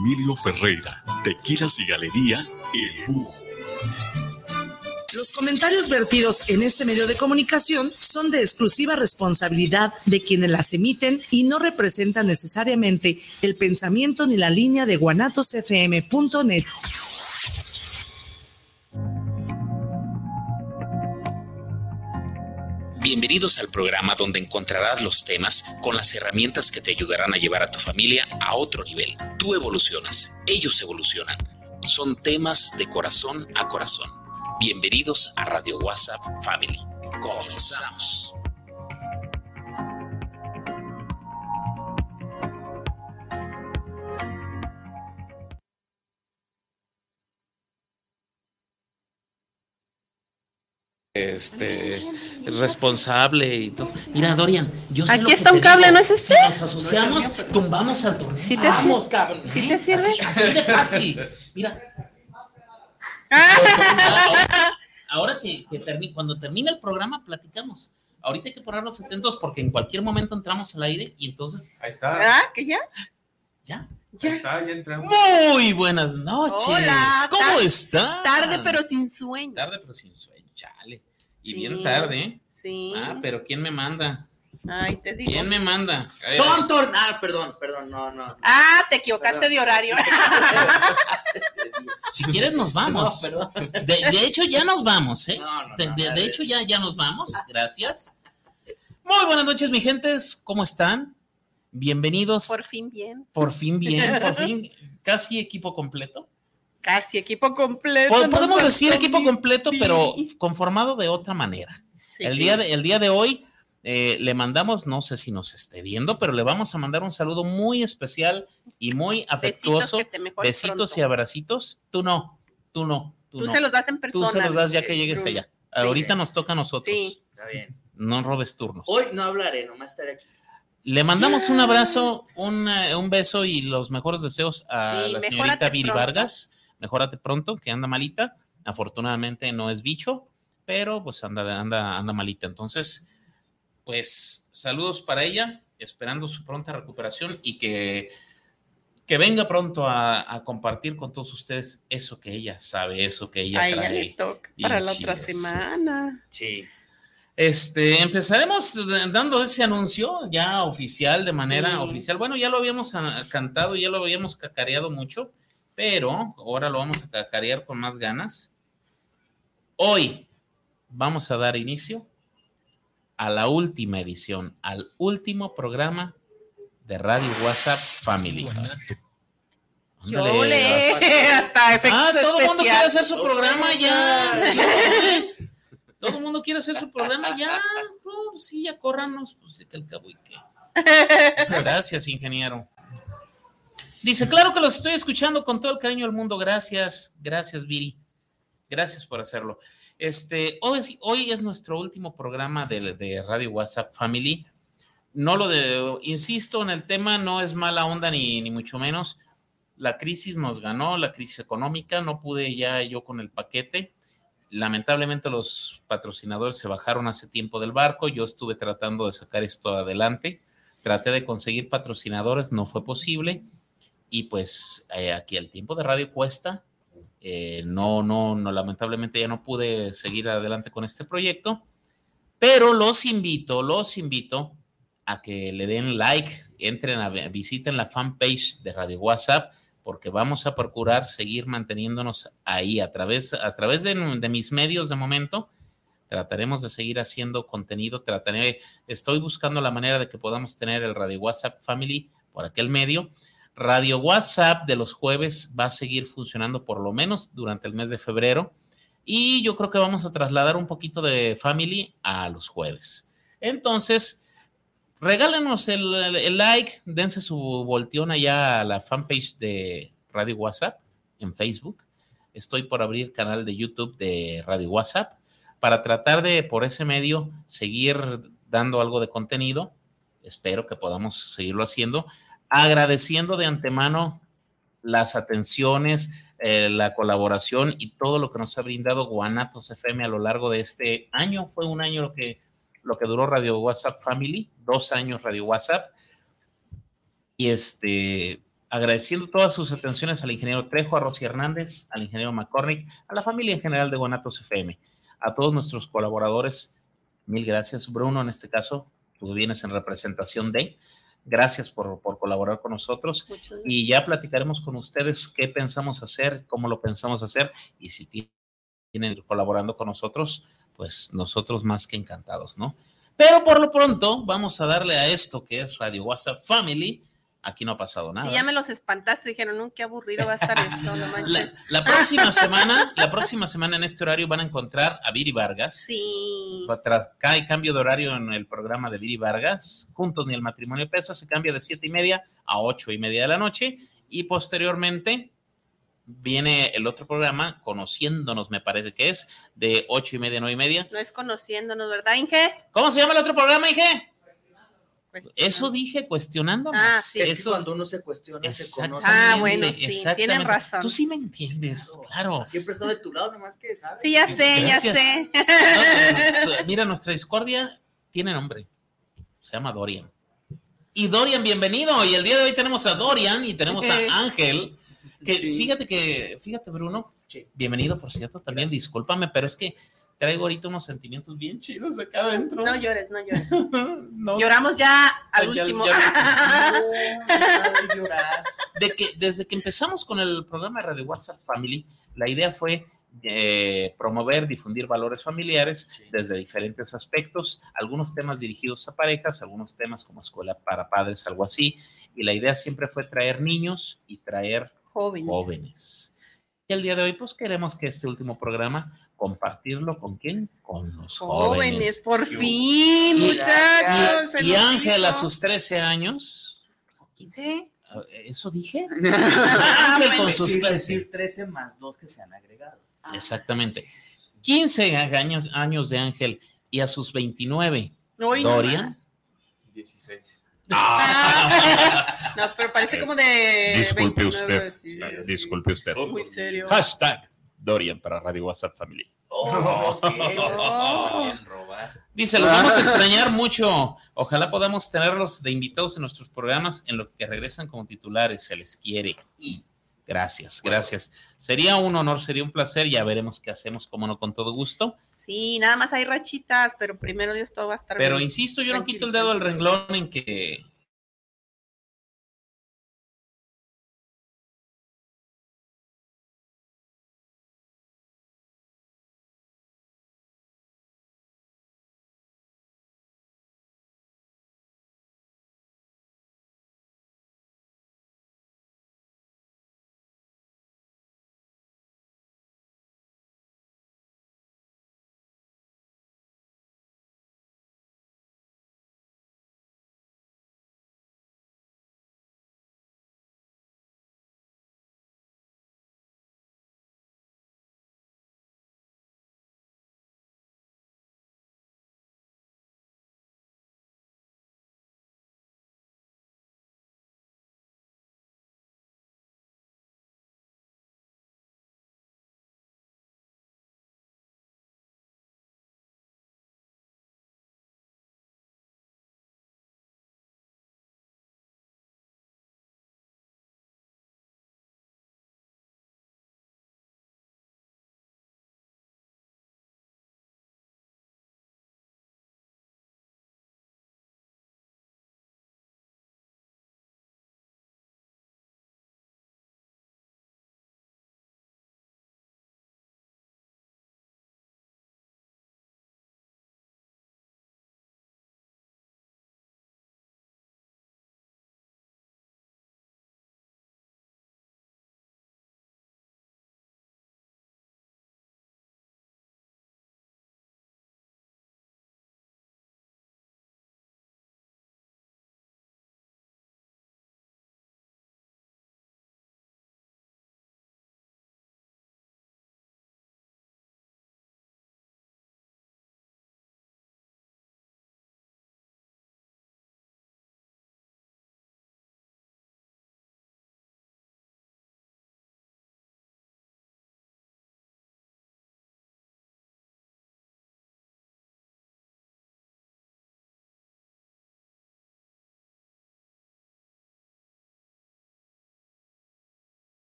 Emilio Ferreira, Tequilas y Galería El Búho. Los comentarios vertidos en este medio de comunicación son de exclusiva responsabilidad de quienes las emiten y no representan necesariamente el pensamiento ni la línea de guanatosfm.net. Bienvenidos al programa donde encontrarás los temas con las herramientas que te ayudarán a llevar a tu familia a otro nivel. Tú evolucionas, ellos evolucionan. Son temas de corazón a corazón. Bienvenidos a Radio WhatsApp Family. Comenzamos. Este responsable y todo. Mira, Dorian, yo sé Aquí lo que está te un cable, digo. ¿no es este? Si nos asociamos, tumbamos al torneo. ¿Sí te, Vamos, cabrón. ¿Sí te sirve? Así, así de fácil. Mira. ahora, ahora que, que termine, cuando termine el programa, platicamos. Ahorita hay que ponernos atentos porque en cualquier momento entramos al aire y entonces. Ahí está. ¿Ah? ¿Que ya? Ya. Ahí está, ya entramos. Muy buenas noches. Hola, ¿Cómo está? Tarde, pero sin sueño. Tarde, pero sin sueño. Chale. Y Sí. bien tarde, ¿eh? Sí. Ah, pero ¿quién me manda? Ay, te digo. ¿Quién me manda? Son tornados. Ah, perdón, perdón, no, no. Ah, te equivocaste Perdón. de horario. Si quieres nos vamos. No, perdón. De, de hecho, ya nos vamos, ¿eh? No, no, De, no, de- hecho, ya, ya nos vamos. Gracias. Muy buenas noches, mi gentes. ¿Cómo están? Bienvenidos. Por fin bien. Por fin bien, por fin casi equipo completo. Casi equipo completo. Podemos decir equipo mi- completo, pero conformado de otra manera. Sí, el, sí. día de, el día de hoy eh, le mandamos, no sé si nos esté viendo, pero le vamos a mandar un saludo muy especial y muy afectuoso. Besitos, y abracitos. Tú no, tú no. Tú, Tú no. se los das en persona. Tú se los das ya eh, que llegues allá. Sí. Ahorita nos toca a nosotros. Sí. Está bien. No robes turnos. Hoy no hablaré, nomás estaré aquí. Le mandamos un abrazo, un, eh, un beso y los mejores deseos a Sí, la señorita Viri pronto. Vargas. Mejórate pronto, que anda malita. Afortunadamente no es bicho, pero pues anda, anda, anda malita. Entonces, pues saludos para ella, esperando su pronta recuperación y que, que venga pronto a, a compartir con todos ustedes eso que ella sabe, eso que ella A ella trae. le toca para la otra semana. Sí. Este, empezaremos dando ese anuncio ya oficial, de manera Sí. oficial. Bueno, ya lo habíamos cantado, ya lo habíamos cacareado mucho, pero ahora lo vamos a cacarear con más ganas. Hoy vamos a dar inicio a la última edición, al último programa de Radio WhatsApp Family. Ándale, Yo le hasta- efectos Ah, todo el mundo quiere hacer su programa ya. Todo el mundo quiere hacer su programa ya. No, pues sí, ya córranos. Pues que al cabo y qué. Gracias, ingeniero. Dice, claro que los estoy escuchando con todo el cariño del mundo. Gracias, gracias, Viri. Gracias por hacerlo. Este, hoy, hoy es nuestro último programa de, de Radio WhatsApp Family. No lo de, insisto, en el tema no es mala onda ni, ni mucho menos. La crisis nos ganó, la crisis económica, no pude ya yo con el paquete. Lamentablemente los patrocinadores se bajaron hace tiempo del barco, yo estuve tratando de sacar esto adelante, traté de conseguir patrocinadores, no fue posible y pues eh, aquí el tiempo de radio cuesta, eh, no, no, no, lamentablemente ya no pude seguir adelante con este proyecto, pero los invito, los invito a que le den like, entren a visiten la fanpage de Radio WhatsApp, porque vamos a procurar seguir manteniéndonos ahí a través, a través de, de, mis medios de momento. Trataremos de seguir haciendo contenido, trataré, estoy buscando la manera de que podamos tener el Radio WhatsApp Family por aquel medio. Radio WhatsApp de los jueves va a seguir funcionando por lo menos durante el mes de febrero y yo creo que vamos a trasladar un poquito de Family a los jueves. Entonces, regálenos el, like, dense su volteón allá a la fanpage de Radio WhatsApp en Facebook. Estoy por abrir canal de YouTube de Radio WhatsApp para tratar de, por ese medio, seguir dando algo de contenido. Espero que podamos seguirlo haciendo. Agradeciendo de antemano las atenciones, eh, la colaboración y todo lo que nos ha brindado Guanatos FM a lo largo de este año. Fue un año lo que lo que duró Radio WhatsApp Family, dos años Radio WhatsApp. Y este, agradeciendo todas sus atenciones al ingeniero Trejo, a Rosy Hernández, al ingeniero McCormick, a la familia en general de Guanatos FM, a todos nuestros colaboradores. Mil gracias, Bruno, en este caso, tú vienes en representación de. Gracias por, por colaborar con nosotros y ya platicaremos con ustedes qué pensamos hacer, cómo lo pensamos hacer y si tienen colaborando con nosotros, pues nosotros más que encantados, ¿no? Pero por lo pronto vamos a darle a esto que es Radio WhatsApp Family. Aquí no ha pasado nada. Sí, ya me los espantaste, dijeron, no, qué aburrido va a estar esto, no La, manches. la próxima semana, la próxima semana en este horario van a encontrar a Viri Vargas. Sí. Tras cada cambio de horario en el programa de Viri Vargas, juntos ni el matrimonio pesa, se cambia de siete y media a ocho y media de la noche y posteriormente viene el otro programa, conociéndonos me parece que es, de ocho y media a nueve y media. No es conociéndonos, ¿verdad, Inge? ¿Cómo se llama el otro programa, Inge? Eso dije, cuestionándonos. Ah, sí. Es que Eso, cuando uno se cuestiona, se conoce. Ah, bueno, sí, tienen razón. Tú sí me entiendes, claro. Siempre he estado de tu lado, nomás que. ¿sabes? Sí, ya sé, ya sé. No, Mira, nuestra discordia tiene nombre. Se llama Dorian. Y Dorian, bienvenido. Y el día de hoy tenemos a Dorian y tenemos a Ángel. Que Sí. fíjate que, fíjate, Bruno, Sí. bienvenido, por cierto, también, Gracias. discúlpame, pero es que traigo ahorita unos sentimientos bien chidos acá adentro. No llores, no llores. No, Lloramos ya al Ya- último. ya- No, no de llorar. de que desde que empezamos con el programa de Radio WhatsApp Family, la idea fue eh, promover, difundir valores familiares Sí. desde diferentes aspectos, algunos temas dirigidos a parejas, algunos temas como escuela para padres, algo así, y la idea siempre fue traer niños y traer Jóvenes. jóvenes. Y el día de hoy, pues queremos que este último programa compartirlo con quién? Con los Jóvenes, jóvenes. por Yo- fin, Y- muchachos. Y nos Ángel a sus 13 años, Sí. ¿eso dije? Ah, Ángel con sus Iba a 13. decir 13 más 2 que se han agregado. Exactamente. 15 años, años de Ángel y a sus 29, Uy, no, Dorian. 16. Ah. No, pero parece como de. Disculpe 29, usted. sí, Disculpe usted. Muy serio. Hashtag Dorian para Radio WhatsApp Family. Oh. Dice, los vamos a extrañar mucho. Ojalá podamos tenerlos de invitados en nuestros programas en lo que regresan como titulares. Se les quiere. Y gracias, gracias. Sería un honor, sería un placer. Ya veremos qué hacemos, como no, con todo gusto. Sí, nada más hay rachitas, pero primero Dios todo va a estar Pero bien. insisto, yo no quito el dedo del renglón en que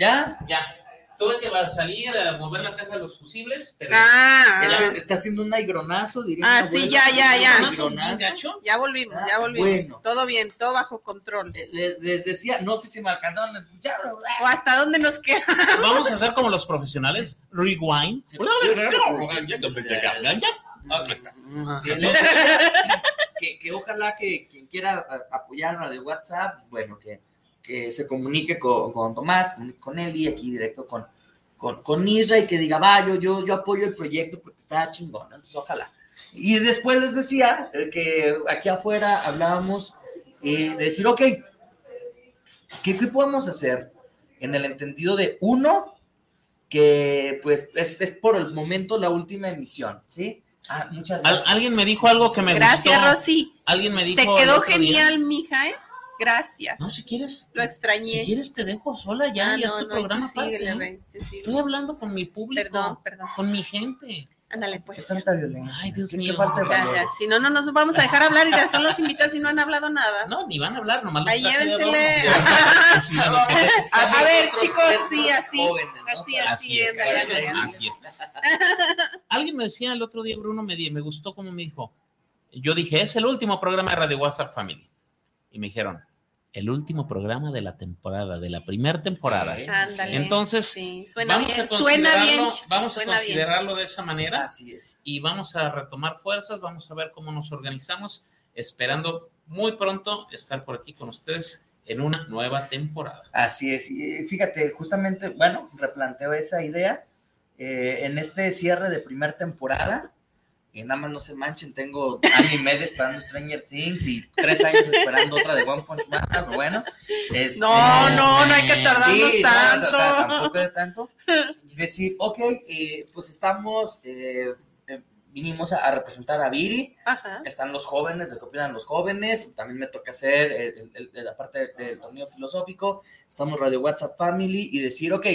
¿Ya? Ya. Tuve que salir a mover la caja de los fusibles, pero. Ah, está haciendo un aigronazo, diría. Ah, sí, ya, ya, ya. Ya volvimos, Ah, ya volvimos. bueno. Todo bien, todo bajo control. Les, les decía, no sé si me alcanzaron a escuchar. ¿O hasta dónde nos queda? Vamos a hacer como los profesionales. Rewind. Que, ojalá que quien quiera a- apoyar a de WhatsApp, bueno, que, que se comunique con, con Tomás, con y aquí directo con, con, con Isra y que diga, va, yo, yo, yo apoyo el proyecto porque está chingón, ¿no? entonces ojalá. Y después les decía eh, que aquí afuera hablábamos eh, de decir, ok, ¿qué, ¿qué podemos hacer en el entendido de uno? que pues es, es por el momento la última emisión, ¿sí? Ah, muchas Al- gracias. alguien me dijo algo que me Gracias, gustó. Rosy. Alguien me dijo. Te quedó día- genial, mija, ¿eh? Gracias. No, si quieres. Lo extrañé. Si quieres, te dejo sola ya. Ah, ya no, es tu no, programa. aparte, ¿eh? Rey. Estoy hablando con mi público. Perdón, perdón. Con mi gente. Ándale, ¿Qué pues. tanta violencia? Ay, Dios ¿Qué, mío. Si no, no nos vamos a dejar hablar y ya son los invitados y no han hablado nada. No, ni van a hablar, nomás los Ahí llévensele. no. A, a ver, chicos, sí, así. jóvenes, ¿no? Así, Así así, es, así es. Alguien me decía el otro día, Bruno, me, di- me gustó como me dijo. Yo dije, es el último programa de Radio WhatsApp Family. Y me dijeron, el último programa de la temporada, de la primera temporada. Ándale. Entonces, Sí, suena vamos bien, a suena bien. considerarlo, vamos a suena bien. considerarlo de esa manera Así es. y vamos a retomar fuerzas, vamos a ver cómo nos organizamos, esperando muy pronto estar por aquí con ustedes en una nueva temporada. Así es. Y eh, fíjate, justamente, bueno, replanteo esa idea. eh, en este cierre de primera temporada, y nada más no se manchen, tengo año y medio esperando Stranger Things y tres años esperando otra de One Punch Man, pero bueno. este, No, no, no hay que tardarnos Sí, no, tanto. ta- ta- tampoco de tanto. Decir, ok, eh, pues estamos, eh, eh, vinimos a, a representar a Viri, Ajá. están los jóvenes, de qué opinan los jóvenes, también me toca hacer el- el- el- la parte del torneo filosófico, estamos Radio WhatsApp Family y decir, ok,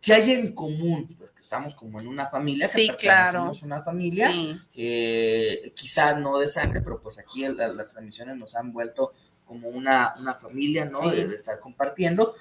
¿qué hay en común? Pues que estamos como en una familia, que Sí, claro. una familia, Sí. eh, quizás no de sangre, pero pues aquí el- las transmisiones nos han vuelto como una, una familia, ¿no? Sí. De, de estar compartiendo.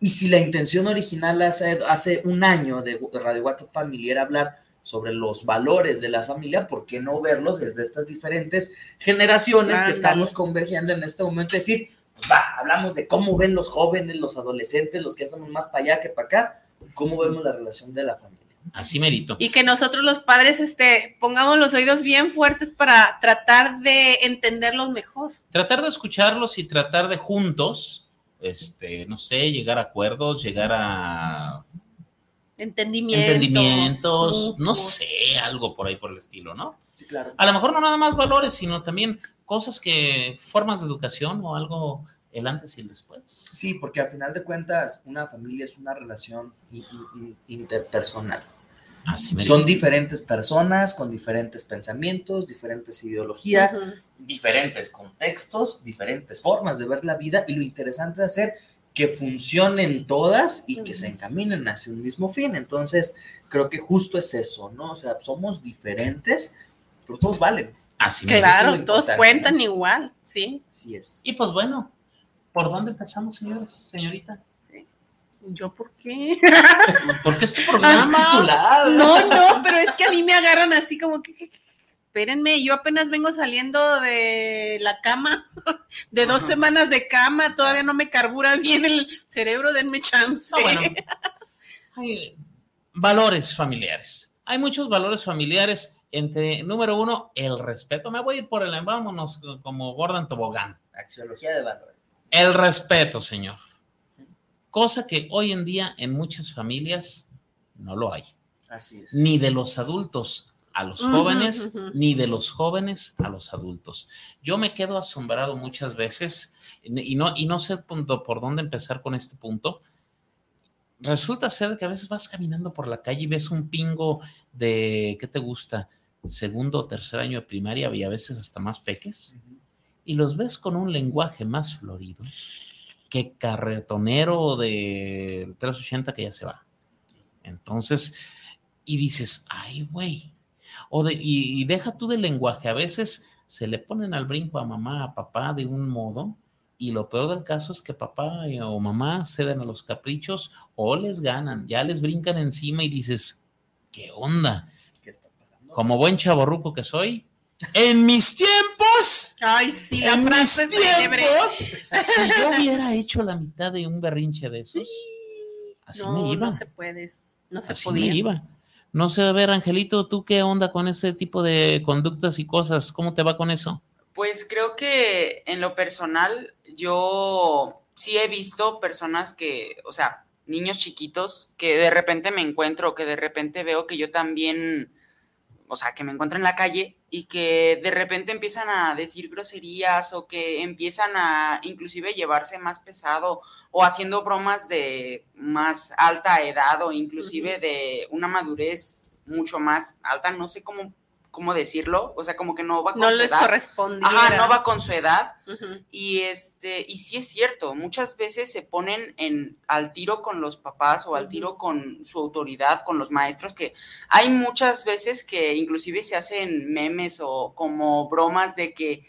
Y si la intención original hace, hace un año de, de Radio WhatsApp Family era hablar sobre los valores de la familia, ¿por qué no verlos desde estas diferentes generaciones Ándale. que estamos convergiendo en este momento? Es decir, pues va, hablamos de cómo ven los jóvenes, los adolescentes, los que estamos más para allá que para acá, cómo vemos la relación de la familia. Así merito. Y que nosotros los padres este, pongamos los oídos bien fuertes para tratar de entenderlos mejor. Tratar de escucharlos y tratar de juntos, este, no sé, llegar a acuerdos, llegar a Entendimientos. entendimientos, no sé, algo por ahí por el estilo, ¿no? Sí, claro. A lo mejor no nada más valores, sino también cosas que, formas de educación o algo, el antes y el después. Sí, porque al final de cuentas una familia es una relación interpersonal. Así. Son diferentes personas con diferentes pensamientos, diferentes ideologías, diferentes contextos, diferentes formas de ver la vida y lo interesante es hacer que funcionen todas y que se encaminen hacia un mismo fin. Entonces, creo que justo es eso, ¿no? O sea, somos diferentes, pero todos valen. Así Claro, todos cuentan ¿no? igual, sí. Así es. Y pues bueno, ¿por dónde empezamos, señores, señorita? ¿Yo por qué? Porque es tu Ah, programa. No, no, pero es que a mí me agarran así como que, que- que- espérenme, yo apenas vengo saliendo de la cama, de dos Ajá. semanas de cama, todavía no me carbura bien el cerebro, denme chance. No, bueno, hay valores familiares. Hay muchos valores familiares. Entre, número uno, el respeto. Me voy a ir por el, vámonos como Gordon Tobogán. Axiología de valores. El respeto, señor. Cosa que hoy en día en muchas familias no lo hay. Así es. Ni de los adultos a los jóvenes, ni de los jóvenes a los adultos. Yo me quedo asombrado muchas veces y no, y no sé por dónde empezar con este punto. Resulta ser que a veces vas caminando por la calle y ves un pingo de, ¿qué te gusta? Segundo o tercer año de primaria y a veces hasta más peques y los ves con un lenguaje más florido que carretonero de 380 que ya se va. Entonces, y dices, ay, güey. O de, y, y deja tú del lenguaje, a veces se le ponen al brinco a mamá, a papá de un modo Y lo peor del caso es que papá o mamá ceden a los caprichos o les ganan, ya les brincan encima y dices, ¿qué onda? ¿Qué está pasando? Como buen chaborruco que soy, en mis tiempos, Ay, sí, la en mis frase tiempos, si yo hubiera hecho la mitad de un berrinche de esos, así no, me iba. no se puede, no se Así podía. me iba. No sé, a ver, Angelito, ¿tú qué onda con ese tipo de conductas y cosas? ¿Cómo te va con eso? Pues creo que en lo personal, yo sí he visto personas que, o sea, niños chiquitos que de repente me encuentro, que de repente veo que yo también, o sea, que me encuentro en la calle y que de repente empiezan a decir groserías o que empiezan a inclusive llevarse más pesado o haciendo bromas de más alta edad o inclusive de una madurez mucho más alta, no sé cómo, cómo decirlo, o sea, como que no va con No su les edad. correspondiera. Ajá, no va con su edad. Y este, y sí es cierto, muchas veces se ponen en al tiro con los papás o al tiro con su autoridad, con los maestros, que hay muchas veces que inclusive se hacen memes o como bromas de que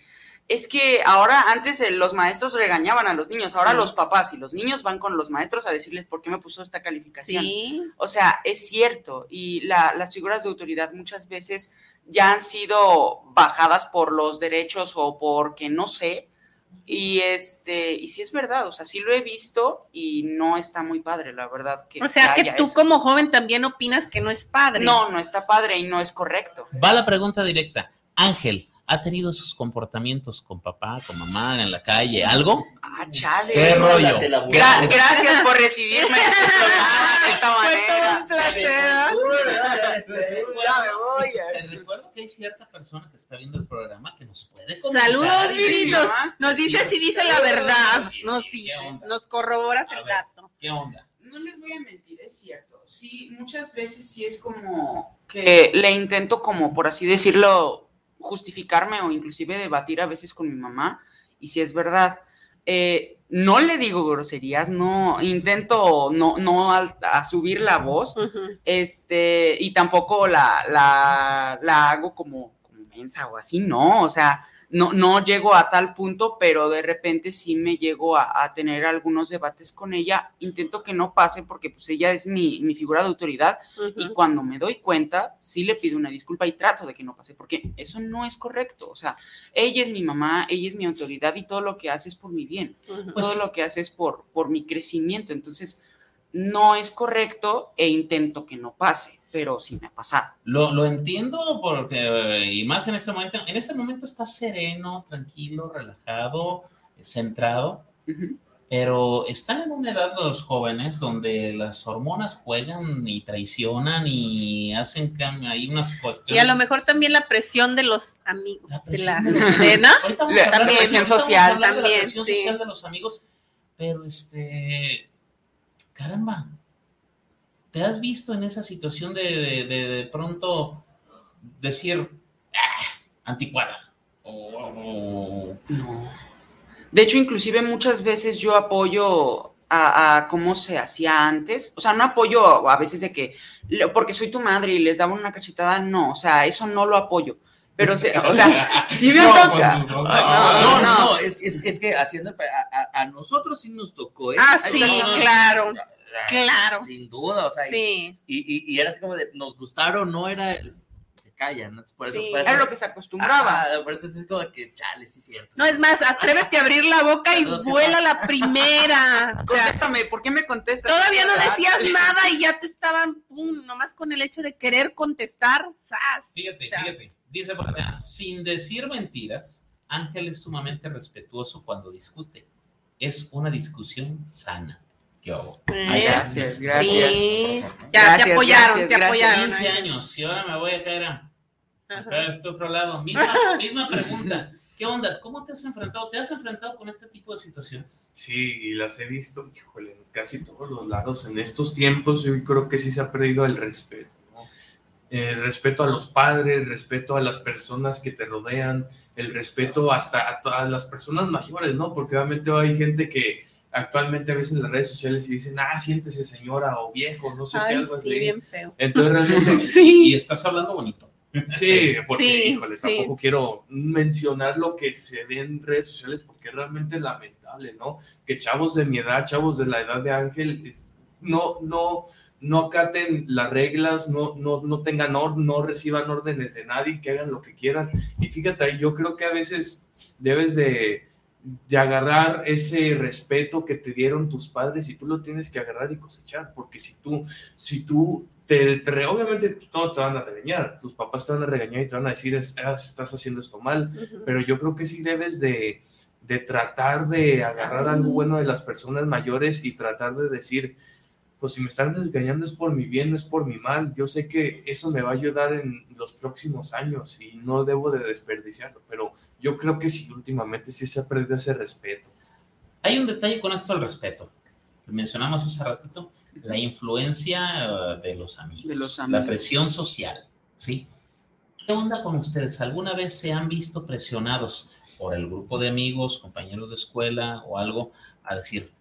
es que ahora antes eh, los maestros regañaban a los niños, ahora Sí. los papás y los niños van con los maestros a decirles por qué me puso esta calificación. Sí, O sea, es cierto, y la- las figuras de autoridad muchas veces ya han sido bajadas por los derechos o porque no sé, y este, y sí es verdad, o sea, sí lo he visto y no está muy padre, la verdad. Que o sea que tú eso. como joven también opinas que no es padre. No, no está padre y no es correcto. Va la pregunta directa. Ángel, ¿ha tenido esos comportamientos con papá, con mamá, en la calle? ¿Algo? Ah, chale. ¿Qué rollo? Date la ¿Qué- Gra- gracias por recibirme de esta Fue manera. todo un placer. Ya me voy. Te recuerdo que hay cierta persona que está viendo el programa que nos puede comentar Saludos, decir, Nos dice si dice la verdad. Nos ¿qué dices, nos corroboras el dato. ¿Qué onda? No les voy a mentir, es cierto. Sí, muchas veces sí es como que le intento como, por así decirlo, justificarme o inclusive debatir a veces con mi mamá. Y si es verdad, eh, no le digo groserías, no intento no, no al- a subir la voz, este, y tampoco la, la, la hago como, como mensa o así, no, o sea, no, no llego a tal punto, pero de repente sí me llego a, a tener algunos debates con ella. Intento que no pase porque pues ella es mi, mi figura de autoridad y cuando me doy cuenta, sí le pido una disculpa y trato de que no pase, porque eso no es correcto. O sea, ella es mi mamá, ella es mi autoridad y todo lo que hace es por mi bien, Ujú. Pues- todo lo que hace es por, por mi crecimiento. Entonces, no es correcto e intento que no pase, pero sí me ha pasado. Lo, lo entiendo porque, eh, y más en este momento, en este momento está sereno, tranquilo, relajado, centrado, Ujú. pero están en una edad los jóvenes donde las hormonas juegan y traicionan y hacen hay unas Y cuestiones. a lo mejor también la presión de los amigos. La de presión la, de los de, amigos. ¿no? Ahorita vamos a hablar de También, presión social, de la también, presión sí. social de los amigos, pero este, caramba, ¿te has visto en esa situación de de, pronto decir, "Ah, anticuada? No. De hecho, inclusive muchas veces yo apoyo a, a cómo se hacía antes. O sea, no apoyo a veces de que, porque soy tu madre y les daba una cachetada, no, o sea, eso no lo apoyo. Pero, se- o sea, sí me No, toca. pues, No, no, no, no. no, es, es, es que haciendo a, a- a nosotros sí nos tocó. ¿eh? Ah, sí, claro, no, claro. Sin duda, o sea, y- Sí. y, y, y era así como de, nos gustaron, no era, el- se callan, ¿no? Por eso, Sí. por eso, Era lo que se acostumbraba. Ajá, por eso es como que, chale, sí cierto. No, es más, atrévete a abrir la boca y vuela la primera. O sea, Contéstame, ¿por qué me contestas? todavía no ¿Verdad? decías nada y ya te estaban, pum, nomás con el hecho de querer contestar, ¡zas! Fíjate, O sea, fíjate. Dice por acá, sin decir mentiras, Ángel es sumamente respetuoso cuando discute. Es una discusión sana. Yo. ¿Eh? Gracias, gracias. Sí, ya Gracias, te apoyaron, gracias, te apoyaron. 15 ahí. años y ahora me voy a caer a, a Ajá. caer a este otro lado. Misma, misma pregunta. ¿Qué onda? ¿Cómo te has enfrentado? ¿Te has enfrentado con este tipo de situaciones? Sí, y las he visto, híjole, en casi todos los lados. En estos tiempos yo creo que sí se ha perdido el respeto, El respeto a los padres, el respeto a las personas que te rodean, el respeto hasta a, to- a las personas mayores, ¿no? Porque obviamente hay gente que actualmente ves en las redes sociales y dicen, ah, siéntese señora o viejo, no sé qué, algo sí, así. bien feo. Entonces realmente Sí. Y estás hablando bonito. Sí, porque, Sí, híjole, sí. tampoco quiero mencionar lo que se ve en redes sociales porque es realmente lamentable, ¿no? Que chavos de mi edad, chavos de la edad de Ángel, eh, no, no, no acaten las reglas, no, no, no tengan orden, no reciban órdenes de nadie, que hagan lo que quieran. Y fíjate, yo creo que a veces debes de, de agarrar ese respeto que te dieron tus padres y tú lo tienes que agarrar y cosechar, porque si tú, si tú te, obviamente todos te van a regañar, tus papás te van a regañar y te van a decir, "Es- ah, estás haciendo esto mal, pero yo creo que sí debes de, de tratar de agarrar algo bueno de las personas mayores y tratar de decir, pues si me están desgañando es por mi bien, no es por mi mal, yo sé que eso me va a ayudar en los próximos años y no debo de desperdiciarlo, pero yo creo que sí, últimamente sí se ha perdido ese respeto. Hay un detalle con esto del respeto. Mencionamos hace ratito la influencia eh, de los amigos, De los la amigos. presión social, ¿sí? ¿Qué onda con ustedes? ¿Alguna vez se han visto presionados por el grupo de amigos, compañeros de escuela o algo a decir,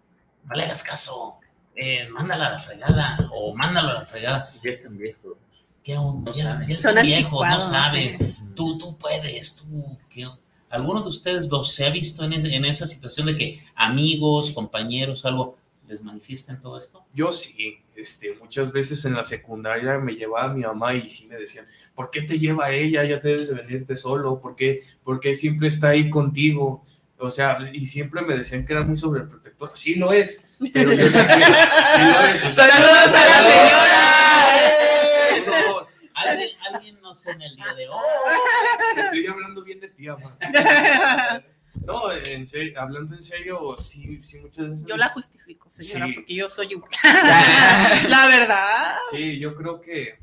no le hagas caso, eh, mándala a la fregada o mándalo a la fregada? Ya están viejos. ¿Qué onda? No Ya, están viejos, no saben. sí. Tú, tú puedes, tú. ¿qué onda? ¿Alguno de ustedes dos se ha visto en, e- en esa situación de que amigos, compañeros, algo, les manifiesten todo esto? Yo sí, este, muchas veces en la secundaria me llevaba mi mamá y sí me decían, ¿por qué te lleva ella? Ya te debes de venirte solo, ¿por qué, por qué siempre está ahí contigo? O sea, y siempre me decían que era muy sobreprotector. Sí lo es, pero yo sé que sí lo es. o sea, ¡Saludos a la señora! saludos. ¿Alguien, alguien no sé en el día de hoy? Estoy hablando bien de ti, mamá. No, en serio, hablando en serio, sí, sí, muchas veces. Yo la justifico, señora, Sí. porque yo soy igual. la verdad. Sí, yo creo que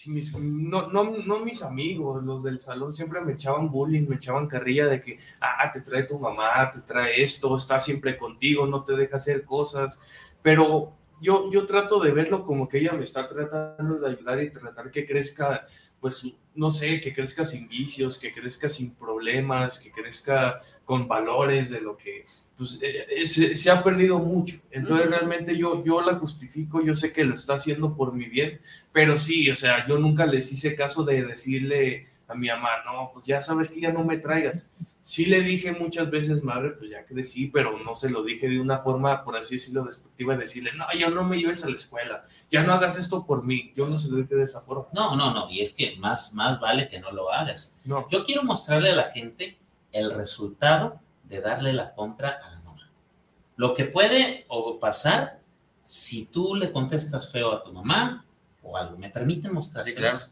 sí, mis- no, no, no mis amigos, los del salón siempre me echaban bullying, me echaban carrilla de que, ah, te trae tu mamá, te trae esto, está siempre contigo, no te deja hacer cosas, pero yo, yo trato de verlo como que ella me está tratando de ayudar y tratar que crezca, pues, no sé, que crezca sin vicios, que crezca sin problemas, que crezca con valores de lo que, pues, eh, eh, se, se ha perdido mucho. Entonces, realmente yo, yo la justifico, yo sé que lo está haciendo por mi bien, pero sí, o sea, yo nunca les hice caso de decirle a mi mamá, no, pues ya sabes que ya no me traigas. Sí le dije muchas veces, madre, pues ya crecí, pero no se lo dije de una forma, por así decirlo, despectiva, de decirle, no, ya no me lleves a la escuela, ya no hagas esto por mí. Yo no se lo dije de esa forma. No, no, no, y es que más, más vale que no lo hagas. No, Yo quiero mostrarle a la gente el resultado de darle la contra a la mamá. Lo que puede o pasar si tú le contestas feo a tu mamá o algo. ¿Me permiten mostrárselos? Sí,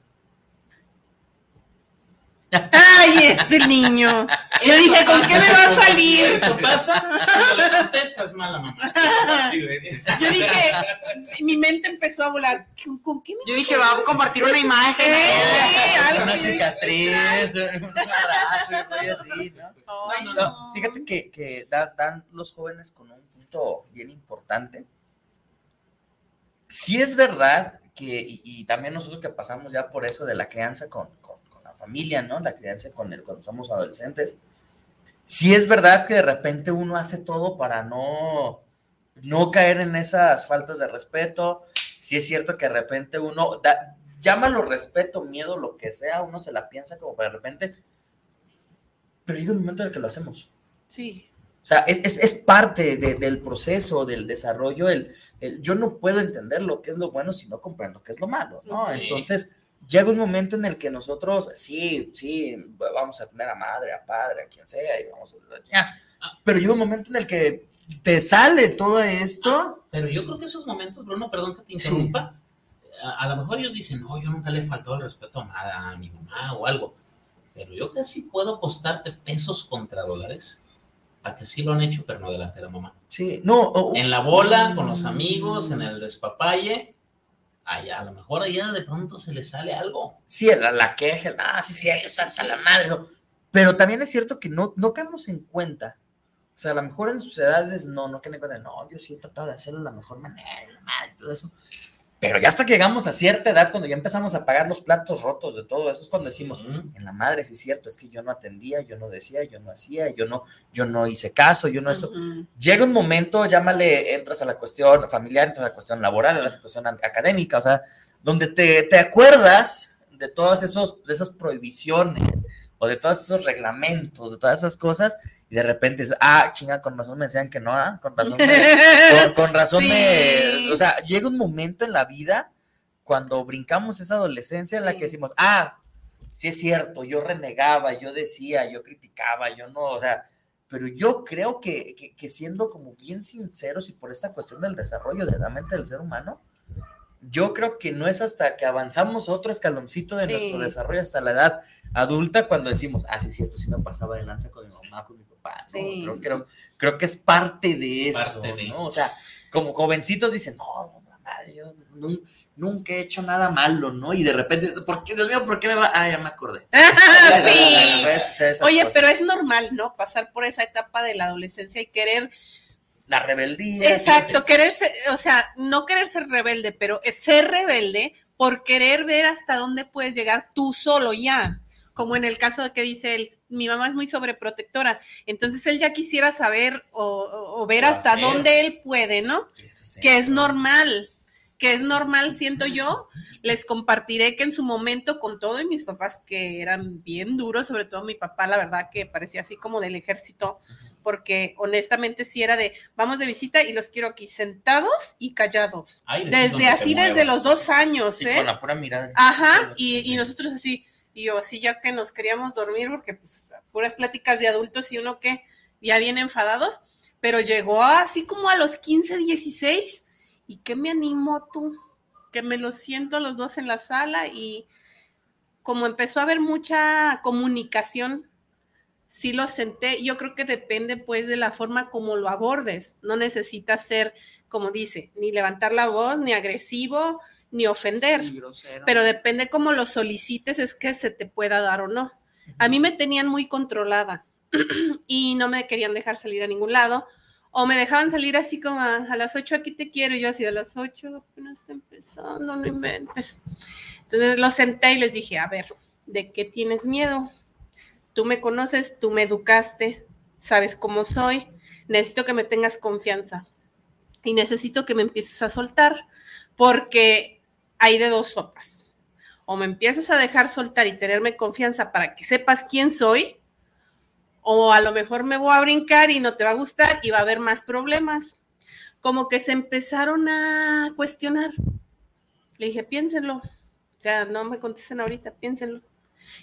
claro. Ay, este niño. Yo dije, ¿con qué me va a salir? Esto pasa cuando le contestas mal a mamá. Yo dije, mi mente empezó a volar. ¿Con, con qué me Yo dije, va a compartir una imagen. Eh, Una cicatriz, un abrazo, y así, ¿no? Ay, No, no. fíjate que, que da- dan los jóvenes con un punto bien importante. Sí es verdad que, y, y también nosotros que pasamos ya por eso de la crianza con, familia, ¿no? La crianza con el, cuando somos adolescentes. Sí es verdad que de repente uno hace todo para no, no caer en esas faltas de respeto. Sí es cierto que de repente uno, da, llámalo respeto, miedo, lo que sea, uno se la piensa como de repente, pero llega un momento en el que lo hacemos. Sí. O sea, es, es, es parte de- del proceso, del desarrollo. El, el- yo no puedo entender lo que es lo bueno si no comprendo qué es lo malo, ¿no? Sí. Entonces, llega un momento en el que nosotros, sí, sí, vamos a tener a madre, a padre, a quien sea, y vamos a... ya. Pero llega un momento en el que te sale todo esto. Pero yo creo que esos momentos, Bruno, perdón que te interrumpa, a, a lo mejor ellos dicen, no, yo nunca le he faltado el respeto a, ma- a mi mamá o algo, pero yo casi puedo apostarte pesos contra dólares a que sí lo han hecho, pero no delante de la mamá. Sí, no. o- En la bola, con los amigos, en el despapalle, allá, a lo mejor allá de pronto se le sale algo. Sí, la, la queja, ah, sí, sí, está a la madre. eso. Pero también es cierto que no, no caemos en cuenta. O sea, a lo mejor en sus edades no, no caen en cuenta. No, yo sí he tratado de hacerlo de la mejor manera, la madre, todo eso. Pero ya hasta que llegamos a cierta edad, cuando ya empezamos a pagar los platos rotos de todo eso, es cuando decimos, en la madre, sí es cierto, es que yo no atendía, yo no decía, yo no hacía, yo no, yo no hice caso, yo no eso. Llega un momento, llámale, entras a la cuestión familiar, entras a la cuestión laboral, a la cuestión académica, o sea, donde te, te acuerdas de todos esos, de esas prohibiciones o de todos esos reglamentos, de todas esas cosas, y de repente es, ah, chinga, con razón me decían que no, ah, con razón me, con, con razón Sí. me, o sea, llega un momento en la vida cuando brincamos esa adolescencia en la Sí. que decimos, ah, sí es cierto, yo renegaba, yo decía, yo criticaba, yo no, o sea, pero yo creo que, que, que siendo como bien sinceros y por esta cuestión del desarrollo de la mente del ser humano, yo creo que no es hasta que avanzamos otro escaloncito de Sí. nuestro desarrollo hasta la edad adulta cuando decimos, ah, sí es cierto, sí me pasaba de lanza con mi mamá, con mi papá, ¿no? Sí. Creo, creo, creo que es parte de eso, Parte de. ¿no? O sea, como jovencitos dicen, no, no, mamá, yo nun- nunca he hecho nada malo, ¿no? Y de repente, ¿por qué, Dios mío, por qué me va? Ah, ya me acordé. Sí. Oye, cosas. pero es normal, ¿no? Pasar por esa etapa de la adolescencia y querer, La rebeldía. exacto, querer ser, o sea, no querer ser rebelde, pero ser rebelde por querer ver hasta dónde puedes llegar tú solo ya. Como en el caso de que dice él, mi mamá es muy sobreprotectora, entonces él ya quisiera saber o, ver hasta hacer. dónde él puede, ¿no? que es normal, que es normal, siento yo. Les compartiré que en su momento con todo y mis papás que eran bien duros, sobre todo mi papá, la verdad que parecía así como del ejército, porque honestamente sí era de, vamos de visita y los quiero aquí sentados y callados. Ay, Desde así, desde los dos años, ¿eh? con la pura mirada. Ajá, y, y nosotros así, y yo así ya que nos queríamos dormir, porque pues puras pláticas de adultos y uno que ya bien enfadados, pero llegó así como a los 15, 16, y que me animó tú, que me lo siento los dos en la sala y como empezó a haber mucha comunicación, sí lo senté, yo creo que depende pues de la forma como lo abordes, no necesitas ser, como dice, ni levantar la voz, ni agresivo, ni ofender pero depende cómo lo solicites, es que se te pueda dar o no. A mí me tenían muy controlada y no me querían dejar salir a ningún lado. O me dejaban salir así como a, a las 8 aquí te quiero y yo así a las 8 apenas está empezando, no inventes. Entonces los senté y les dije, a ver, ¿de qué tienes miedo? Tú me conoces, tú me educaste, sabes cómo soy, necesito que me tengas confianza y necesito que me empieces a soltar porque hay de dos sopas. O me empiezas a dejar soltar y tenerme confianza para que sepas quién soy, o a lo mejor me voy a brincar y no te va a gustar y va a haber más problemas. Como que se empezaron a cuestionar. Le dije, piénsenlo. O sea, no me contesten ahorita, piénsenlo.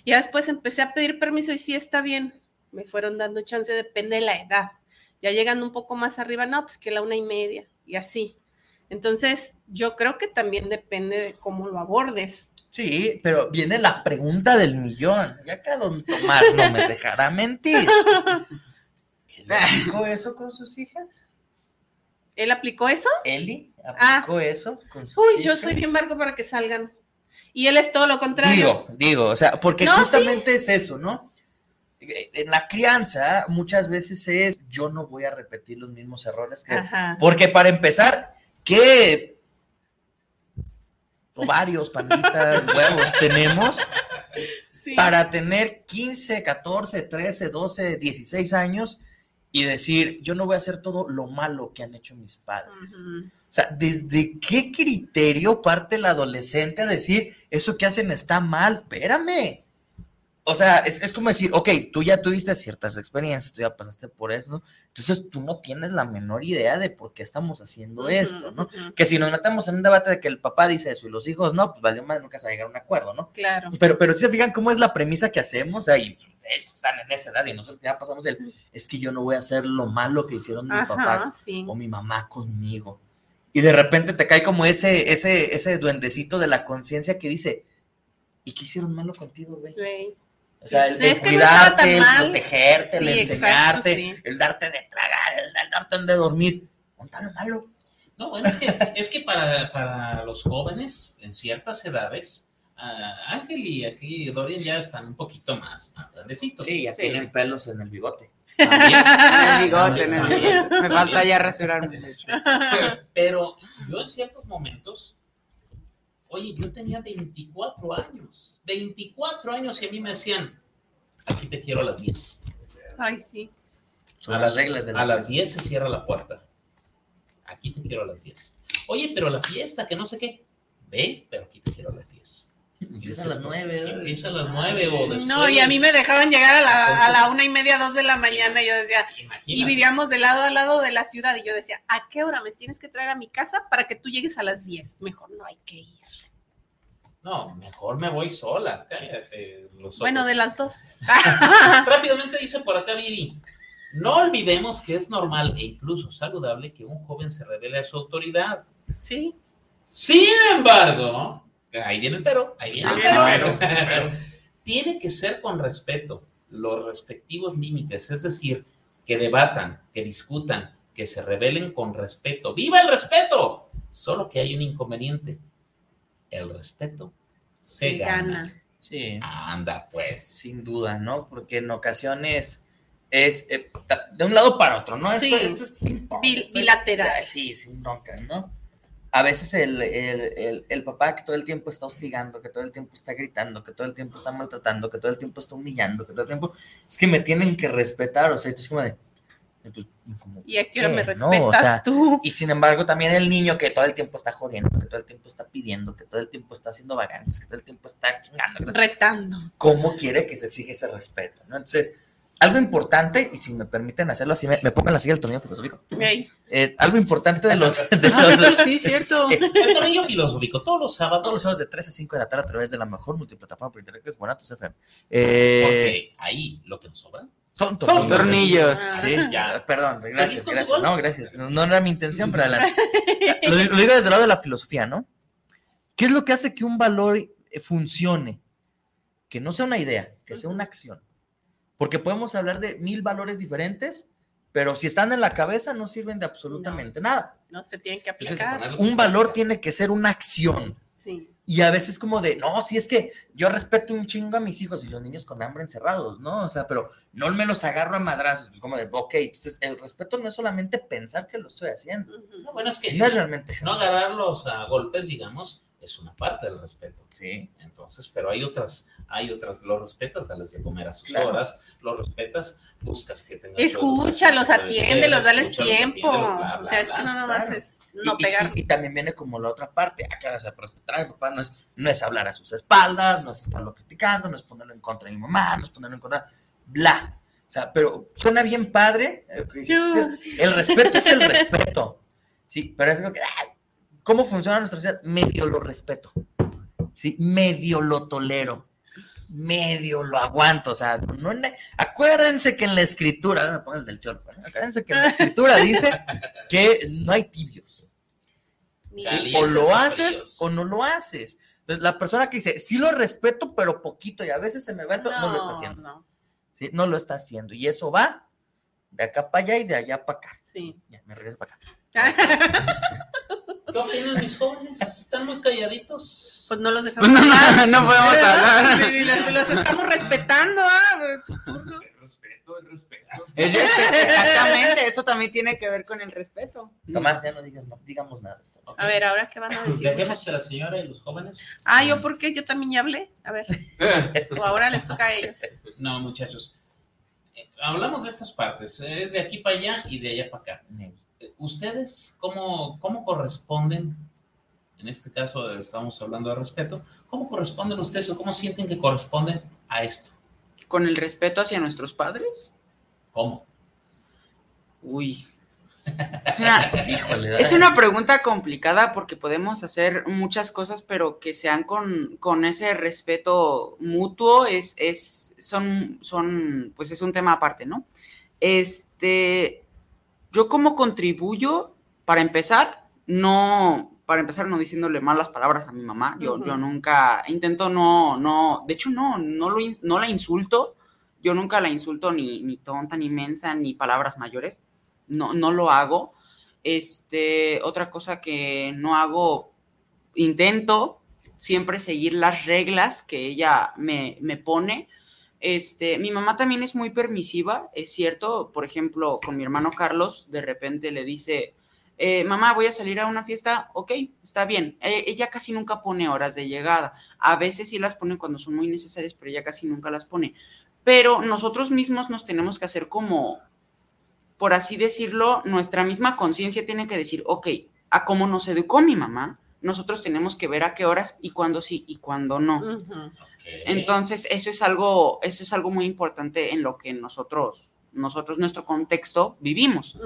Y después empecé a pedir permiso y sí está bien. Me fueron dando chance, depende de la edad. Ya llegando un poco más arriba, no, pues que la una y media y así. Entonces, yo creo que también depende de cómo lo abordes. Sí, pero viene la pregunta del millón. Ya que don Tomás no me dejará mentir. ¿Él aplicó eso con sus hijas? ¿Él aplicó eso? ¿Eli aplicó eso con sus Ah. Uy, hijas? yo soy bien barco para que salgan. Y él es todo lo contrario. Digo, digo, o sea, porque No, justamente es eso, ¿no? En la crianza muchas veces es yo no voy a repetir los mismos errores que... Ajá. Porque para empezar, ¿qué ovarios, panditas, huevos tenemos Sí. para tener 15, 14, 13, 12, 16 años y decir, yo no voy a hacer todo lo malo que han hecho mis padres? Ujú. O sea, ¿desde qué criterio parte el adolescente a decir eso que hacen está mal? Espérame. O sea, es, es como decir, ok, tú ya tuviste ciertas experiencias, tú ya pasaste por eso, ¿no? Entonces tú no tienes la menor idea de por qué estamos haciendo esto, ¿no? Que si nos metemos en un debate de que el papá dice eso y los hijos no, pues valió más, nunca se va a llegar a un acuerdo, ¿no? Claro. Pero, pero si se fijan cómo es la premisa que hacemos, ahí ellos están en esa edad y nosotros ya pasamos el, es que yo no voy a hacer lo malo que hicieron mi papá sí. o mi mamá conmigo. Y de repente te cae como ese, ese, ese duendecito de la conciencia que dice, ¿y qué hicieron malo contigo, güey? O sea, el, Sí, el no cuidarte, el mal. protegerte, el Sí, exacto, enseñarte, sí. el darte de tragar, el, el darte de dormir. ¿Dónde está lo malo? No, bueno, es que, es que para, para los jóvenes en ciertas edades, ah, Ángel y aquí Dorian ya están un poquito más, más grandecitos. pelos en el bigote. También. El bigote, en el También. bigote. Me falta ya rasurarme. Pero yo en ciertos momentos, oye, yo tenía 24 años, 24 años y a mí me decían, aquí te quiero a las 10. Ay, sí. Son las reglas de la A las fiesta. 10 se cierra la puerta. Aquí te quiero a las 10. Oye, pero la fiesta, que no sé qué. Ve, pero aquí te quiero a las 10. Empieza a las nueve, empieza a las nueve o después. No, y a mí me dejaban llegar a la, a la una y media, dos de la mañana, y yo decía, y Imagínate. vivíamos de lado a lado de la ciudad, y yo decía, ¿a qué hora me tienes que traer a mi casa para que tú llegues a las 10? Mejor no hay que ir. No, mejor me voy sola. Cállate los ojos. Bueno, de las dos. Rápidamente dice por acá Viri. No olvidemos que es normal e incluso saludable que un joven se revele a su autoridad. Sí. Sin embargo, ahí viene el pero, ahí viene el pero. pero, Tiene que ser con respeto, los respectivos límites, es decir, que debatan, que discutan, que se revelen con respeto. ¡Viva el respeto! Solo que hay un inconveniente. El respeto se Se gana. gana. Sí. Anda, pues. Sin duda, ¿no? Porque en ocasiones es eh, de un lado para otro, ¿no? Esto, Sí. esto es ping-pong, Bil- esto es- bilateral. ah, Sí, sin bronca, ¿no? A veces el, el, el, el papá que todo el tiempo está hostigando, que todo el tiempo está gritando, que todo el tiempo está maltratando, que todo el tiempo está humillando, que todo el tiempo... Es que me tienen que respetar, o sea, es como de... pues, como, ¿Y a qué hora me respetas No, o sea, tú? y sin embargo, también el niño que todo el tiempo está jodiendo, que todo el tiempo está pidiendo, que todo el tiempo está haciendo vagancias, que todo el tiempo está chingando. Retando. ¿Cómo quiere que se exige ese respeto? ¿no? Entonces, algo importante, y si me permiten hacerlo así, me, me pongo en la silla del tornillo filosófico. Eh, algo importante de los. de Ah, los- pero sí, cierto. Sí. El tornillo filosófico, todos los sábados. Todos los sábados de 3 a 5 de la tarde a través de la mejor multiplataforma por internet que es Guanatos FM. Eh, Porque ahí lo que nos sobra. Son Son tornillos. Sí, ya, perdón, ¿Feliz gracias, gracias. No, gracias. No, no era mi intención, pero adelante. Lo, digo- lo digo desde el lado de la filosofía, ¿no? ¿Qué es lo que hace que un valor eh, funcione? Que no sea una idea, que sea una acción. Porque podemos hablar de mil valores diferentes, pero si están en la cabeza no sirven de absolutamente nada. no se tienen que aplicar. Un valor tiene que ser una acción. Sí. Y a veces como de, no, si es que yo respeto un chingo a mis hijos y los niños con hambre encerrados, ¿no? O sea, pero no me los agarro a madrazos. Pues como de, ok, entonces el respeto no es solamente pensar que lo estoy haciendo. No, bueno, es que sino es realmente no agarrarlos a golpes, digamos, es una parte del respeto. Sí. Entonces, pero hay otras, hay otras, los respetas, dales de comer a sus Claro. horas, los respetas, buscas que tengan. Escúchalos, atiéndelos, dales tiempo. atiéndelos, bla, o bla, sea, es bla. que no nomás claro. es no y, y- pegar. y- y también viene como la otra parte, acá, o sea, respetar a mi papá no es, no es hablar a sus espaldas, no es estarlo criticando, no es ponerlo en contra de mi mamá, no es ponerlo en contra, bla. O sea, pero suena bien padre. eh, El respeto es el respeto. Sí, pero es como que, ay, ¿cómo funciona nuestra sociedad? Medio lo respeto. Sí, medio lo tolero. Medio lo aguanto. O sea, no, no- acuérdense que en la escritura, no me pongan el del chorro, ¿no? acuérdense que en la escritura dice que no hay tibios. Sí, o lo haces o no lo haces. La persona que dice, sí lo respeto, pero poquito, y a veces se me va, pe-", no, lo está haciendo. No, ¿sí? No lo está haciendo. Y eso va de acá para allá y de allá para acá. sí. Ya, me regreso para acá. ¿Qué opinan mis jóvenes? ¿Están muy calladitos? Pues no los dejamos No, hablar. no podemos hablar. Sí, los, los estamos respetando, ¿ah? Turno. El respeto, el respeto. Es respeto, Exactamente, eso también tiene que ver con el respeto. Tomás, ya no digas, no digamos nada. A ver, ahora qué van a decir. Dejemos muchachos? que la señora y los jóvenes. Ah, ¿yo por qué? Yo también ya hablé. A ver, o ahora les toca a ellos. No, muchachos. Eh, Hablamos de estas partes. eh, Es de aquí para allá y de allá para acá. ¿Ustedes cómo, cómo corresponden? En este caso estamos hablando de respeto. ¿Cómo corresponden ustedes o cómo sienten que corresponden a esto? ¿Con el respeto hacia nuestros padres? ¿Cómo? Uy. Es una, es una pregunta complicada porque podemos hacer muchas cosas, pero que sean con, con ese respeto mutuo es, es, son, son, pues es un tema aparte, ¿no? Este, yo como contribuyo, para empezar, no, para empezar no diciéndole malas palabras a mi mamá, yo, yo nunca, intento no, no, de hecho no, no, lo, no la insulto, yo nunca la insulto ni, ni tonta, ni mensa, ni palabras mayores, no, no lo hago. Este, otra cosa que no hago, intento siempre seguir las reglas que ella me, me pone. Este, mi mamá también es muy permisiva, es cierto. Por ejemplo, con mi hermano Carlos, de repente le dice, eh, mamá, voy a salir a una fiesta, ok, está bien. Eh, ella casi nunca pone horas de llegada. A veces sí las pone cuando son muy necesarias, pero ella casi nunca las pone. Pero nosotros mismos nos tenemos que hacer como, por así decirlo, nuestra misma conciencia tiene que decir, ok, a cómo nos educó mi mamá, nosotros tenemos que ver a qué horas y cuándo sí y cuándo no. Entonces, eso es algo, eso es algo muy importante en lo que nosotros, nosotros, nuestro contexto, vivimos.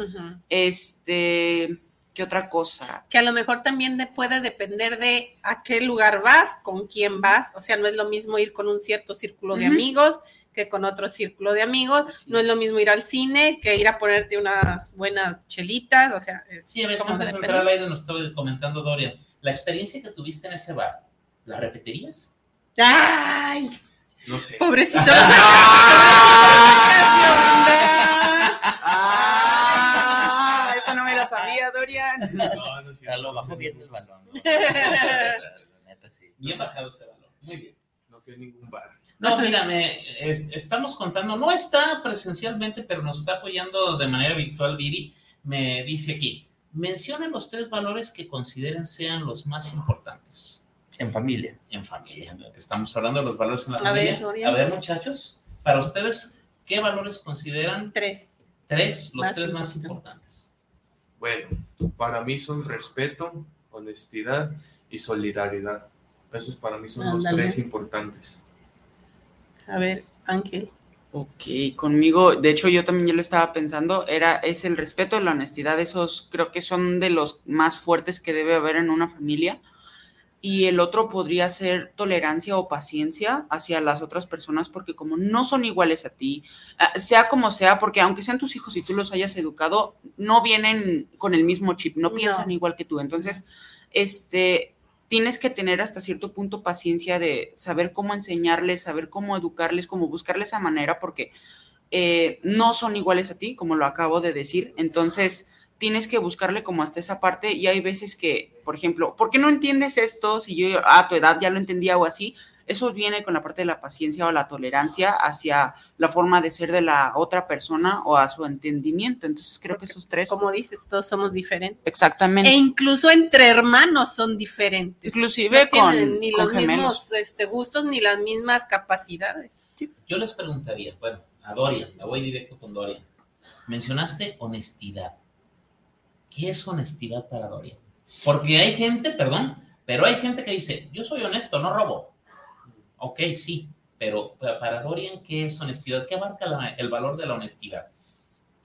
Este, ¿qué otra cosa? Que a lo mejor también de- puede depender de a qué lugar vas, con quién vas. O sea, no es lo mismo ir con un cierto círculo de amigos que con otro círculo de amigos. No es lo mismo ir al cine que ir a ponerte unas buenas chelitas. O sea, es Sí, a veces como antes de entrar al aire nos estaba comentando Dorian, la experiencia que tuviste en ese bar, ¿la repetirías? ¡Ay! No sé. Pobrecito. Ah, esa no me la sabía, Dorian. No, no cierto. lo bajo bien del balón. ¿no? La neta, sí. Bien bajado ese valor. Muy bien. No fui a ningún bar. No, mírame, es- estamos contando, no está presencialmente, pero nos está apoyando de manera virtual Viri. Me dice aquí, mencionen los tres valores que consideren sean los más importantes En familia. en familia. Estamos hablando de los valores en la A familia. A ver, muchachos, para ustedes, ¿qué valores consideran Tres. tres, los Más tres más importantes. importantes? Bueno, para mí son respeto, honestidad y solidaridad. Esos para mí son los tres importantes. A ver, Ángel. Ok, conmigo, de hecho yo también ya lo estaba pensando, era, es el respeto, la honestidad, esos creo que son de los más fuertes que debe haber en una familia. Y el otro podría ser tolerancia o paciencia hacia las otras personas, porque como no son iguales a ti, ah, sea como sea, porque aunque sean tus hijos y tú los hayas educado, no vienen con el mismo chip, no No. piensan igual que tú. Entonces, este, tienes que tener hasta cierto punto paciencia de saber cómo enseñarles, saber cómo educarles, cómo buscarles esa manera, porque eh, no son iguales a ti, como lo acabo de decir. Entonces, tienes que buscarle como hasta esa parte y hay veces que, por ejemplo, ¿por qué no entiendes esto si yo a tu edad ya lo entendía o así? Eso viene con la parte de la paciencia o la tolerancia hacia la forma de ser de la otra persona o a su entendimiento. Entonces creo que esos tres. Como dices, todos somos diferentes. Exactamente. E incluso entre hermanos son diferentes. Inclusive No tienen con, ni con los gemelos. mismos este, gustos ni las mismas capacidades. Yo les preguntaría, bueno, a Dorian, me voy directo con Dorian. Mencionaste honestidad. ¿Qué es honestidad para Dorian? Porque hay gente, perdón, pero hay gente que dice, yo soy honesto, no robo. Ok, sí, pero pa- para Dorian, ¿qué es honestidad? ¿Qué abarca el valor de la honestidad?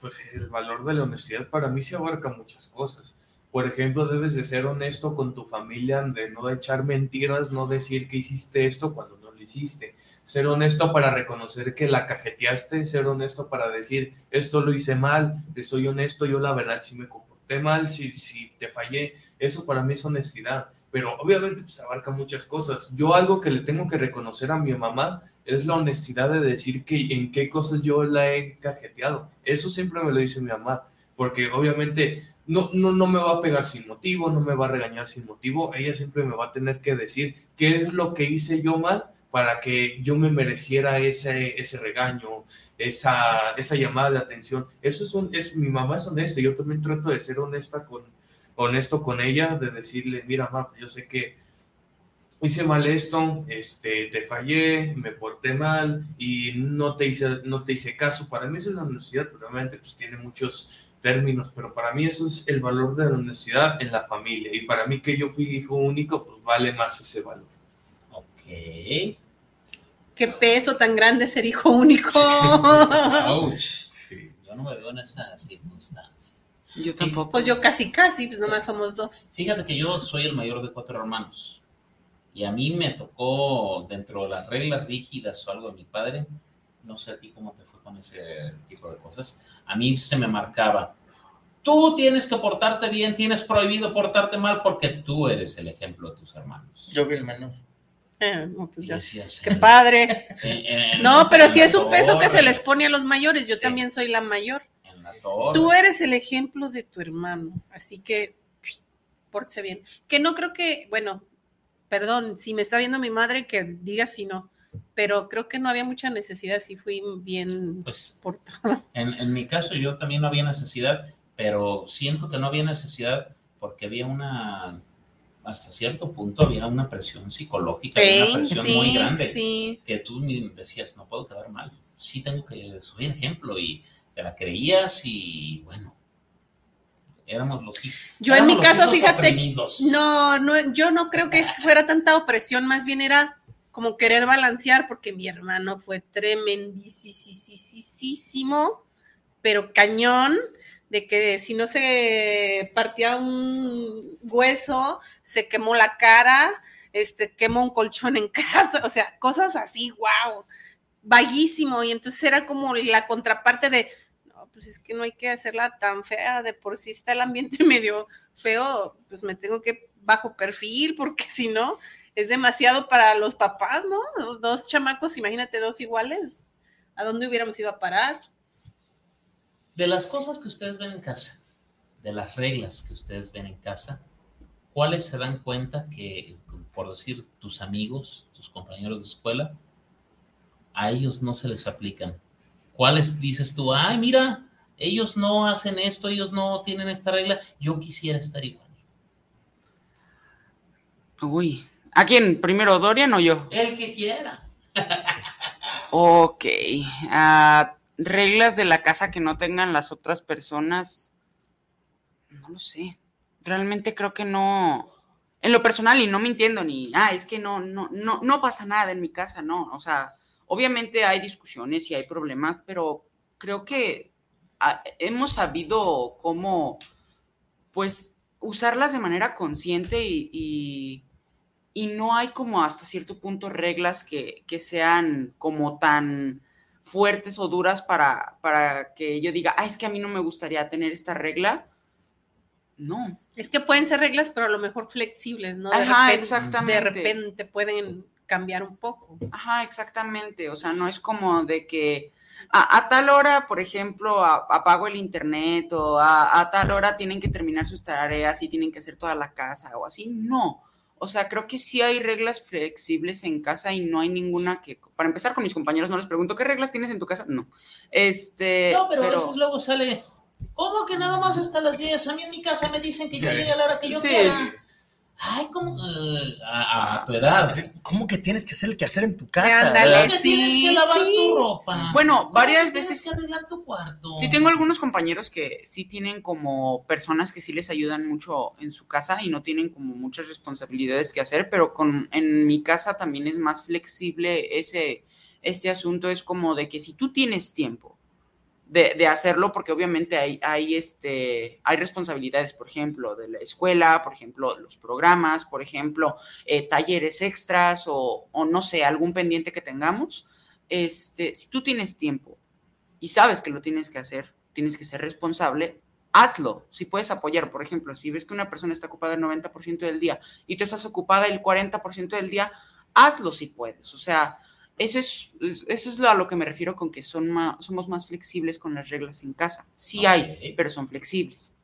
Pues el valor de la honestidad para mí se abarca muchas cosas. Por ejemplo, debes de ser honesto con tu familia, de no echar mentiras, no decir que hiciste esto cuando no lo hiciste. Ser honesto para reconocer que la cajeteaste, ser honesto para decir esto lo hice mal, te soy honesto, yo la verdad sí me comporté mal, si, si te fallé, eso para mí es honestidad. Pero obviamente pues abarca muchas cosas. Yo algo que le tengo que reconocer a mi mamá es la honestidad de decir que en qué cosas yo la he cajeteado. Eso siempre me lo dice mi mamá, porque obviamente no, no, no me va a pegar sin motivo, no me va a regañar sin motivo, ella siempre me va a tener que decir qué es lo que hice yo mal para que yo me mereciera ese, ese regaño, esa, esa llamada de atención. Eso es, un, es mi mamá es honesta, yo también trato de ser honesta con, honesto con ella, de decirle, mira, mamá, yo sé que hice mal esto, este, te fallé, me porté mal y no te hice, no te hice caso. Para mí eso es la honestidad, pero obviamente pues tiene muchos términos, pero para mí eso es el valor de la honestidad en la familia. Y para mí que yo fui hijo único, pues vale más ese valor. Ok. Qué peso tan grande ser hijo único. Ouch. Sí. Yo no me veo en esa circunstancia. Yo tampoco. Pues yo casi, casi, pues nomás somos dos. Fíjate que yo soy el mayor de cuatro hermanos. Y a mí me tocó, dentro de las reglas rígidas o algo de mi padre, no sé a ti cómo te fue con ese tipo de cosas, a mí se me marcaba, tú tienes que portarte bien, tienes prohibido portarte mal porque tú eres el ejemplo de tus hermanos. Yo fui el menor. Eh, no, pues Y ya. decías, Qué padre. en- en- No, pero la es un peso que se les pone a los mayores. Yo Sí. también soy la mayor. Tú eres el ejemplo de tu hermano, así que pórtese bien. Que no creo que, bueno, perdón, si me está viendo mi madre, que diga si no, pero creo que no había mucha necesidad, si fui bien Pues portada. En, en mi caso, yo también no había necesidad, pero siento que no había necesidad porque había una, hasta cierto punto, había una presión psicológica, había una presión muy grande, sí. que tú decías, no puedo quedar mal, sí tengo que, soy ejemplo, y te la creías y bueno, Éramos los hijos. Yo en mi caso, fíjate, oprimidos. no, no, yo no creo que fuera tanta opresión, más bien era como querer balancear, porque mi hermano fue tremendísimo, pero cañón, de que si no se partía un hueso, se quemó la cara, este, quemó un colchón en casa, o sea, cosas así, wow, vaguísimo, y entonces era como la contraparte de, pues es que no hay que hacerla tan fea, de por sí está el ambiente medio feo, pues me tengo que bajo perfil, porque si no, es demasiado para los papás, ¿no? Dos chamacos, imagínate, dos iguales, ¿a dónde hubiéramos ido a parar? De las cosas que ustedes ven en casa, de las reglas que ustedes ven en casa, ¿cuáles se dan cuenta que, por decir, tus amigos, tus compañeros de escuela, a ellos no se les aplican? ¿Cuáles dices tú, ay, mira, ellos no hacen esto, ellos no tienen esta regla, yo quisiera estar igual? Uy. ¿A quién? ¿Primero Dorian o yo? El que quiera. Ok. ah, reglas de la casa que no tengan las otras personas. No lo sé. Realmente creo que no. En lo personal, y no me entiendo ni. Ah, es que no, no, no, no pasa nada en mi casa, no. O sea, obviamente hay discusiones y hay problemas, pero creo que ah, hemos sabido cómo, pues, usarlas de manera consciente y, y- y no hay como hasta cierto punto reglas que, que sean como tan fuertes o duras para, para que yo diga, ah, es que a mí no me gustaría tener esta regla. No. Es que pueden ser reglas, pero a lo mejor flexibles, ¿no? De Ajá, repente- exactamente. De repente pueden cambiar un poco. Ajá, exactamente. O sea, no es como de que a, a tal hora, por ejemplo, a- apago el internet o a, a tal hora tienen que terminar sus tareas y tienen que hacer toda la casa o así. No. O sea, creo que sí hay reglas flexibles en casa y no hay ninguna que, para empezar con mis compañeros, no les pregunto, ¿qué reglas tienes en tu casa? No. Este. No, pero, a veces luego sale, ¿cómo que nada más hasta las 10? A mí en mi casa me dicen que yo Sí. llegue a la hora que yo Sí. quiera. Ay, ¿cómo? Eh, a, a tu edad. ¿Cómo que tienes que hacer el quehacer en tu casa? Ándale. ¿Cómo que tienes sí, que lavar sí. tu ropa? Bueno, ¿Cómo varias que tienes veces- que arreglar tu cuarto. Sí tengo algunos compañeros que sí tienen como personas que sí les ayudan mucho en su casa y no tienen como muchas responsabilidades que hacer, pero con en mi casa también es más flexible ese, ese asunto, es como de que si tú tienes tiempo de, hacerlo, porque obviamente hay, hay, este, hay responsabilidades, por ejemplo, de la escuela, por ejemplo, los programas, por ejemplo, eh, talleres extras o, o no sé, algún pendiente que tengamos, este, si tú tienes tiempo y sabes que lo tienes que hacer, tienes que ser responsable, hazlo. Si puedes apoyar, por ejemplo, si ves que una persona está ocupada el 90% del día y tú estás ocupada el 40% del día, hazlo si puedes. O sea, eso es, es- eso es a lo que me refiero con que son ma- somos más flexibles con las reglas en casa. Sí hay, pero son flexibles.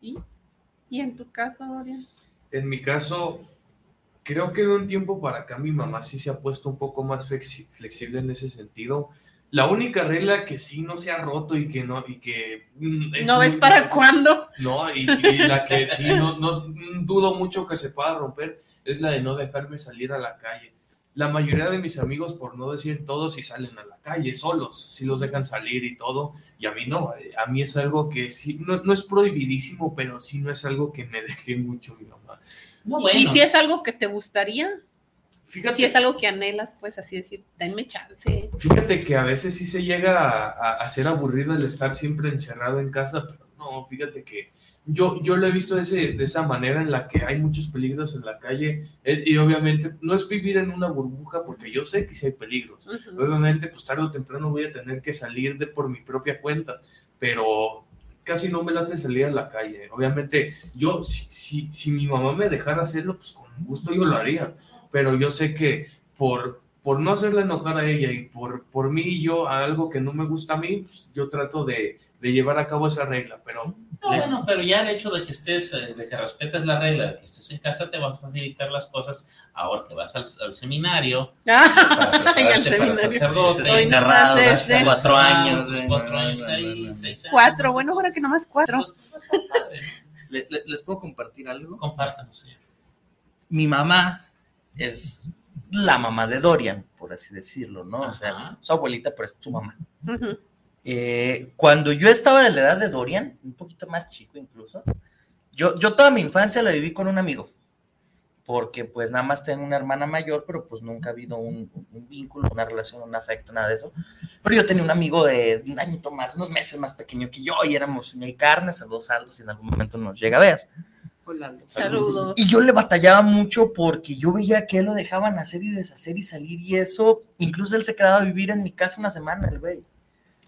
¿Y? ¿Y en tu caso, Dorian? En mi caso, creo que de un tiempo para acá mi mamá sí se ha puesto un poco más flexi- flexible en ese sentido. La única regla que sí no se ha roto y que no, y que mm, es ¿No ves para cuándo? No, y, y la que sí no, no dudo mucho que se pueda romper es la de no dejarme salir a la calle. La mayoría de mis amigos, por no decir todos, sí salen a la calle solos, sí los dejan salir y todo, y a mí no, eh, a mí es algo que sí, no, no es prohibidísimo, pero sí no es algo que me deje mucho mi mamá. No, ¿Y si es algo que te gustaría? Fíjate, Si es algo que anhelas, pues así decir, denme chance. fíjate que a veces sí se llega a, a- a ser aburrido el estar siempre encerrado en casa, pero no, fíjate que yo, yo lo he visto de, ese- de esa manera en la que hay muchos peligros en la calle eh, y obviamente no es vivir en una burbuja porque yo sé que sí hay peligros. Ujú. Obviamente, pues tarde o temprano voy a tener que salir de por mi propia cuenta, pero casi no me late salir a la calle. Obviamente, yo, si, si, si mi mamá me dejara hacerlo, pues con gusto yo lo haría, pero yo sé que por, por no hacerle enojar a ella y por, por mí y yo a algo que no me gusta a mí, pues yo trato de, de llevar a cabo esa regla, pero No, bueno, pero ya el hecho de que estés, eh, de que respetes la regla, de que estés en casa, te va a facilitar las cosas ahora que vas al, al seminario. Ah, y al seminario. sacerdote. Encerrado este- cuatro años. Pues cuatro años ahí, seis años, Cuatro, bueno, ahora que nomás cuatro. entonces, pues, está padre. Le- le- ¿Les puedo compartir algo? Compártanos, señor. Mi mamá es la mamá de Dorian, por así decirlo, ¿no? O sea, Ajá. su abuelita, pero es su mamá. Ujú. Eh, cuando yo estaba de la edad de Dorian, un poquito más chico incluso, yo, yo toda mi infancia la viví con un amigo, porque pues nada más tengo una hermana mayor, pero pues nunca ha habido un, un vínculo, una relación, un afecto, nada de eso. Pero yo tenía un amigo de un añito más, unos meses más pequeño que yo, y éramos uña y carne, saludos altos, y en algún momento nos llega a ver. Saludos. Y yo le batallaba mucho porque yo veía que él lo dejaban hacer y deshacer y salir y eso. Incluso él se quedaba a vivir en mi casa una semana, el güey.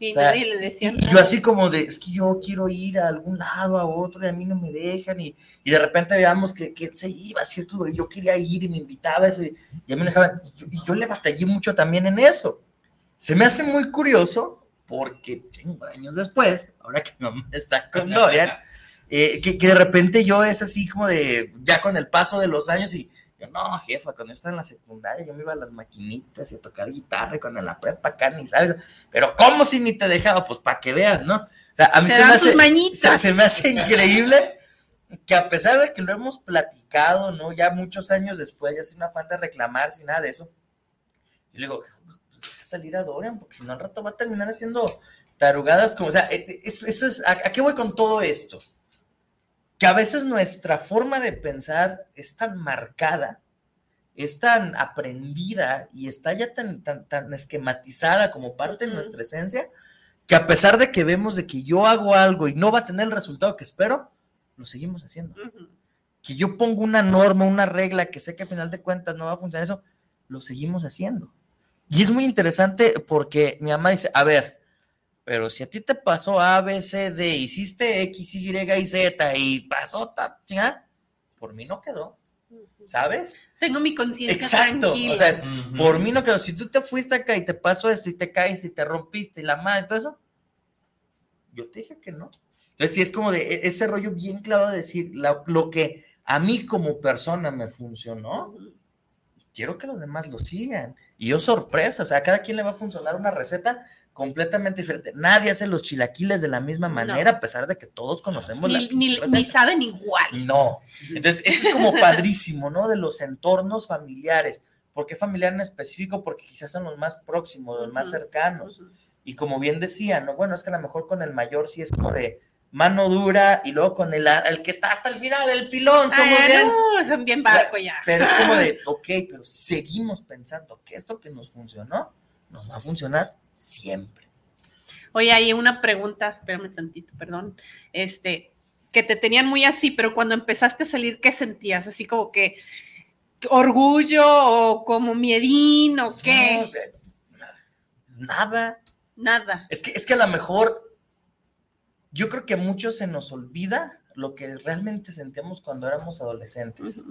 Y O sea, nadie le decía Y yo nada. así como de, es que yo quiero ir a algún lado, a otro, y a mí no me dejan. Y, y de repente veamos que, que se iba, ¿cierto? Y yo quería ir y me invitaba eso, y, a mí me dejaban. Y yo, y yo le batallé mucho también en eso. Se me hace muy curioso porque cinco años después, ahora que mi mamá está con Dorian, eh, que, que de repente yo es así como de, ya con el paso de los años y yo, no, jefa, cuando yo estaba en la secundaria yo me iba a las maquinitas y a tocar guitarra y cuando en la prepa acá ni sabes, pero ¿cómo si ni te dejaba? Pues para que veas, ¿no? O sea, a mí se, me hace, se, se me hace increíble que a pesar de que lo hemos platicado, ¿no? Ya muchos años después, ya sin una de reclamar, sin nada de eso, yo le digo, pues, pues, salir a Dorian, porque si no al rato va a terminar haciendo tarugadas como, o sea, eh, eh, eso, eso es, ¿a, a qué voy con todo esto? Que a veces nuestra forma de pensar es tan marcada, es tan aprendida y está ya tan, tan, tan esquematizada como parte de nuestra esencia, que a pesar de que vemos de que yo hago algo y no va a tener el resultado que espero, lo seguimos haciendo. Que yo pongo una norma, una regla que sé que a final de cuentas no va a funcionar eso, lo seguimos haciendo. Y es muy interesante porque mi mamá dice, a ver, pero si a ti te pasó A, B, C, D, hiciste X, Y y Z y pasó ta, chingada, por mí no quedó, ¿sabes? Tengo mi conciencia Exacto. tranquila. O sea, es, por mí no quedó. Si tú te fuiste acá y te pasó esto y te caes y te rompiste y la madre y todo eso, yo te dije que no. Entonces, sí es como de e- ese rollo bien claro de decir la- lo que a mí como persona me funcionó, quiero que los demás lo sigan. Y yo sorpresa, o sea, a cada quien le va a funcionar una receta completamente diferente. Nadie hace los chilaquiles de la misma manera, a pesar de que todos conocemos la ni, ni, saben igual. No. Entonces, eso es como padrísimo, ¿no? De los entornos familiares. ¿Por qué familiar en específico? Porque quizás son los más próximos, los más cercanos. Y como bien decía, ¿no? Bueno, es que a lo mejor con el mayor sí es como de mano dura y luego con el, el que está hasta el final, el pilón, somos Ah, bien. no, son bien barco ya. Pero es como de, ok, pero seguimos pensando que esto que nos funcionó, nos va a funcionar siempre. Oye, hay una pregunta, espérame tantito, perdón. Este, que te tenían muy así, pero cuando empezaste a salir, ¿qué sentías? Así como que orgullo o como miedín o qué? Nada. Nada. Es que, es que a lo mejor yo creo que a muchos se nos olvida lo que realmente sentíamos cuando éramos adolescentes.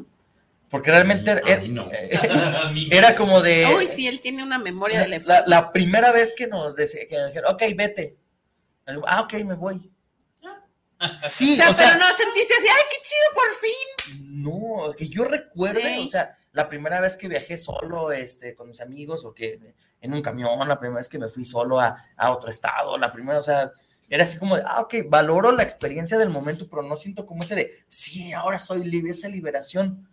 Porque realmente A era, mí no. era- A mí no. era como de... Uy, sí, él tiene una memoria de la, la primera vez que nos dijeron, ok, vete. Ah, ok, me voy. Sí, o sea, o sea, pero no sentiste así, ay, qué chido, por fin. No, que yo recuerde, Ey. o sea, la primera vez que viajé solo este, con mis amigos o que en un camión, la primera vez que me fui solo a, a otro estado, la primera, o sea, era así como de, ah, ok, valoro la experiencia del momento, pero no siento como ese de, sí, ahora soy libre, esa liberación.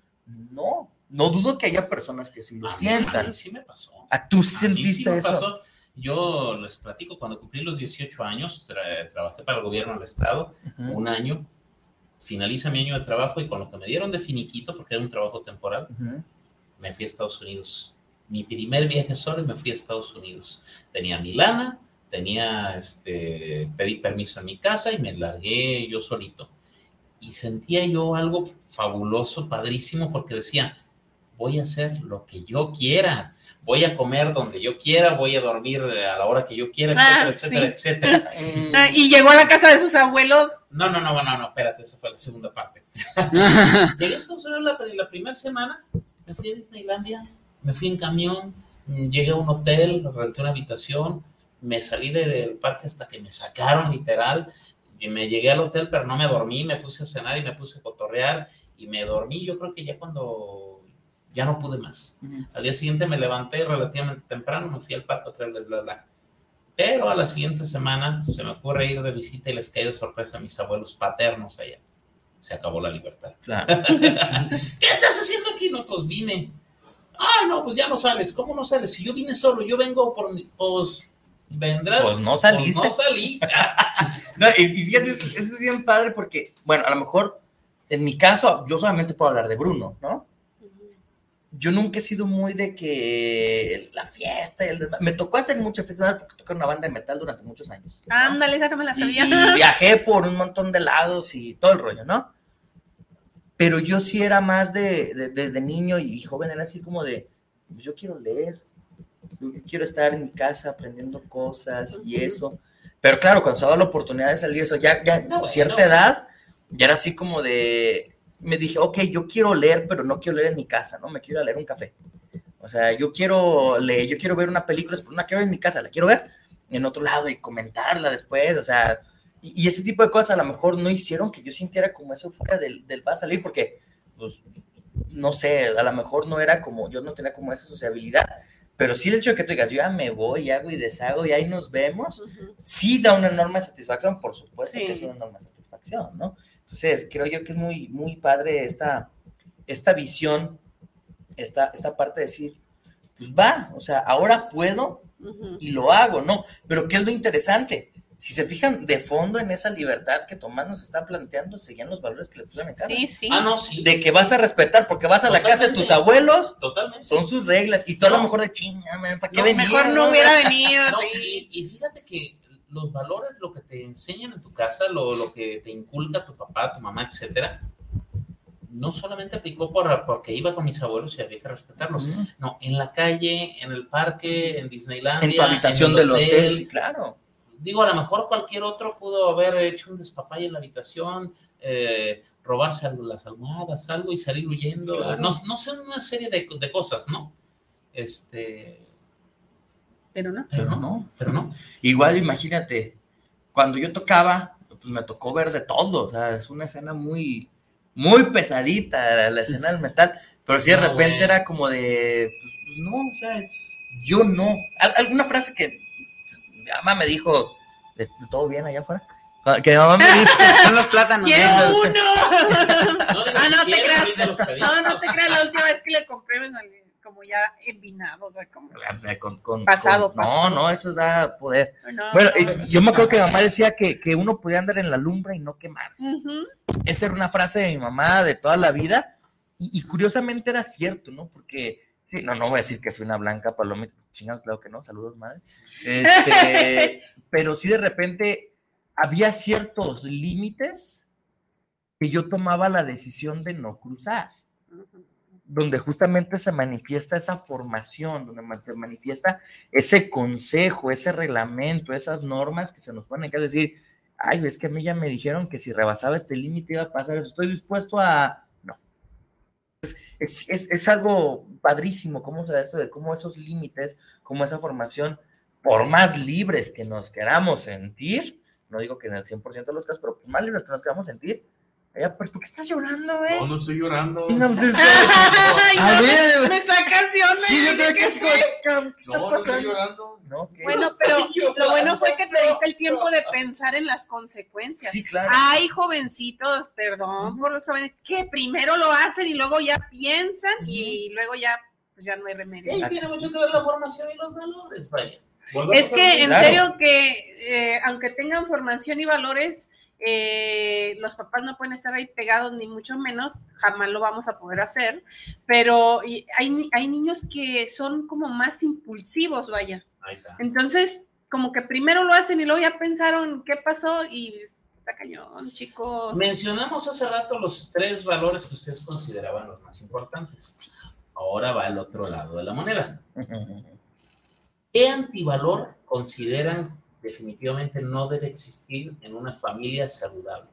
No, no dudo que haya personas que sí lo A sientan. a mí sí me pasó. ¿A tú A sí me eso? pasó. Yo les platico, cuando cumplí los 18 años, tra- trabajé para el gobierno del estado un año, finaliza mi año de trabajo y con lo que me dieron de finiquito, porque era un trabajo temporal, me fui a Estados Unidos. Mi primer viaje solo y me fui a Estados Unidos. Tenía mi lana, tenía, este, pedí permiso en mi casa y me largué yo solito. Y sentía yo algo fabuloso, padrísimo, porque decía, voy a hacer lo que yo quiera, voy a comer donde yo quiera, voy a dormir a la hora que yo quiera, etcétera, Ah, etcétera, sí. etcétera. Ah, y llegó a la casa de sus abuelos. No, no, no, no, no, espérate, esa fue la segunda parte. Llegué a Estados Unidos la, la primera semana, me fui a Disneylandia, me fui en camión, llegué a un hotel, renté una habitación, me salí de- del parque hasta que me sacaron literal, y me llegué al hotel, pero no me dormí, me puse a cenar y me puse a cotorrear, y me dormí, yo creo que ya cuando ya no pude más. Ujú. Al día siguiente me levanté relativamente temprano, me fui al parque otra vez, bla, bla. Pero a la siguiente semana se me ocurre ir de visita y les caí de sorpresa a mis abuelos paternos allá. Se acabó la libertad. Claro. ¿Qué estás haciendo aquí? No, pues vine. Ah, no, pues ya no sales. ¿Cómo no sales? Si yo vine solo, yo vengo por mi, pues Vendrás. Pues no saliste. Pues no salí. No, y, fíjate, eso, eso es bien padre porque, bueno, a lo mejor en mi caso, yo solamente puedo hablar de Bruno, ¿no? Yo nunca he sido muy de que la fiesta, y el me tocó hacer mucha fiesta porque toqué en una banda de metal durante muchos años. ¿no? Ándale, esa no me la sabía. y viajé por un montón de lados y todo el rollo, ¿no? Pero yo sí era más de, de- desde niño y joven, era así como de, pues yo quiero leer, quiero estar en mi casa aprendiendo cosas y eso. Pero claro, cuando se daba la oportunidad de salir, eso ya, ya No, cierta edad, ya era así como de, me dije, ok, yo quiero leer, pero no quiero leer en mi casa, ¿no? Me quiero ir a leer un café. O sea, yo quiero leer, yo quiero ver una película, pero no la quiero ver en mi casa, la quiero ver en otro lado y comentarla después, o sea, y, y ese tipo de cosas a lo mejor no hicieron que yo sintiera como eso fuera del, del va a salir, porque, pues, no sé, a lo mejor no era como, yo no tenía como esa sociabilidad, pero sí el hecho de que tú digas, yo ya me voy, hago y deshago y ahí nos vemos, Ujú. sí da una enorme satisfacción, por supuesto Sí. que es una enorme satisfacción, ¿no? Entonces, creo yo que es muy, muy padre esta, esta visión, esta, esta parte de decir, pues va, o sea, ahora puedo Ujú. y lo hago, ¿no? Pero ¿qué es lo interesante? Si se fijan de fondo en esa libertad que Tomás nos está planteando, seguían los valores que le pusieron en cara. Sí, sí. Ah, no, sí. De que vas a respetar, porque vas a la casa de tus abuelos, Totalmente. son sus reglas, y tú a lo mejor de chinga, man, ¿para qué No, venía? Mejor no hubiera venido. No, y, y fíjate que los valores, lo que te enseñan en tu casa, lo, lo que te inculca tu papá, tu mamá, etcétera, no solamente aplicó por, porque iba con mis abuelos y había que respetarlos. No, en la calle, en el parque, en Disneylandia. En tu habitación el del hotel, sí, claro. Digo, a lo mejor cualquier otro pudo haber hecho un despapalle en la habitación, eh, robarse algo, las almohadas, algo y salir huyendo. Claro. No, no sé, una serie de, de cosas, ¿no? Este, Pero no. pero no, no. pero no. Igual, imagínate, cuando yo tocaba, pues me tocó ver de todo, o sea, es una escena muy, muy pesadita, la, la escena del metal, pero sí de Ah, repente bueno. era como de, pues, pues, no, o sea, yo no. Al- alguna frase que mamá me dijo, ¿de- de ¿todo bien allá afuera? Que mi mamá me dijo, Son los plátanos. ¡Quiero ¿no? uno! Ah, no te creas. No, no te creas. La última vez que le compré me salió como ya envinado. O sea, como... con- con- Pasado, con- pasado. No, no, eso da poder. No, Bueno, no. yo me acuerdo que mi mamá decía que, que uno podía andar en la lumbre y no quemarse. Esa era una frase de mi mamá de toda la vida y, y curiosamente era cierto, ¿no? Porque, sí, no, no voy a decir que fui una blanca palomita, chingados, claro que no, saludos, madre. Este, pero sí de repente había ciertos límites que yo tomaba la decisión de no cruzar, donde justamente se manifiesta esa formación, donde se manifiesta ese consejo, ese reglamento, esas normas que se nos ponen que decir, ay, es que a mí ya me dijeron que si rebasaba este límite iba a pasar eso, estoy dispuesto a... Es, es- es algo padrísimo, cómo se da esto de cómo esos límites, cómo esa formación, por más libres que nos queramos sentir, no digo que en el 100% de los casos, pero por más libres que nos queramos sentir, ella, ¿por qué estás llorando, No, eh? no estoy llorando. No, Ay, a no, ver, me sacas de onda. sí, yo creo que es ¿qué como, fue? ¿qué está No, no estoy llorando. No, ¿qué? Bueno, No pero estoy lo bueno fue que te diste el tiempo de pensar en las consecuencias. Sí, claro. Hay jovencitos, perdón por los jóvenes, que primero lo hacen y luego ya piensan y luego ya, pues ya no hay remedio. Ey, Así. tiene mucho que ver la formación y los valores, vaya. Volvemos Es que en. Claro. serio que eh, aunque tengan formación y valores, eh, los papás no pueden estar ahí pegados ni mucho menos, jamás lo vamos a poder hacer, pero hay, hay niños que son como más impulsivos, vaya. Ahí está. Entonces, como que primero lo hacen y luego ya pensaron qué pasó y está cañón, chicos. Mencionamos hace rato los tres valores que ustedes consideraban los más importantes. Ahora va el otro lado de la moneda. ¿Qué antivalor consideran definitivamente no debe existir en una familia saludable?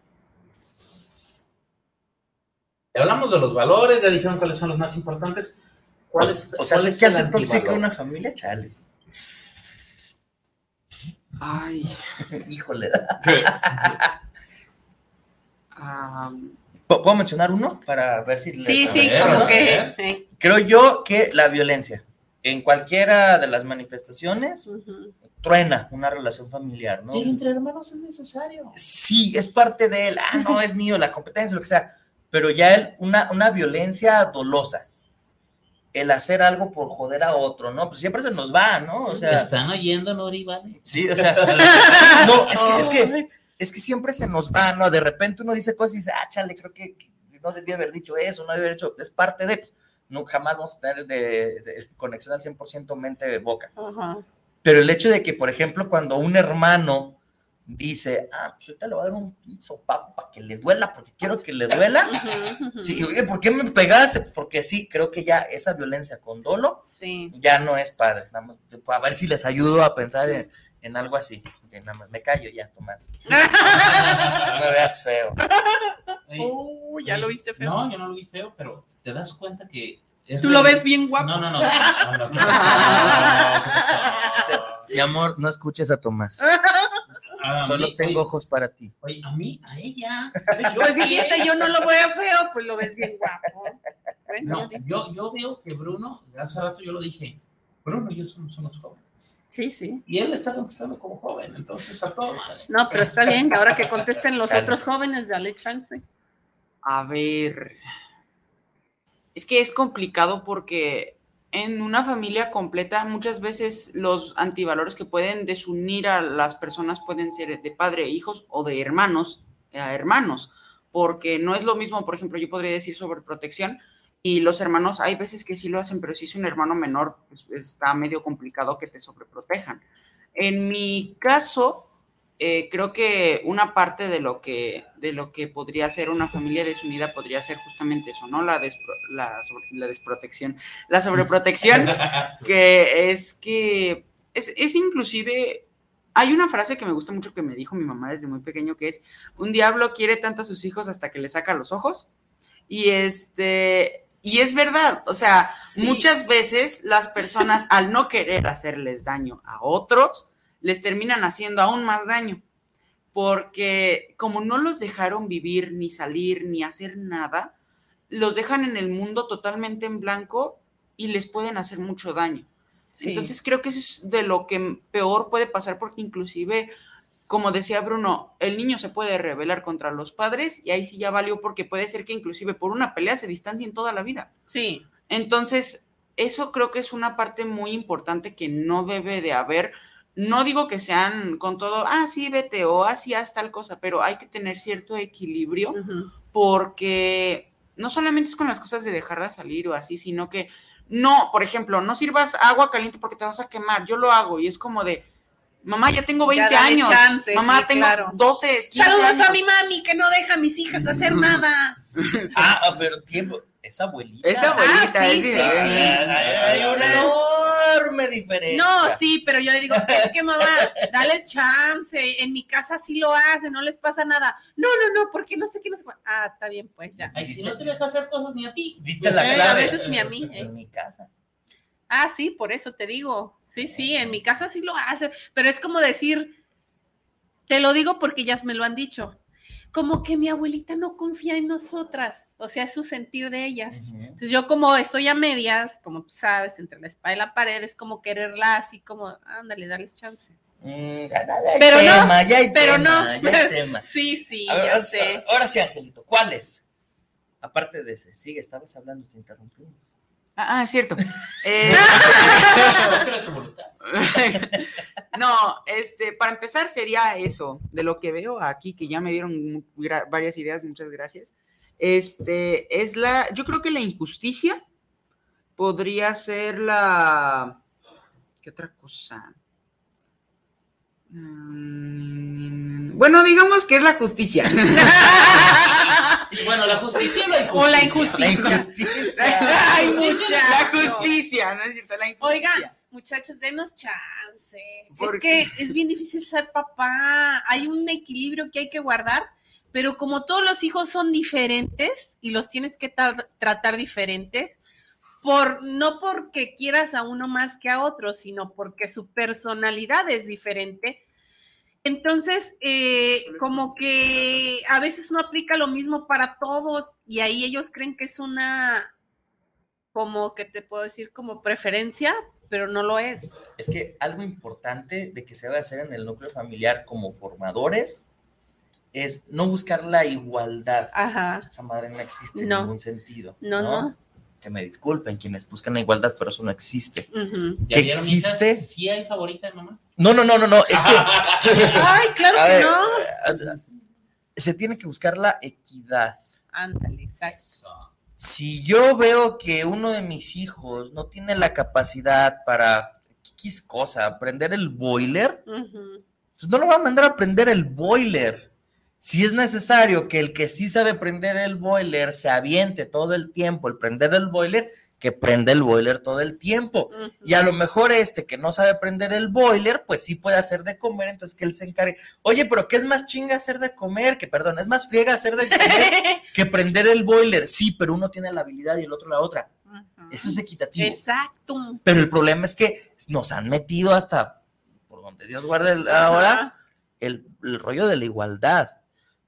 Ya hablamos de los valores, ya dijeron cuáles son los más importantes. ¿Cuál es, o sea, cuál ¿qué es el hace tóxica una familia? Chale. Ay. Híjole. ¿Pu- ¿Puedo mencionar uno para ver si... Sí, sí, ver, como que... eh, Creo yo que la violencia, en cualquiera de las manifestaciones. Truena una relación familiar, ¿no? Pero entre hermanos es necesario. Sí, es parte de él. Ah, no, es mío, la competencia, lo que sea. Pero ya él, una, una violencia dolosa. el hacer algo por joder a otro, ¿no? Pues siempre se nos va, ¿no? O sea, ¿Están oyendo, Nori? Vale. sí, o sea, no, es que, es que, es que siempre se nos va, ¿no? De repente uno dice cosas y dice, ah, chale, creo que que no debía haber dicho eso, no debía haber hecho, es parte de, pues, no, jamás vamos a tener de, de conexión al 100% mente-boca. Ajá. Pero el hecho de que, por ejemplo, cuando un hermano dice, ah, pues ahorita le voy a dar un sopapo para que le duela, porque quiero que le duela. Sí, oye, ¿por qué me pegaste? Porque sí, creo que ya esa violencia con dolo Sí. ya no es padre. Nada más, a ver si les ayudo a pensar en, en algo así. Nada más, me callo ya, Tomás. No me veas feo. Oh, ya lo viste feo. No, yo no lo vi feo, pero te das cuenta que. Es Tú lo ves bien guapo. No, no, no. Mi amor, no escuches a Tomás. A Solo mí, tengo oye, ojos para ti. Oye, a mí, a ella. Pues dijiste, yo no lo veo feo, pues lo ves bien guapo. No, yo, yo veo que Bruno, hace rato yo lo dije, Bruno y yo somos, somos jóvenes. sí, sí. Y él está contestando como joven, entonces a todo madre. No, pero está bien, ahora que contesten los otros jóvenes, dale chance. A ver. Es que es complicado porque en una familia completa muchas veces los antivalores que pueden desunir a las personas pueden ser de padre e hijos o de hermanos a hermanos, porque no es lo mismo, por ejemplo, yo podría decir sobre protección y los hermanos hay veces que sí lo hacen, pero si es un hermano menor, pues está medio complicado que te sobreprotejan. En mi caso, eh, creo que una parte de lo que de lo que podría ser una familia desunida podría ser justamente eso, ¿no? La, despro- la, sobre- la desprotección, la sobreprotección, que es que es, es inclusive, hay una frase que me gusta mucho que me dijo mi mamá desde muy pequeño, que es, un diablo quiere tanto a sus hijos hasta que le saca los ojos, y este... Y es verdad, o sea, Sí. muchas veces las personas al no querer hacerles daño a otros, les terminan haciendo aún más daño, porque como no los dejaron vivir, ni salir, ni hacer nada, los dejan en el mundo totalmente en blanco y les pueden hacer mucho daño. Sí. Entonces creo que eso es de lo que peor puede pasar porque inclusive, como decía Bruno, el niño se puede rebelar contra los padres y ahí sí ya valió porque puede ser que inclusive por una pelea se distancien toda la vida. Sí. Entonces, eso creo que es una parte muy importante que no debe de haber. No digo que sean con todo, ah, sí, vete o así haz tal cosa, pero hay que tener cierto equilibrio porque no solamente es con las cosas de dejarla salir o así, sino que no, por ejemplo, no sirvas agua caliente porque te vas a quemar. Yo lo hago y es como de, mamá, ya tengo 20 Ya dale años, chance, mamá, sí, tengo claro. 12, 15 Saludos años. a mi mami que no deja a mis hijas hacer nada. Ah, pero tiempo. Esa abuelita. Esa abuelita Ah, sí, es sí. Hay, hay- hay una enorme diferencia. No, sí, pero yo le digo, es que mamá, dale chance, en mi casa sí lo hacen, no les pasa nada. No, no, no, porque no sé qué no sé. cuál. Ah, está bien, pues ya. Ay, si no te deja hacer cosas ni a ti. ¿Viste la Eh, clave? a veces ni a mí, eh. En mi casa. Ah, sí, por eso te digo. Sí, sí, en mi casa sí lo hacen, pero es como decir, te lo digo porque ya me lo han dicho. Como que mi abuelita no confía en nosotras, o sea, es su sentir de ellas. Entonces yo como estoy a medias, como tú sabes, entre la espada y la pared, es como quererla así como, ándale, darles chance. Mm, Pero no, ya hay pero tema, no. ya hay tema. Sí, sí, ver, ya ahora, sé. ahora sí, Angelito, ¿cuáles? Aparte de ese, sigue, estabas hablando, te interrumpimos. Ah, ah, es cierto. Eh, no, este, para empezar sería eso, de lo que veo aquí, que ya me dieron varias ideas, muchas gracias. Este, es la, yo creo que la injusticia podría ser la, ¿qué otra cosa? Mm, Bueno, digamos que es la justicia. Bueno, la justicia y la injusticia. O la injusticia. La injusticia. La justicia, ¿no es cierto? La injusticia. Oigan, muchachos, denos chance. ¿Por Es que es bien difícil ser papá. Hay un equilibrio que hay que guardar, pero como todos los hijos son diferentes y los tienes que tar- tratar diferentes, por, no porque quieras a uno más que a otro, sino porque su personalidad es diferente. Entonces, eh, como que a veces no aplica lo mismo para todos y ahí ellos creen que es una, como que te puedo decir, como preferencia, pero no lo es. Es que algo importante de que se debe hacer en el núcleo familiar como formadores es no buscar la igualdad. Ajá. Esa madre no existe en ningún sentido. No, no. Que me disculpen quienes buscan la igualdad, pero eso no existe. Ujú. ¿Ya ¿Que vieron, hijas? existe? ¿Sí hay favorita de mamá? No, no, no, no, no, es que Ay, claro que ver, no. se tiene que buscar la equidad. Ándale, exacto. Si yo veo que uno de mis hijos no tiene la capacidad para X cosa, prender el boiler, Ujú. pues no lo va a mandar a prender el boiler. Si es necesario que el que sí sabe prender el boiler se aviente todo el tiempo el prender el boiler, que prenda el boiler todo el tiempo. Y a lo mejor este que no sabe prender el boiler, pues sí puede hacer de comer, entonces que él se encargue. Oye, pero ¿qué es más chinga hacer de comer? Que perdón, es más friega hacer de comer que prender el boiler. Sí, pero uno tiene la habilidad y el otro la otra. Eso es equitativo. Exacto. Pero el problema es que nos han metido hasta, por donde Dios guarde el- ahora, el, el rollo de la igualdad.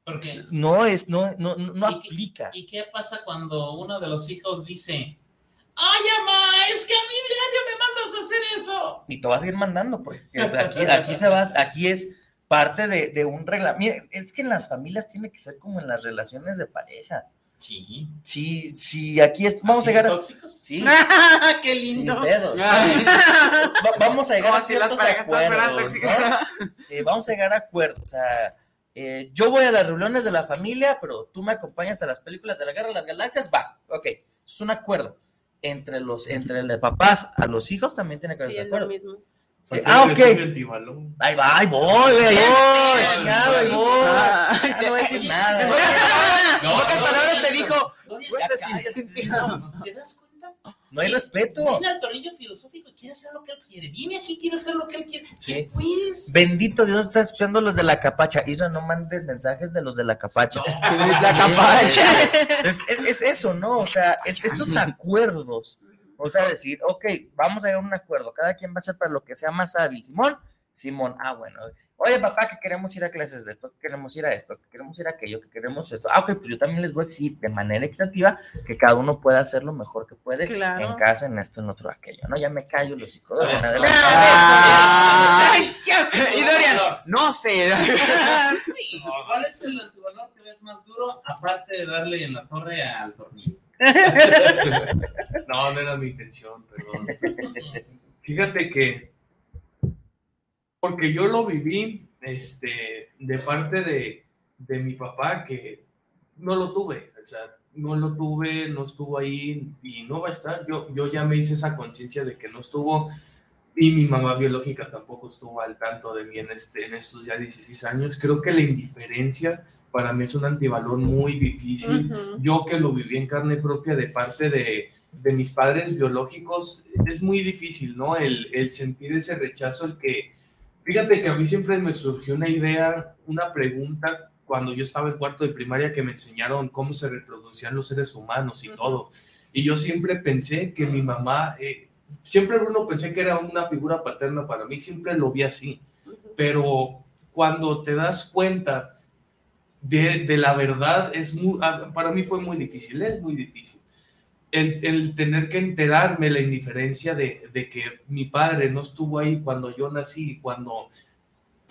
Porque, No es, no, no, no no ¿Y qué- aplica. ¿Y qué pasa cuando uno de los hijos dice, ay, mamá, es que a mí diario me mandas a hacer eso? Y te va a seguir mandando, porque aquí, aquí se va, aquí es parte de, de un reglamento. Mire, es que en las familias tiene que ser como en las relaciones de pareja. Sí. Si, si aquí es, vamos a ¿Así llegar a. tóxicos? Sí, Qué lindo. vamos a llegar a ciertos acuerdos. Eh, vamos a llegar a acuerdos. O sea, eh, yo voy a las reuniones de la familia, pero tú me acompañas a las películas de la Guerra de las Galaxias, va, ok, es un acuerdo. Entre los, entre el de papás a los hijos también tiene que haber Sí, acuerdo. mismo. Ah, ok. Ahí va, ahí voy, güey, ahí voy, ahí voy. Ah, Ya no voy a decir nada. No, pocas palabras te dijo. Ya ¿Te das cuenta? No hay respeto. Viene al tornillo filosófico y quiere hacer lo que él quiere. Viene aquí quiere hacer lo que él quiere. Sí. ¿Qué pues? Bendito Dios, está escuchando los de la capacha. Isra, no mandes mensajes de los de la capacha. la capacha. Es, es- es eso, ¿no? O sea, es, esos acuerdos. O sea, decir, ok, vamos a llegar a un acuerdo. Cada quien va a hacer para lo que sea más hábil. Simón, Simón, ah, bueno. Oye, papá, que queremos ir a clases de esto, que queremos ir a esto, que queremos ir a aquello, que queremos esto. Ah, ok, pues yo también les voy a exigir de manera equitativa que cada uno pueda hacer lo mejor que puede Claro. en casa, en esto, en otro, aquello. No, ya me callo los psicólogos. en adelante. Ay, ya sé. Y Dorian, no sé. ¿Cuál es el antivalor que ves más duro aparte de darle en la torre al tornillo? No, no era mi intención, perdón. Fíjate que, porque yo lo viví este, de parte de, de mi papá, que no lo tuve, o sea, no lo tuve, no estuvo ahí y no va a estar. Yo, yo ya me hice esa conciencia de que no estuvo y mi mamá biológica tampoco estuvo al tanto de mí en, este, en estos ya 16 años. Creo que la indiferencia para mí es un antivalor muy difícil yo que lo viví en carne propia de parte de, de mis padres biológicos, es muy difícil, ¿no? El, el sentir ese rechazo, el que, fíjate que a mí siempre me surgió una idea, una pregunta cuando yo estaba en cuarto de primaria que me enseñaron cómo se reproducían los seres humanos y todo. Y yo siempre pensé que mi mamá, eh, siempre Bruno pensé que era una figura paterna para mí, siempre lo vi así. Pero cuando te das cuenta de, de la verdad, es muy, ah, para mí fue muy difícil, es muy difícil. El, tener que enterarme la indiferencia de, de que mi padre no estuvo ahí cuando yo nací, cuando,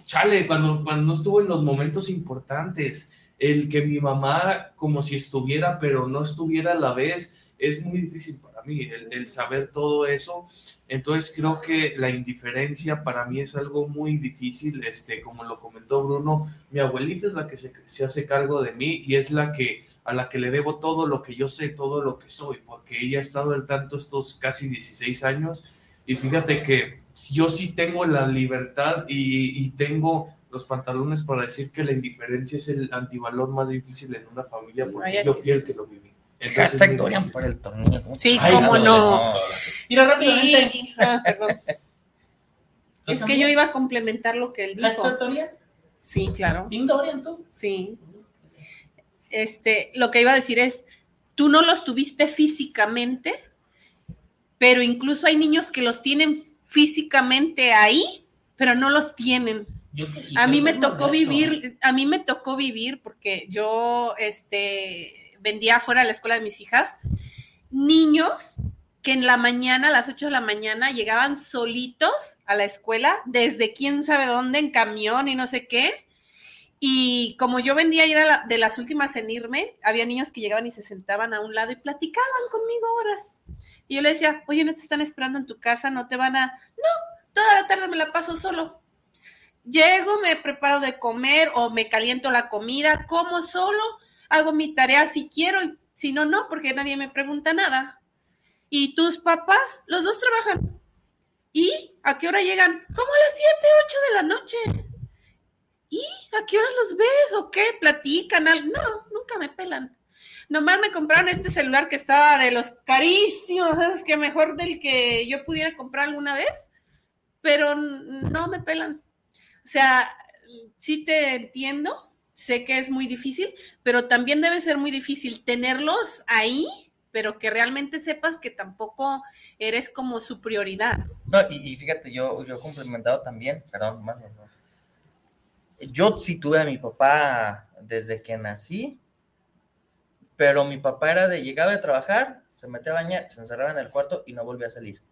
chale, cuando, cuando no estuvo en los momentos importantes, el que mi mamá como si estuviera, pero no estuviera a la vez, es muy difícil para mí, el, el saber todo eso. Entonces creo que la indiferencia para mí es algo muy difícil, este, como lo comentó Bruno, mi abuelita es la que se, se hace cargo de mí y es la que a la que le debo todo lo que yo sé, todo lo que soy, porque ella ha estado al tanto estos casi 16 años y fíjate que yo sí tengo la libertad y, y tengo los pantalones para decir que la indiferencia es el antivalor más difícil en una familia porque yo fui el que lo viví. Entonces, es Hashtag Dorian por el tornillo. ¿cómo Sí, Ay, cómo no. Mira, rápidamente. Ah, perdón. Es que yo iba a complementar lo que él dijo. ¿Hashtag Dorian? Sí, claro. ¿Team Dorian tú? Sí. Este, lo que iba a decir es, tú no los tuviste físicamente, pero incluso hay niños que los tienen físicamente ahí, pero no los tienen. Yo- A mí me tocó vivir, a mí me tocó vivir porque yo este, vendía afuera de la escuela de mis hijas niños que en la mañana, a las 8 de la mañana, llegaban solitos a la escuela, desde quién sabe dónde, en camión y no sé qué, Y como yo vendía y era de las últimas en irme, había niños que llegaban y se sentaban a un lado y platicaban conmigo horas. Y yo le decía, oye, no te están esperando en tu casa, no te van a... No, toda la tarde me la paso solo. Llego, me preparo de comer o me caliento la comida, como solo, hago mi tarea si quiero y si no, no, porque nadie me pregunta nada. ¿Y tus papás? Los dos trabajan. ¿Y a qué hora llegan? Como a las 7, 8 de la noche. ¿Y a qué hora los ves o qué? ¿Platican algo? No, nunca me pelan. Nomás me compraron este celular que estaba de los carísimos, ¿sabes? Que mejor del que yo pudiera comprar alguna vez, pero no me pelan. O sea, sí te entiendo, sé que es muy difícil, pero también debe ser muy difícil tenerlos ahí, pero que realmente sepas que tampoco eres como su prioridad. No, y, y fíjate, yo, yo he complementado también, perdón, más, más, más. Yo sí tuve a mi papá desde que nací, pero mi papá era de llegaba de trabajar, se metía a bañar, se encerraba en el cuarto y no volvía a salir.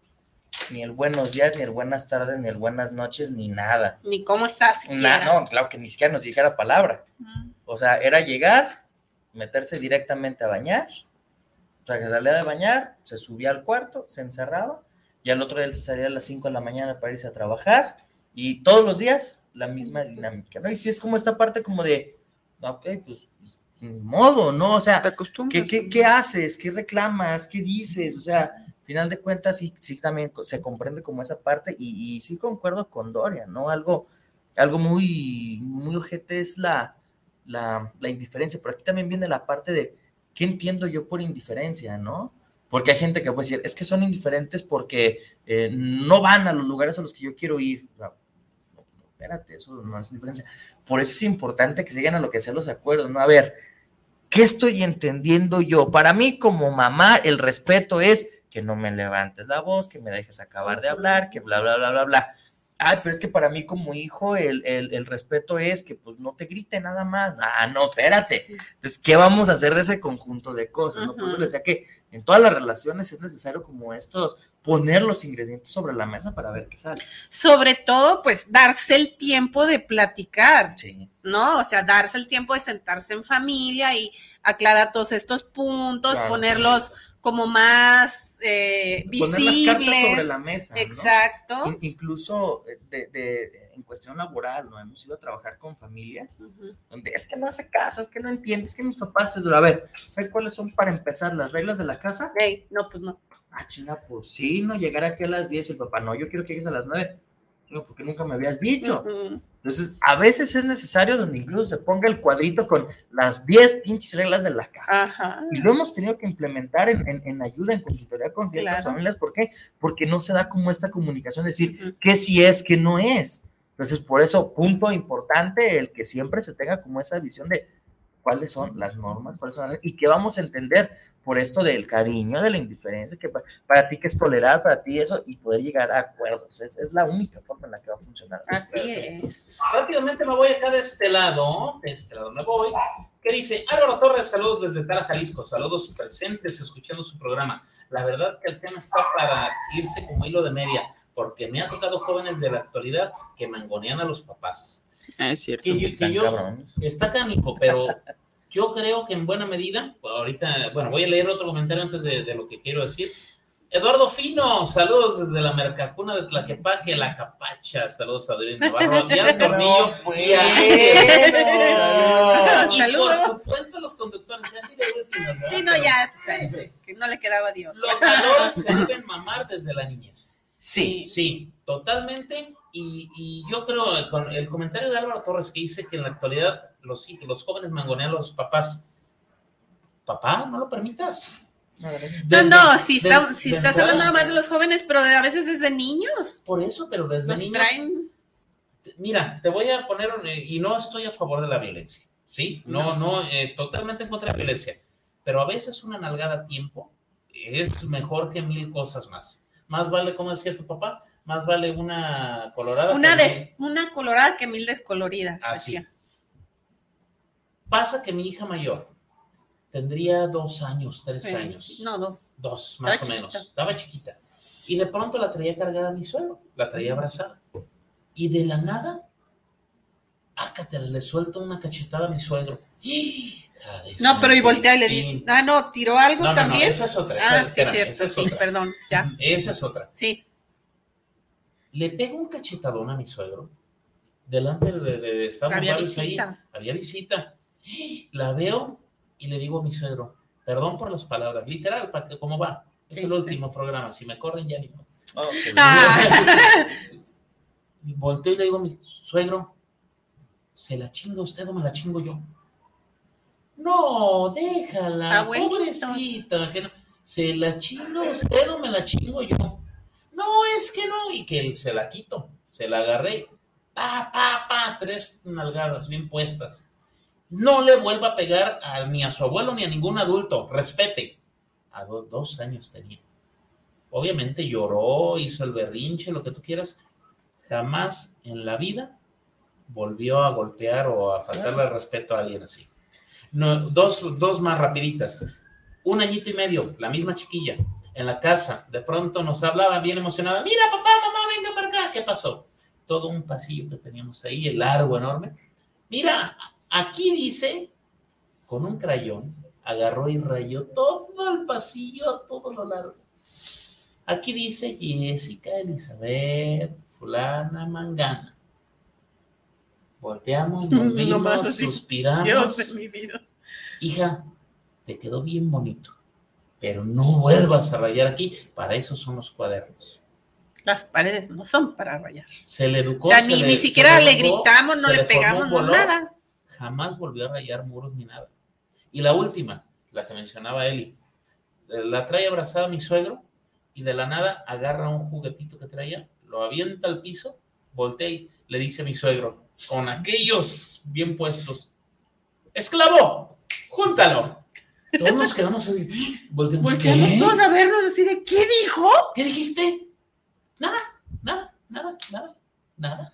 Ni el buenos días, ni el buenas tardes, ni el buenas noches, ni nada. Ni cómo estás siquiera. Na- no, claro que ni siquiera nos dijera palabra. O sea, era llegar, meterse directamente a bañar, o sea, que salía de bañar, se subía al cuarto, se encerraba, y al otro día él se salía a las 5 de la mañana para irse a trabajar, y todos los días la misma dinámica, ¿no? Y si es como esta parte como de, ok, pues, pues, ni modo, ¿no? O sea, ¿qué, qué, qué haces? ¿Qué reclamas? ¿Qué dices? O sea, al final de cuentas sí, sí también se comprende como esa parte, y, y sí concuerdo con Doria, ¿no? Algo, algo muy, muy ojete es la, la, la indiferencia, pero aquí también viene la parte de qué entiendo yo por indiferencia, ¿no? Porque hay gente que puede decir, es que son indiferentes porque eh, no van a los lugares a los que yo quiero ir. O sea, espérate, eso no es indiferencia. Por eso es importante que se lleguen a lo que sean los acuerdos, ¿no? A ver, ¿qué estoy entendiendo yo? Para mí, como mamá, el respeto es que no me levantes la voz, que me dejes acabar de hablar, que bla, bla, bla, bla, bla. Ay, pero es que para mí como hijo el, el, el respeto es que pues no te grite nada más. Ah, no, espérate. Entonces, ¿qué vamos a hacer de ese conjunto de cosas? ¿no? Por eso le decía que en todas las relaciones es necesario como estos, poner los ingredientes sobre la mesa para ver qué sale. Sobre todo, pues darse el tiempo de platicar, Sí. ¿no? O sea, darse el tiempo de sentarse en familia y aclarar todos estos puntos, Claro. ponerlos como más eh, Poner las cartas visibles. sobre la mesa. Exacto. In- incluso eh, de, de- en cuestión laboral, ¿no? Hemos ido a trabajar con familias donde es que no hace caso, es que no entiendes, que mis papás, se- a ver, ¿sabes cuáles son para empezar las reglas de la casa? No, pues no. Ah, chinga, pues sí, no, llegar aquí a las 10 y el papá, no, yo quiero que llegues a las 9. No, porque nunca me habías dicho. Entonces, a veces es necesario donde incluso se ponga el cuadrito con las 10 pinches reglas de la casa. Ajá. Y lo hemos tenido que implementar en, en- en ayuda, en consultoría con ciertas Claro. familias. ¿Por qué? Porque no se da como esta comunicación, de decir qué sí es, qué no es. Entonces, por eso, punto importante, el que siempre se tenga como esa visión de cuáles son las normas, cuáles son las- y que vamos a entender por esto del cariño, de la indiferencia, que pa- para, ti que es tolerar, para ti eso, y poder llegar a acuerdos. Es, es la única forma en la que va a funcionar. Así es. Rápidamente me voy acá de este lado, de este lado me voy, que dice Álvaro Torres, saludos desde Tala, Jalisco, saludos presentes, escuchando su programa. La verdad que el tema está para irse como hilo de media, porque me ha tocado jóvenes de la actualidad que mangonean a los papás. Es cierto. Que yo, que Tan yo- cabrones. está cánico, pero yo creo que en buena medida, ahorita, bueno, voy a leer otro comentario antes de, de lo que quiero decir. Eduardo Fino, saludos desde la Mercacuna de Tlaquepaque, La Capacha, saludos a Adrián Navarro y al Tornillo. y a Ángel. Y Saludos. por supuesto los conductores, ya sí de última, ¿verdad? Sí, no, Pero ya, pues, sí. que no le quedaba Dios. Los valores se deben mamar desde la niñez. Sí, Sí, totalmente. Y, y yo creo, con el comentario de Álvaro Torres que dice que en la actualidad los, los jóvenes mangonean a los papás. Papá, no lo permitas. No, De- no, de- si, de- está- si de estás entrada. hablando nomás de los jóvenes, pero a veces desde niños. Por eso, pero desde Nos niños. traen. Mira, te voy a poner, un- y no estoy a favor de la violencia, ¿sí? No, no, eh, totalmente en contra de la violencia. Pero a veces una nalgada a tiempo es mejor que mil cosas más. Más vale, como decía tu papá, más vale una colorada. Una, des- mil- una colorada que mil descoloridas. Así. decía. Pasa que mi hija mayor tendría dos años, tres Sí, años. No, dos. Dos, más Estaba o menos. Estaba chiquita. Y de pronto la traía cargada a mi suegro, la traía abrazada. Y de la nada, ah, pácate, le suelto una cachetada a mi suegro. No, pero y voltea y le di. Ah, no, tiró algo No, no, no, también. esa es otra, Ah, esa- sí, espérame, cierto. esa es sí, otra. perdón, ya. Esa es otra. Sí. Le pego un cachetadón a mi suegro. Delante de, de, de- estábamos Había varios ahí. Había visita. La veo y le digo a mi suegro, perdón por las palabras, literal, para que cómo va. Es Sí, el sí. último programa. Si me corren, ya ni modo. Oh, bien. Ah. Volteo y le digo a mi suegro, ¿se la chinga usted o me la chingo yo? No, déjala, Abuelito. pobrecita, que no- ¿se la chinga usted o me la chingo yo? No, es que no, y que se la quito, se la agarré, pa, pa, pa, tres nalgadas bien puestas. No le vuelva a pegar ni a su abuelo ni a ningún adulto, respete. A do- dos años tenía. Obviamente lloró, hizo el berrinche, lo que tú quieras. Jamás en la vida volvió a golpear o a faltarle al respeto a alguien así. No, dos, dos más rapiditas. Un añito y medio, la misma chiquilla, en la casa. De pronto nos hablaba bien emocionada. Mira, papá, mamá, venga para acá. ¿Qué pasó? Todo un pasillo que teníamos ahí, el largo, enorme. Mira, aquí dice, con un crayón, agarró y rayó todo el pasillo, todo lo largo. Aquí dice Jessica, Elizabeth, fulana, mangana. Volteamos, nos vimos, así. suspiramos. Dios de mi vida. Hija, te quedó bien bonito, pero no vuelvas a rayar aquí. Para eso son los cuadernos. Las paredes no son para rayar. Se le educó. O sea, se ni, le- ni se siquiera le gritamos, no le pegamos, no nada. Jamás volvió a rayar muros ni nada. Y la última, la que mencionaba Eli, eh, la trae abrazada a mi suegro y de la nada agarra un juguetito que traía, lo avienta al piso, voltea y le dice a mi suegro, con aquellos bien puestos, esclavo, júntalo. Todos nos quedamos así, volteamos, Volteamos ¿qué? todos a vernos así de, ¿qué dijo? ¿Qué dijiste? Nada, nada, nada, nada, nada.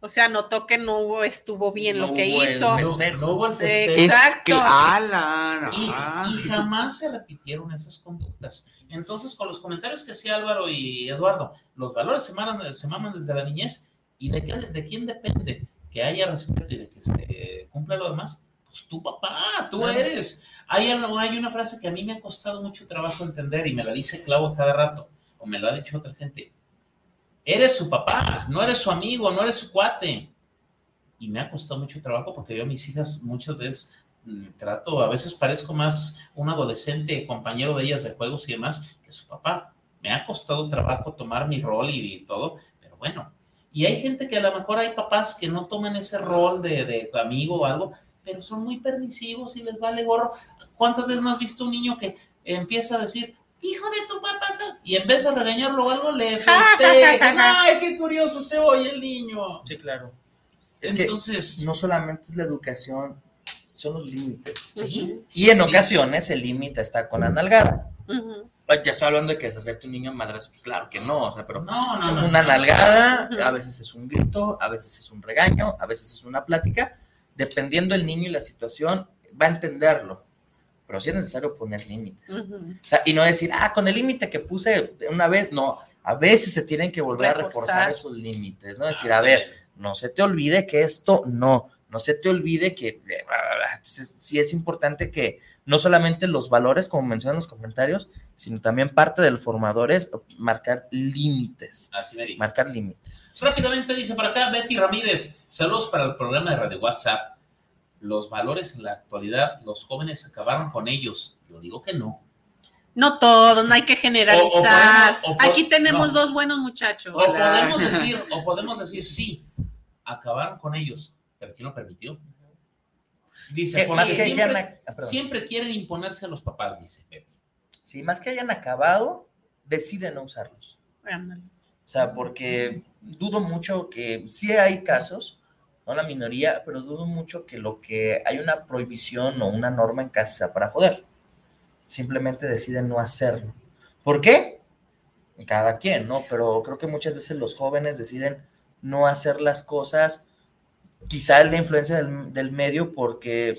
O sea, notó que no hubo- estuvo bien No lo que hizo. No, no hubo el festejo. Exacto. ala, Y, ajá. y jamás se repitieron esas conductas. Entonces, con los comentarios que hacía Álvaro y Eduardo, los valores se maman, se maman desde la niñez. ¿Y de, qué, de quién depende que haya respeto y de que se cumpla lo demás? Pues tu papá, tú eres. Hay, hay una frase que a mí me ha costado mucho trabajo entender y me la dice Clavo cada rato, o me lo ha dicho otra gente. Eres su papá, no eres su amigo, no eres su cuate. Y me ha costado mucho trabajo porque yo a mis hijas muchas veces mm, trato, a veces parezco más un adolescente compañero de ellas de juegos y demás que su papá. Me ha costado trabajo tomar mi rol y, y todo, pero bueno. Y hay gente que a lo mejor hay papás que no toman ese rol de, de amigo o algo, pero son muy permisivos y les vale gorro. ¿Cuántas veces no has visto un niño que empieza a decir, hijo de tu papá, acá", y en vez de regañarlo o algo, le festejan? ¡Ay, qué curioso se oye el niño! Sí, claro. Es que Entonces, no solamente es la educación, son los límites. sí, Y en Sí. ocasiones el límite está con la nalgada. Ujú. Ay, Ya estoy hablando de que deshacerte un niño en madras, pues claro que no, o sea, pero no, no, no. una no. nalgada, a veces es un grito, a veces es un regaño, a veces es una plática, dependiendo el niño y la situación, va a entenderlo. Pero sí es necesario poner límites. Ujú. O sea, y no decir, ah, con el límite que puse una vez, no, a veces se tienen que volver a Reforzar. esos límites, ¿no? Decir, a ver, no se te olvide que esto no, no se te olvide que, eh. Entonces, sí es importante que no solamente los valores, como mencionan los comentarios, sino también parte del formador es marcar límites, Así me dijo. marcar límites. Rápidamente dice por acá Betty Ramírez, saludos para el programa de Radio WhatsApp. Los valores en la actualidad, los jóvenes acabaron con ellos. Yo digo que no. No todo, no hay que generalizar. O- o podemos- o po- Aquí tenemos no. dos buenos muchachos. O podemos decir, o podemos decir, sí, acabaron con ellos, pero ¿quién lo permitió? Dice, Que porque más que hayan, siempre, ac- ah, siempre quieren imponerse a los papás, dice. Sí, más que hayan acabado, deciden no usarlos. Ándale. O sea, porque dudo mucho que sí hay casos, no la minoría, pero dudo mucho que lo que hay una prohibición o una norma en casa sea para joder. Simplemente deciden no hacerlo. ¿Por qué? Cada quien, ¿no? Pero creo que muchas veces los jóvenes deciden no hacer las cosas, quizá la influencia del, del medio porque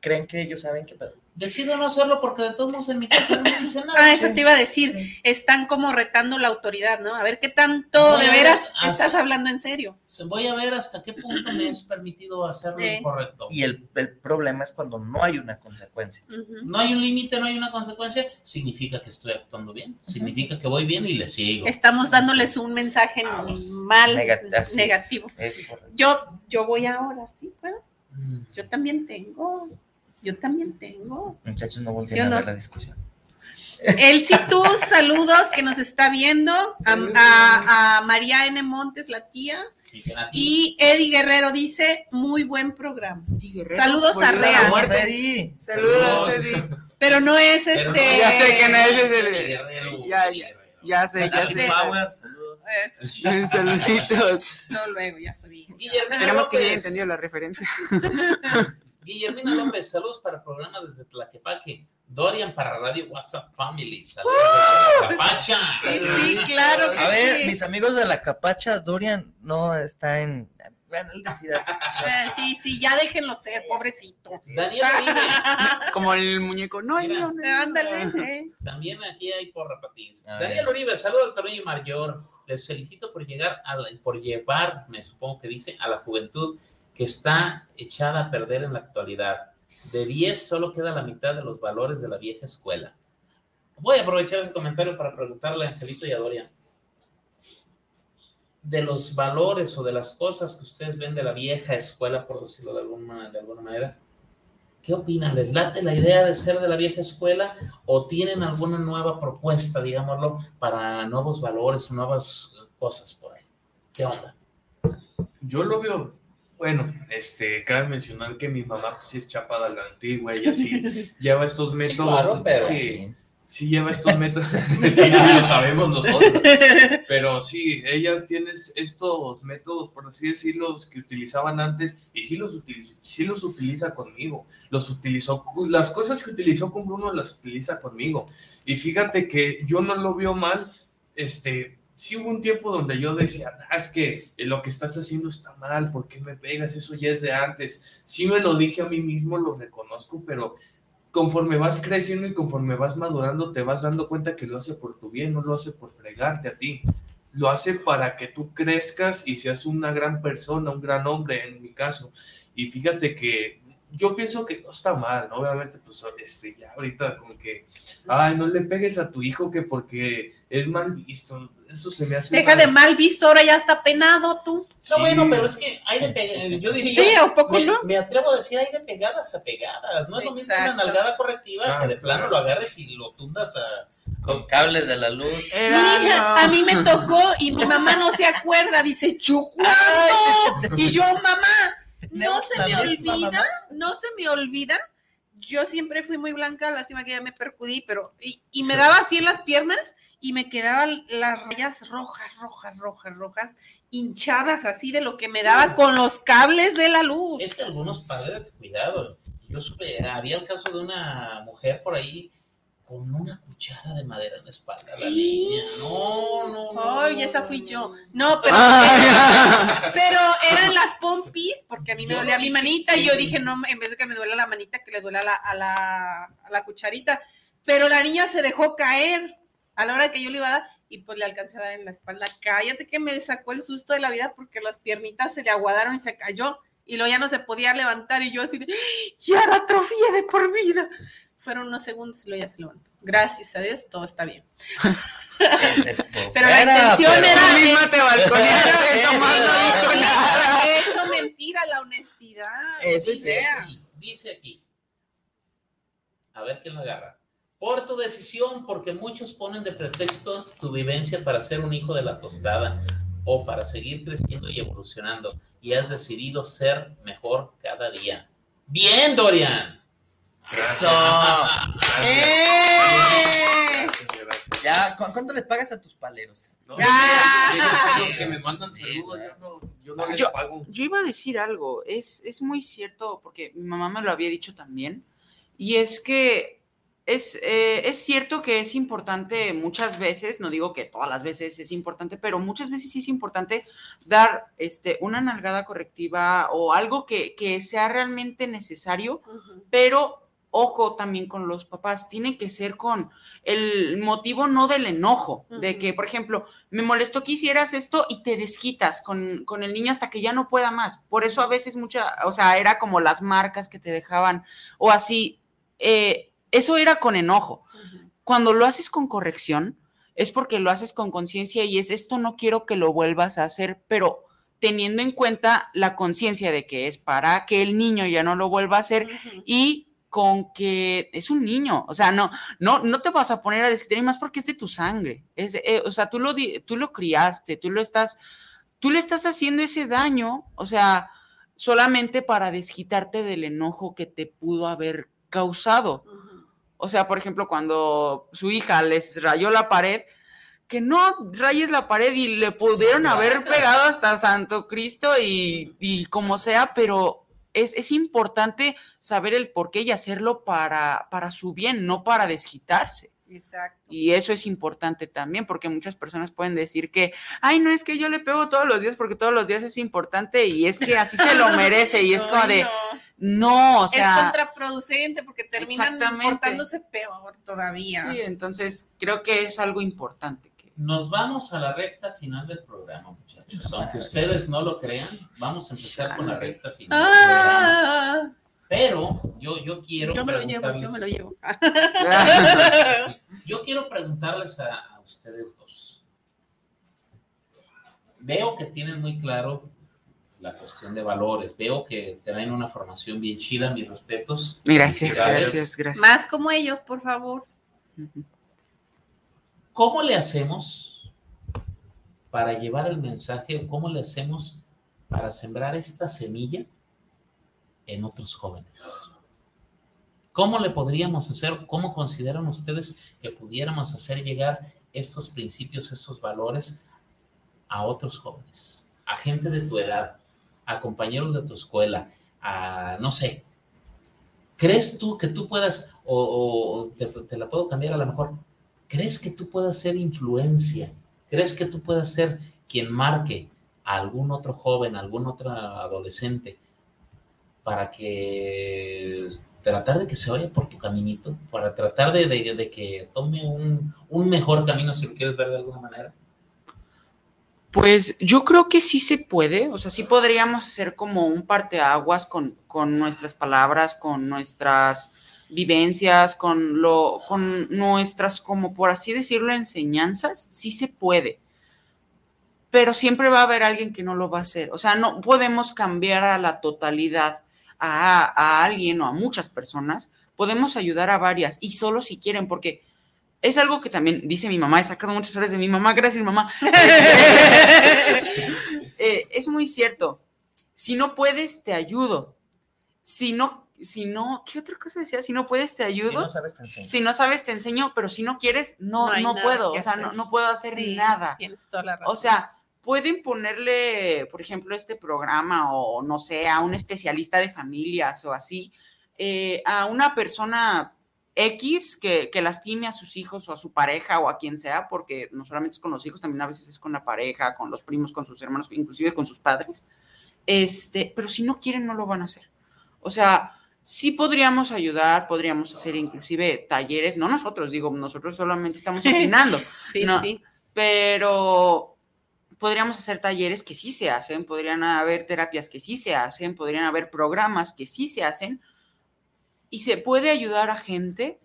creen que ellos saben qué. Decido no hacerlo porque de todos modos en mi casa no me dicen nada. Ah, eso te iba a decir. Están como retando la autoridad, ¿no? A ver qué tanto Voy de veras hasta- estás hablando en serio. Se- Voy a ver hasta qué punto me es permitido hacerlo Sí. incorrecto. Y el, el problema es cuando no hay una consecuencia. No hay un límite, no hay una consecuencia, significa que estoy actuando bien, significa que voy bien y le sigo. Estamos dándoles un mensaje Vamos. mal, Nega- así es, negativo. es correcto. Yo, yo voy ahora, ¿sí? ¿Puedo? Mm. Yo también tengo. Yo también tengo. Muchachos, no ¿Sí volteen a ver la discusión. Elsie, tú, saludos que nos está viendo. A, a- a María N. Montes, la tía. Y Eddie Guerrero dice, muy buen programa. Saludos a Rea. Eddie. Saludos. Eddie. Pero no es este. no, Ya sé que no es de Guerrero, ya, sé, ya sé. Saludos. es- Saluditos. No, luego, ya sabía. Esperemos que ya entendido la referencia. Guillermina López, saludos para el programa desde Tlaquepaque. Dorian para Radio WhatsApp Family. Saludos desde Tlaquepacha. Sí, sí, claro que A ver, sí. mis amigos de la capacha, Dorian no está en. Bueno. Ah, sí, sí, ya déjenlo ser, pobrecito. Daniel Uribe. Como el muñeco. No, Mira. no, no. Ándale, eh. También aquí hay porra patís. A Daniel. Uribe, saludos al Tornillo Mayor. Les felicito por llegar a la- por llevar, me supongo que dice, a la juventud que está echada a perder en la actualidad. De 10 solo queda la mitad de los valores de la vieja escuela. Voy a aprovechar ese comentario para preguntarle a Angelito y a Dorian. De los valores o de las cosas que ustedes ven de la vieja escuela, por decirlo de alguna, de alguna manera, ¿qué opinan? ¿Les late la idea de ser de la vieja escuela o tienen alguna nueva propuesta, digámoslo, para nuevos valores, nuevas cosas por ahí? ¿Qué onda? Yo lo veo, bueno, este, cabe mencionar que mi mamá pues, sí es chapada a la antigua, ella sí lleva estos métodos. claro, pero- sí, sí lleva estos métodos. sí, sí, lo sabemos nosotros. Pero sí, ella tiene estos métodos, por así decirlo, que utilizaban antes y sí los, utiliza, sí los utiliza conmigo. Los utilizó, las cosas que utilizó con Bruno las utiliza conmigo. Y fíjate que yo no lo veo mal, este, sí hubo un tiempo donde yo decía, "Ah, es que lo que estás haciendo está mal, ¿por qué me pegas? Eso ya es de antes. Sí me lo dije a mí mismo, lo reconozco, pero conforme vas creciendo y conforme vas madurando, te vas dando cuenta que lo hace por tu bien, no lo hace por fregarte a ti. Lo hace para que tú crezcas y seas una gran persona, un gran hombre en mi caso. Y fíjate que yo pienso que no está mal, ¿no? Obviamente, pues este, ya ahorita como que, ay, no le pegues a tu hijo que porque es mal visto. Eso se me hace... Deja de mal visto, ahora ya está penado tú. No, Sí. bueno, pero es que hay de pegadas, yo diría... Sí, ¿a poco me, no? me atrevo a decir, hay de pegadas a pegadas. No es lo mismo una nalgada correctiva Ah, que de plano claro. lo agarres y lo tundas a... Con cables de la luz. Era, no. a mí me tocó y mi mamá no se acuerda. Dice, ¿yo cuándo? Y yo, mamá, no se me olvida, no se me olvida. Yo siempre fui muy blanca, lástima que ya me percudí, pero y, y me daba así en las piernas y me quedaban las rayas rojas, rojas, rojas, rojas, hinchadas así de lo que me daba con los cables de la luz. Es que algunos padres, cuidado, yo supe, había el caso de una mujer por ahí con una cuchara de madera en la espalda, la niña. No, no, no. Ay, esa fui yo. No, pero, pero eran las pompis, porque a mí me Yo dolía mi manita y yo dije, no, en vez de que me duela la manita, que le duela a la, a la, a la cucharita. Pero la niña se dejó caer a la hora que yo le iba a dar y pues le alcancé a dar en la espalda. Cállate que me sacó el susto de la vida porque las piernitas se le aguadaron y se cayó y luego ya no se podía levantar y yo así de, ya la atrofié de por vida. Fueron unos segundos y luego ya se levantó. Gracias a Dios, todo está bien. Pero la intención Tú era- misma te balconeaste, nada. He hecho mentira la honestidad. Eso. Dice, dice aquí. A ver quién lo agarra. Por tu decisión, porque muchos ponen de pretexto tu vivencia para ser un hijo de la tostada o para seguir creciendo y evolucionando y has decidido ser mejor cada día. Bien, Dorian. Eso. ¡Eh! Ya, ¿cu- ¿cuánto les pagas a tus paleros? No, Ya. los que me mandan saludos, yo no, yo no les Yo- pago. Yo iba a decir algo, es, es muy cierto, porque mi mamá me lo había dicho también, y es que es, eh, es cierto que es importante muchas veces, no digo que todas las veces es importante, pero muchas veces sí es importante dar este, una nalgada correctiva o algo que, que sea realmente necesario, pero ojo también con los papás, tiene que ser con el motivo no del enojo, de que, por ejemplo, me molestó que hicieras esto y te desquitas con, con el niño hasta que ya no pueda más. Por eso a veces mucha, o sea, era como las marcas que te dejaban o así. eh, eso era con enojo. Cuando lo haces con corrección, es porque lo haces con conciencia y es esto no quiero que lo vuelvas a hacer, pero teniendo en cuenta la conciencia de que es para que el niño ya no lo vuelva a hacer y con que es un niño, o sea, no, no, no te vas a poner a desquitar y más porque es de tu sangre, es, eh, o sea, tú lo, di- tú lo criaste, tú lo estás, tú le estás haciendo ese daño, o sea, solamente para desquitarte del enojo que te pudo haber causado. O sea, por ejemplo, cuando su hija les rayó la pared, que no rayes la pared y le pudieron haber pegado hasta Santo Cristo y, y como sea, pero es, es importante saber el por qué y hacerlo para, para su bien, no para desquitarse. Exacto. Y eso es importante también, porque muchas personas pueden decir que, ay, no es que yo le pego todos los días porque todos los días es importante y es que así se lo merece y es como de, no. no, o sea, es contraproducente porque terminan portándose peor todavía. Sí, entonces creo que es algo importante. Nos vamos a la recta final del programa, muchachos. Aunque ustedes no lo crean, vamos a empezar con la recta final del programa. Ah, Pero yo, yo quiero yo me lo llevo, preguntarles. yo me lo llevo. Yo quiero preguntarles a, a ustedes dos. Veo que tienen muy claro la cuestión de valores. Veo que traen una formación bien chida, mis respetos. Gracias, gracias, gracias. Más como ellos, por favor. ¿Cómo le hacemos para llevar el mensaje o cómo le hacemos para sembrar esta semilla en otros jóvenes? ¿Cómo le podríamos hacer? ¿Cómo consideran ustedes que pudiéramos hacer llegar estos principios, estos valores a otros jóvenes, a gente de tu edad, a compañeros de tu escuela, a no sé? ¿Crees tú que tú puedas, o, te, te la puedo cambiar a lo mejor, ¿crees que tú puedas ser influencia? ¿Crees que tú puedas ser quien marque a algún otro joven, a algún otro adolescente para que tratar de que se vaya por tu caminito, para tratar de, que tome un, un mejor camino, si lo quieres ver de alguna manera? Pues yo creo que sí se puede, o sea, sí podríamos hacer como un parteaguas con, con nuestras palabras, con nuestras vivencias, con lo, con nuestras, como por así decirlo, enseñanzas, sí se puede. Pero siempre va a haber alguien que no lo va a hacer. O sea, no podemos cambiar a la totalidad a, a alguien o a muchas personas. Podemos ayudar a varias y solo si quieren, porque es algo que también dice mi mamá, he sacado muchas horas de mi mamá, gracias mamá. Eh, es muy cierto. Si no puedes, te ayudo. Si no, si no, ¿qué otra cosa decía? Si no puedes, te ayudo. Si no sabes, te enseño. Si no sabes, te enseño, pero si no quieres, no, No puedo. O sea, no, hacer. no puedo hacer Sí, nada. Tienes toda la razón. O sea, pueden ponerle, por ejemplo, este programa o no sé, a un especialista de familias o así, eh, a una persona X que, que lastime a sus hijos o a su pareja o a quien sea, porque no solamente es con los hijos, también a veces es con la pareja, con los primos, con sus hermanos, inclusive con sus padres. Este, pero si no quieren, no lo van a hacer. O sea, sí podríamos ayudar, podríamos hacer inclusive talleres, no nosotros, digo, nosotros solamente estamos opinando. sí, no, sí. pero podríamos hacer talleres que sí se hacen, podrían haber terapias que sí se hacen, podrían haber programas que sí se hacen y se puede ayudar a gente,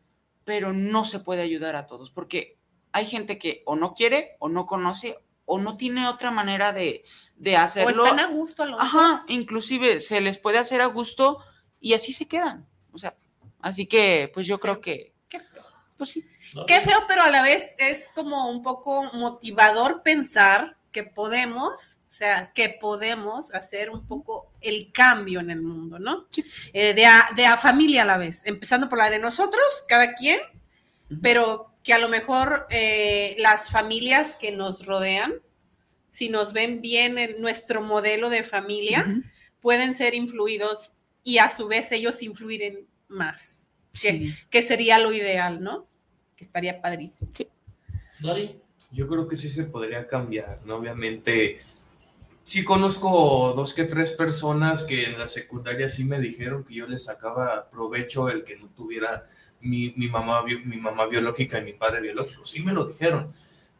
pero no se puede ayudar a todos, porque hay gente que o no quiere o no conoce o no tiene otra manera de, de O hacerlo. están a gusto a lo. Ajá, inclusive se les puede hacer a gusto y así se quedan. O sea, así que pues yo creo que, Qué feo. pues sí. Qué feo, pero a la vez es como un poco motivador pensar que podemos, o sea, que podemos hacer un poco el cambio en el mundo, ¿no? Eh, de, a, de a familia a la vez, empezando por la de nosotros, cada quien, pero que a lo mejor eh, las familias que nos rodean, si nos ven bien en nuestro modelo de familia, Ujú. pueden ser influidos y a su vez ellos influir en más, que, Sí. que sería lo ideal, ¿no? Que estaría padrísimo. Dori, Yo creo que sí se podría cambiar, ¿no? Obviamente, sí conozco dos que tres personas que en la secundaria sí me dijeron que yo les sacaba provecho el que no tuviera mi, mi mamá, mi mamá biológica y mi padre biológico. Sí me lo dijeron.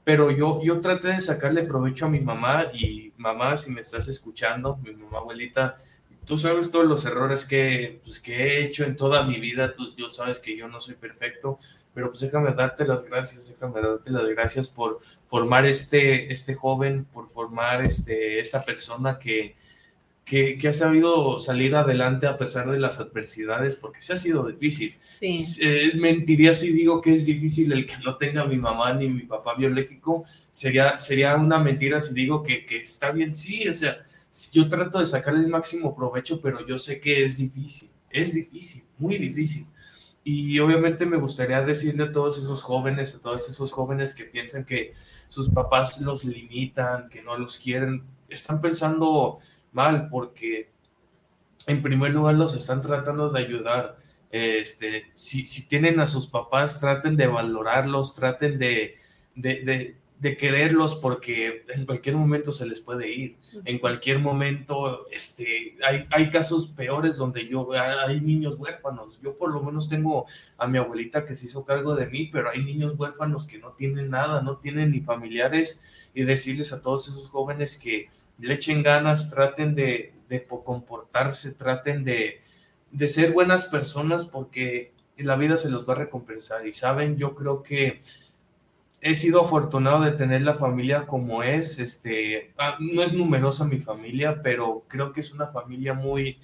Pero yo, yo traté de sacarle provecho a mi mamá y mamá, si me estás escuchando, mi mamá abuelita, tú sabes todos los errores que, pues, que he hecho en toda mi vida, tú, yo sabes que yo no soy perfecto, pero pues déjame darte las gracias, déjame darte las gracias por formar este, este joven, por formar este, esta persona que, que, que ha sabido salir adelante a pesar de las adversidades, porque sí ha sido difícil. Sí. Eh, mentiría si digo que es difícil el que no tenga mi mamá ni mi papá biológico. Sería, sería una mentira si digo que, que está bien. Sí, o sea, yo trato de sacarle el máximo provecho, pero yo sé que es difícil. Es difícil, muy difícil. Y obviamente me gustaría decirle a todos esos jóvenes, a todos esos jóvenes que piensan que sus papás los limitan, que no los quieren, están pensando mal porque en primer lugar los están tratando de ayudar. Este, si, si tienen a sus papás, traten de valorarlos, traten de, de, de- de quererlos porque en cualquier momento se les puede ir. En cualquier momento, este, hay, hay casos peores donde yo, hay niños huérfanos. Yo por lo menos tengo a mi abuelita que se hizo cargo de mí, pero hay niños huérfanos que no tienen nada, no tienen ni familiares y decirles a todos esos jóvenes que le echen ganas, traten de, de po- comportarse, traten de, de ser buenas personas porque la vida se los va a recompensar. Y saben, yo creo que he sido afortunado de tener la familia como es. Este, ah, no es numerosa mi familia, pero creo que es una familia muy,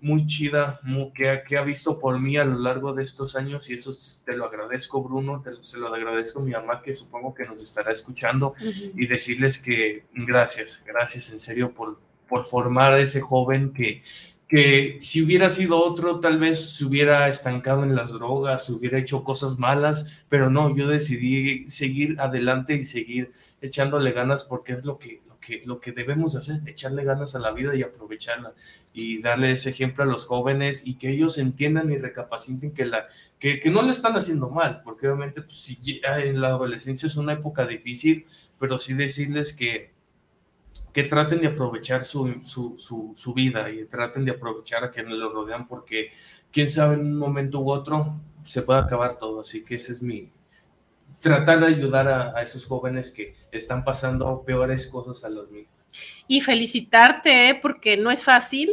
muy chida, muy- que, ha- que ha visto por mí a lo largo de estos años y eso te lo agradezco, Bruno, te se lo agradezco a mi mamá que supongo que nos estará escuchando y decirles que gracias, gracias en serio por, por formar a ese joven que, que si hubiera sido otro, tal vez se hubiera estancado en las drogas, se hubiera hecho cosas malas, pero no, yo decidí seguir adelante y seguir echándole ganas porque es lo que, lo que, lo que debemos hacer, echarle ganas a la vida y aprovecharla y darle ese ejemplo a los jóvenes y que ellos entiendan y recapaciten que, la, que, que no le están haciendo mal, porque obviamente pues, si en la adolescencia es una época difícil, pero sí decirles que, que traten de aprovechar su, su, su, vida y traten de aprovechar a quienes los rodean porque quién sabe en un momento u otro se puede acabar todo, así que ese es mi tratar de ayudar a, a esos jóvenes que están pasando peores cosas a los míos. Y felicitarte, ¿eh? porque no es fácil.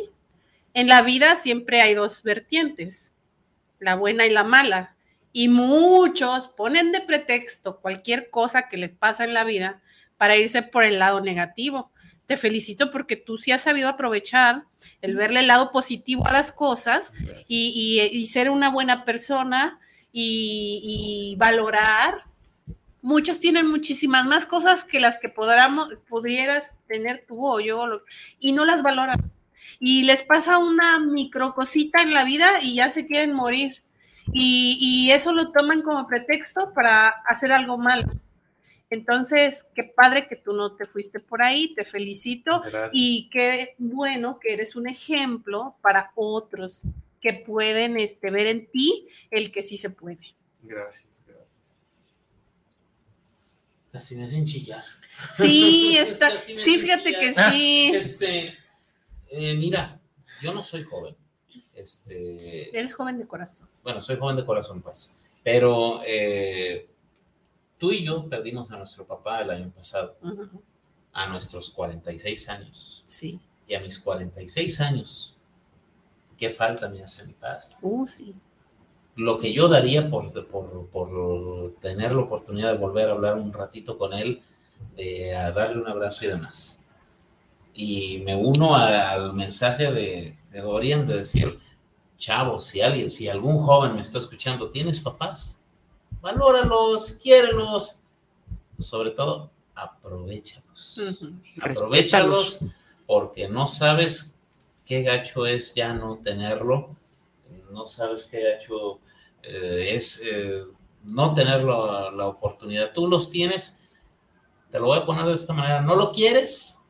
En la vida siempre hay dos vertientes, la buena y la mala. Y muchos ponen de pretexto cualquier cosa que les pasa en la vida para irse por el lado negativo. Te felicito porque tú sí has sabido aprovechar el verle el lado positivo a las cosas y, y- y ser una buena persona y, y valorar. Muchos tienen muchísimas más cosas que las que podamos, pudieras tener tú o yo y no las valoran. Y les pasa una micro cosita en la vida y ya se quieren morir. Y, y eso lo toman como pretexto para hacer algo malo. Entonces, qué padre que tú no te fuiste por ahí, te felicito Gracias. y qué bueno que eres un ejemplo para otros que pueden este, ver en ti el que sí se puede. Gracias, gracias. Casi me hacen chillar. Sí, está, sí, fíjate que sí. Este, eh, mira, yo no soy joven. Este, Eres joven de corazón. bueno, soy joven de corazón, pues. Pero eh, tú y yo perdimos a nuestro papá el año pasado, Ujú, a nuestros 46 años. Sí. Y a mis 46 años, ¿qué falta me hace mi padre? Uh, sí. Lo que yo daría por, por, por tener la oportunidad de volver a hablar un ratito con él, de a darle un abrazo y demás. Y me uno a- al mensaje de, de Dorian de decir, chavos, si alguien, si algún joven me está escuchando, ¿tienes papás? Valóralos, quiérelos. Sobre todo, aprovechalos. Ujú. Aprovechalos porque no sabes qué gacho es ya no tenerlo. No sabes qué gacho eh, es eh, no tener la, la oportunidad. Tú los tienes, te lo voy a poner de esta manera, ¿no lo quieres?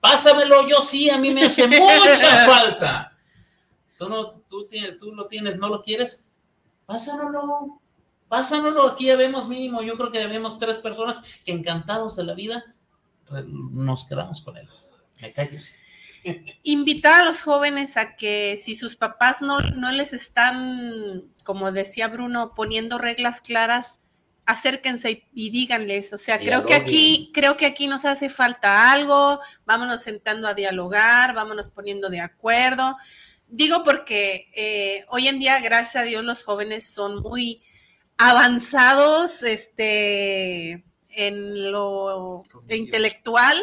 Pásamelo, yo sí, a mí me hace mucha falta. Tú, no, tú, tienes, tú lo tienes, ¿no lo quieres? Pásamelo, pásamelo. Aquí ya vemos mínimo, yo creo que vemos tres personas que encantados de la vida nos quedamos con él. Me calles. invitar a los jóvenes a que si sus papás no, no les están, como decía Bruno, poniendo reglas claras, acérquense y, y díganles. O sea, creo que aquí, creo que aquí nos hace falta algo, vámonos sentando a dialogar, vámonos poniendo de acuerdo. Digo porque eh, hoy en día, gracias a Dios, los jóvenes son muy avanzados este, en lo intelectual.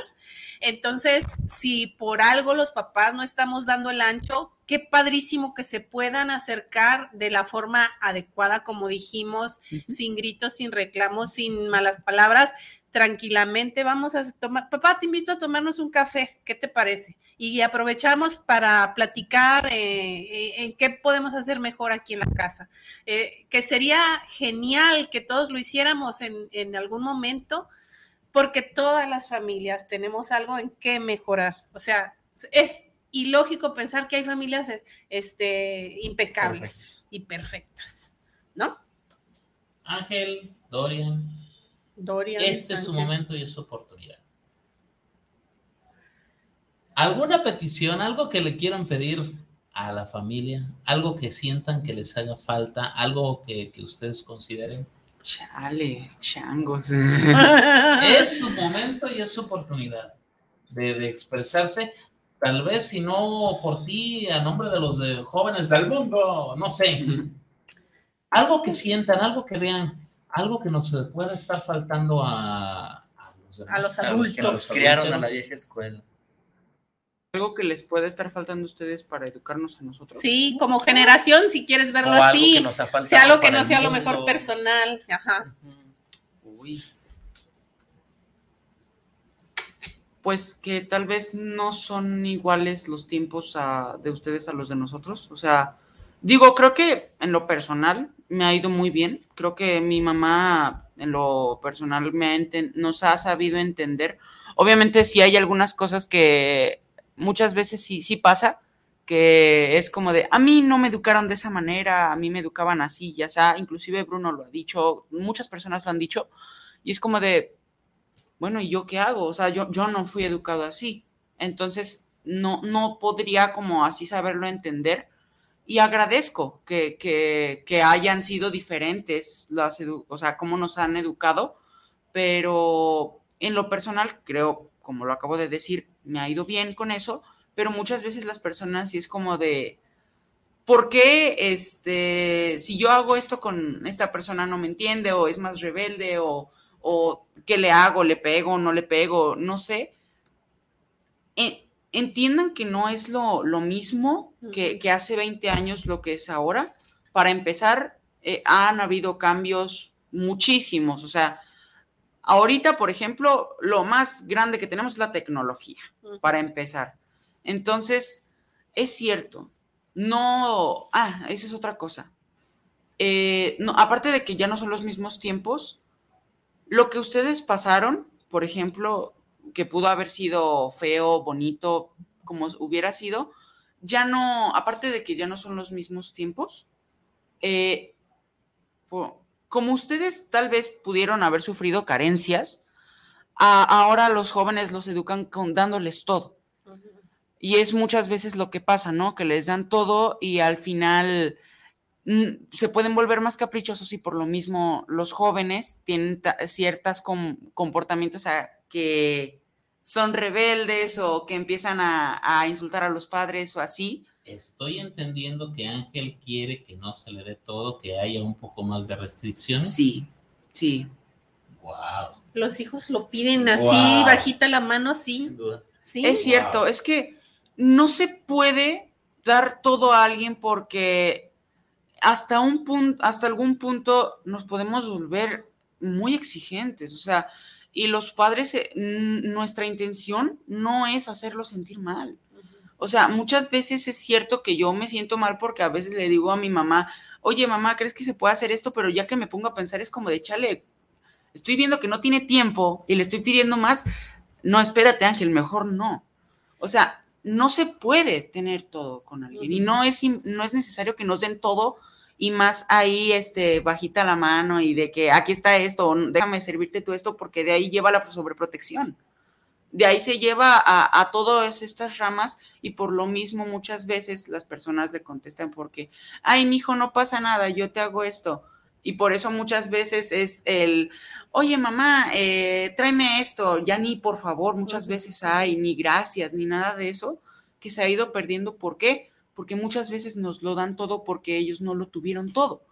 Entonces, si por algo los papás no estamos dando el ancho, qué padrísimo que se puedan acercar de la forma adecuada, como dijimos, sin gritos, sin reclamos, sin malas palabras, tranquilamente vamos a tomar, papá, te invito a tomarnos un café, ¿qué te parece? Y aprovechamos para platicar eh, eh, en qué podemos hacer mejor aquí en la casa. Eh, que sería genial que todos lo hiciéramos en, en algún momento, porque todas las familias tenemos algo en qué mejorar. O sea, es ilógico pensar que hay familias este, impecables Perfectas. y perfectas, ¿no? Ángel, Dorian, Dorian. este es su momento y es su oportunidad. ¿Alguna petición, algo que le quieran pedir a la familia? ¿Algo que sientan que les haga falta? ¿Algo que, que ustedes consideren? Chale, changos. Es su momento y es su oportunidad de, de expresarse. Tal vez si no por ti, a nombre de los de jóvenes del mundo, no sé. Algo que sientan, algo que vean, algo que nos pueda estar faltando a, a los demás. A los A los que nos adultos. criaron a la vieja escuela. Algo que les puede estar faltando a ustedes para educarnos a nosotros. Sí, como generación, si quieres verlo O algo así, que nos ha faltado sea algo que no sea a lo mejor personal. Ajá. Uy. Pues que tal vez no son iguales los tiempos a- de ustedes a los de nosotros. O sea, digo, creo que en lo personal me ha ido muy bien. Creo que mi mamá en lo personal nos ha sabido entender. Obviamente sí hay algunas cosas que muchas veces sí, sí pasa, que es como de, a mí no me educaron de esa manera, a mí me educaban así, ya sea, inclusive Bruno lo ha dicho, muchas personas lo han dicho, y es como de, bueno, ¿y yo qué hago? O sea, yo, yo no fui educado así. Entonces, no, no podría como así saberlo entender. Y agradezco que, que, hayan sido diferentes, las o sea, cómo nos han educado, pero en lo personal, creo, como lo acabo de decir, me ha ido bien con eso, pero muchas veces las personas sí es como de, ¿por qué este, si yo hago esto con esta persona no me entiende o es más rebelde o, o qué le hago, le pego, no le pego, no sé? En- entiendan que no es lo, lo mismo que, que hace 20 años lo que es ahora. Para empezar, eh, han habido cambios muchísimos, o sea, ahorita, por ejemplo, lo más grande que tenemos es la tecnología para empezar. Entonces, es cierto, no, ah, esa es otra cosa. Eh, no, aparte de que ya no son los mismos tiempos, lo que ustedes pasaron, por ejemplo, que pudo haber sido feo, bonito, como hubiera sido, ya no, aparte de que ya no son los mismos tiempos, eh, como ustedes tal vez pudieron haber sufrido carencias, ahora los jóvenes los educan dándoles todo. Y es muchas veces lo que pasa, ¿no? Que les dan todo y al final mm, se pueden volver más caprichosos y por lo mismo los jóvenes tienen ciertos comportamientos a- que son rebeldes o que empiezan a, a insultar a los padres o así. Estoy entendiendo que Ángel quiere que no se le dé todo, que haya un poco más de restricciones. Sí, sí. Wow. Los hijos lo piden así, Wow. bajita la mano, sí. Es cierto, es que no se puede dar todo a alguien porque hasta un punto, hasta algún punto nos podemos volver muy exigentes, o sea, y los padres, eh, nuestra intención no es hacerlos sentir mal. O sea, muchas veces es cierto que yo me siento mal porque a veces le digo a mi mamá, oye mamá, ¿crees que se puede hacer esto? Pero ya que me pongo a pensar es como de, chale, estoy viendo que no tiene tiempo y le estoy pidiendo más. No, espérate Ángel, mejor no. O sea, no se puede tener todo con alguien y no es, no es necesario que nos den todo y más ahí, este, bajita la mano y de que aquí está esto, déjame servirte tú esto porque de ahí lleva la sobreprotección. de ahí se lleva a, a todas estas ramas y por lo mismo muchas veces las personas le contestan porque, ay, mi hijo, no pasa nada, yo te hago esto. Y por eso muchas veces es el, oye mamá, eh, tráeme esto, ya ni por favor, muchas veces hay, ni gracias, ni nada de eso, que se ha ido perdiendo. ¿Por qué? Porque muchas veces nos lo dan todo porque ellos no lo tuvieron todo.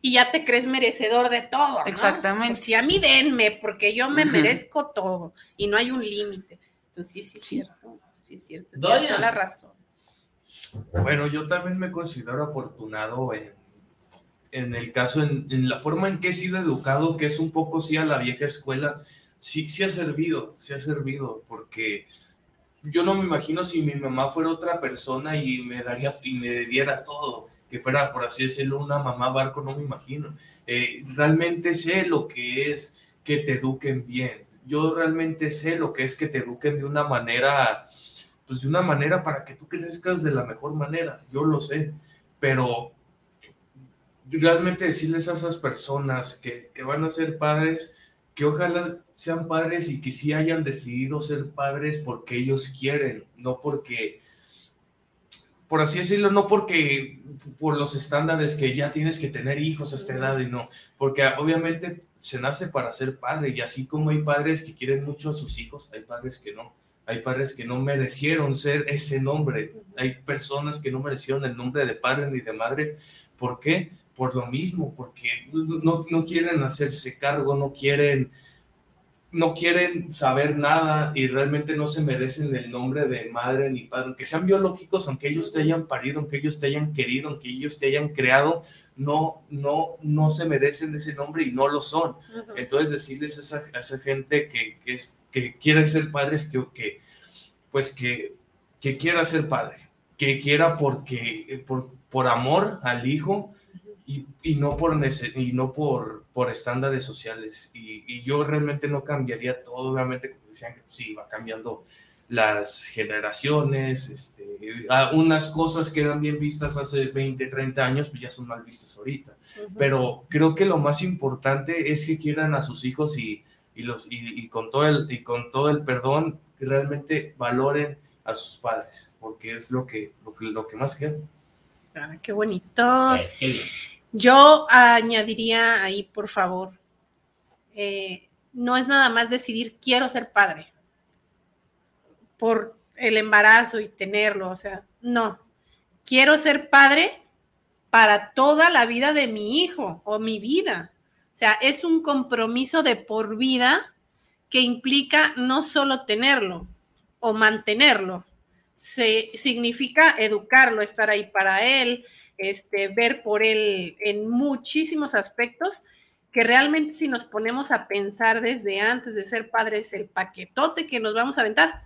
Y ya te crees merecedor de todo. ¿no? Exactamente. Pues si a mí denme, porque yo me merezco todo y no hay un límite. Entonces, sí, sí, es cierto. Sí, es cierto. Tienes la razón. Bueno, yo también me considero afortunado en, en el caso, en, en la forma en que he sido educado, que es un poco sí a la vieja escuela, sí, sí ha servido, sí ha servido, porque yo no me imagino si mi mamá fuera otra persona y me daría y me diera todo, que fuera, por así decirlo, una mamá barco, no me imagino. Eh, realmente sé lo que es que te eduquen bien. Yo realmente sé lo que es que te eduquen de una manera, pues de una manera para que tú crezcas de la mejor manera. Yo lo sé, pero realmente decirles a esas personas que, que van a ser padres, que ojalá sean padres y que sí hayan decidido ser padres porque ellos quieren, no porque, por así decirlo, no porque por los estándares que ya tienes que tener hijos a esta edad y no, porque obviamente se nace para ser padre y así como hay padres que quieren mucho a sus hijos, hay padres que no. Hay padres que no merecieron ser ese nombre. Hay personas que no merecieron el nombre de padre ni de madre. ¿Por qué? Por lo mismo, porque no, no quieren hacerse cargo, no quieren, no quieren saber nada y realmente no se merecen el nombre de madre ni padre, aunque sean biológicos, aunque ellos te hayan parido, aunque ellos te hayan querido, aunque ellos te hayan creado, no, no, no se merecen ese nombre y no lo son. Entonces decirles a esa, a esa gente que, que, es, que quiere ser padres, que, que pues que, que quiera ser padre, que quiera porque, por, por amor al hijo, y, y, no por y no por, por estándares sociales. Y, y yo realmente no cambiaría todo, obviamente, como decían, que pues, sí, va cambiando las generaciones, este, unas cosas que eran bien vistas hace 20, 30 años, pues ya son mal vistas ahorita. Pero creo que lo más importante es que quieran a sus hijos y, y los, y, y con todo el, y con todo el perdón, que realmente valoren a sus padres, porque es lo que, lo que, lo que más quieren. Ah, qué bonito. Yo añadiría ahí, por favor, eh, no es nada más decidir quiero ser padre por el embarazo y tenerlo, o sea, no, quiero ser padre para toda la vida de mi hijo o mi vida. O sea, es un compromiso de por vida que implica no solo tenerlo o mantenerlo, se, significa educarlo, estar ahí para él, este, ver por él en muchísimos aspectos que realmente si nos ponemos a pensar desde antes de ser padres el paquetote que nos vamos a aventar,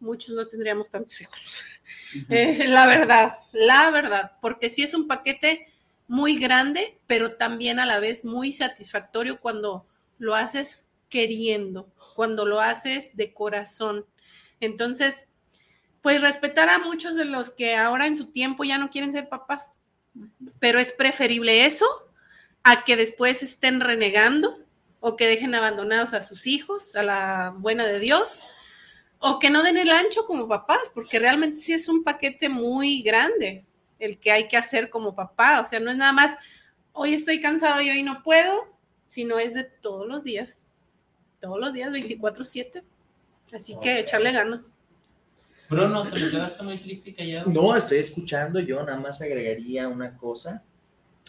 muchos no tendríamos tantos hijos. Uh -huh. eh, la verdad, la verdad, porque sí es un paquete muy grande, pero también a la vez muy satisfactorio cuando lo haces queriendo, cuando lo haces de corazón. Entonces, pues respetar a muchos de los que ahora en su tiempo ya no quieren ser papás, pero es preferible eso a que después estén renegando o que dejen abandonados a sus hijos, a la buena de Dios, o que no den el ancho como papás, porque realmente sí es un paquete muy grande el que hay que hacer como papá, o sea, no es nada más, hoy estoy cansado y hoy no puedo, sino es de todos los días, todos los días, 24/7, así okay. que echarle ganas. Bruno, te quedaste muy triste y callado. No, estoy escuchando. Yo nada más agregaría una cosa.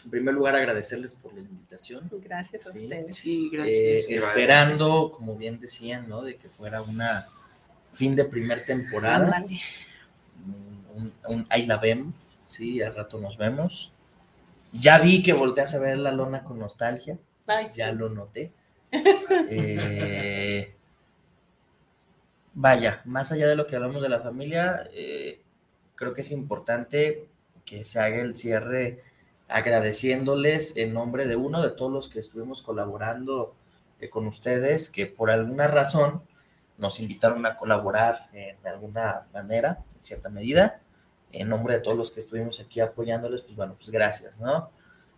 En primer lugar, agradecerles por la invitación. Gracias a Sí. ustedes. Sí, Eh, gracias. esperando, como bien decían, ¿no? De que fuera una fin de primer temporada. Un, un- ahí la vemos, sí, al rato nos vemos. Ya vi que volteas a ver la lona con nostalgia, Ay, ya sí. lo noté. Eh, vaya, más allá de lo que hablamos de la familia, eh, creo que es importante que se haga el cierre agradeciéndoles en nombre de uno de todos los que estuvimos colaborando eh, con ustedes, que por alguna razón nos invitaron a colaborar en alguna manera, en cierta medida. En nombre de todos los que estuvimos aquí apoyándoles, pues bueno, pues gracias, ¿no?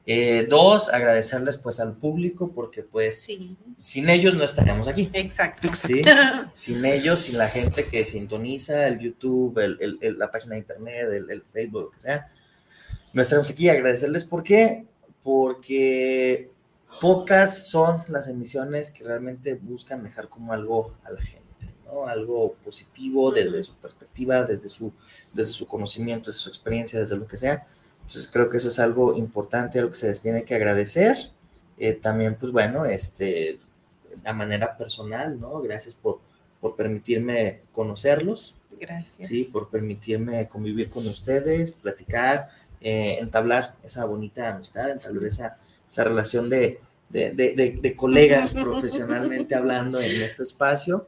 Eh, dos, agradecerles pues al público porque pues Sí, sin ellos no estaríamos aquí. exacto. Sí, sin ellos, sin la gente que sintoniza el YouTube, el- el- el- la página de internet, el, Facebook, lo que sea, no estaremos aquí. Agradecerles, ¿por qué? Porque pocas son las emisiones que realmente buscan dejar como algo a la gente, ¿no? Algo positivo desde su perspectiva, desde su, desde su conocimiento, desde su experiencia, desde lo que sea. Entonces creo que eso es algo importante, algo que se les tiene que agradecer. Eh, también, pues bueno, este, a manera personal, ¿no? Gracias por, por permitirme conocerlos, Gracias. ¿sí? Por permitirme convivir con ustedes, platicar, eh, entablar esa bonita amistad, entablar esa, esa relación de, de, de- de- de colegas profesionalmente hablando en este espacio.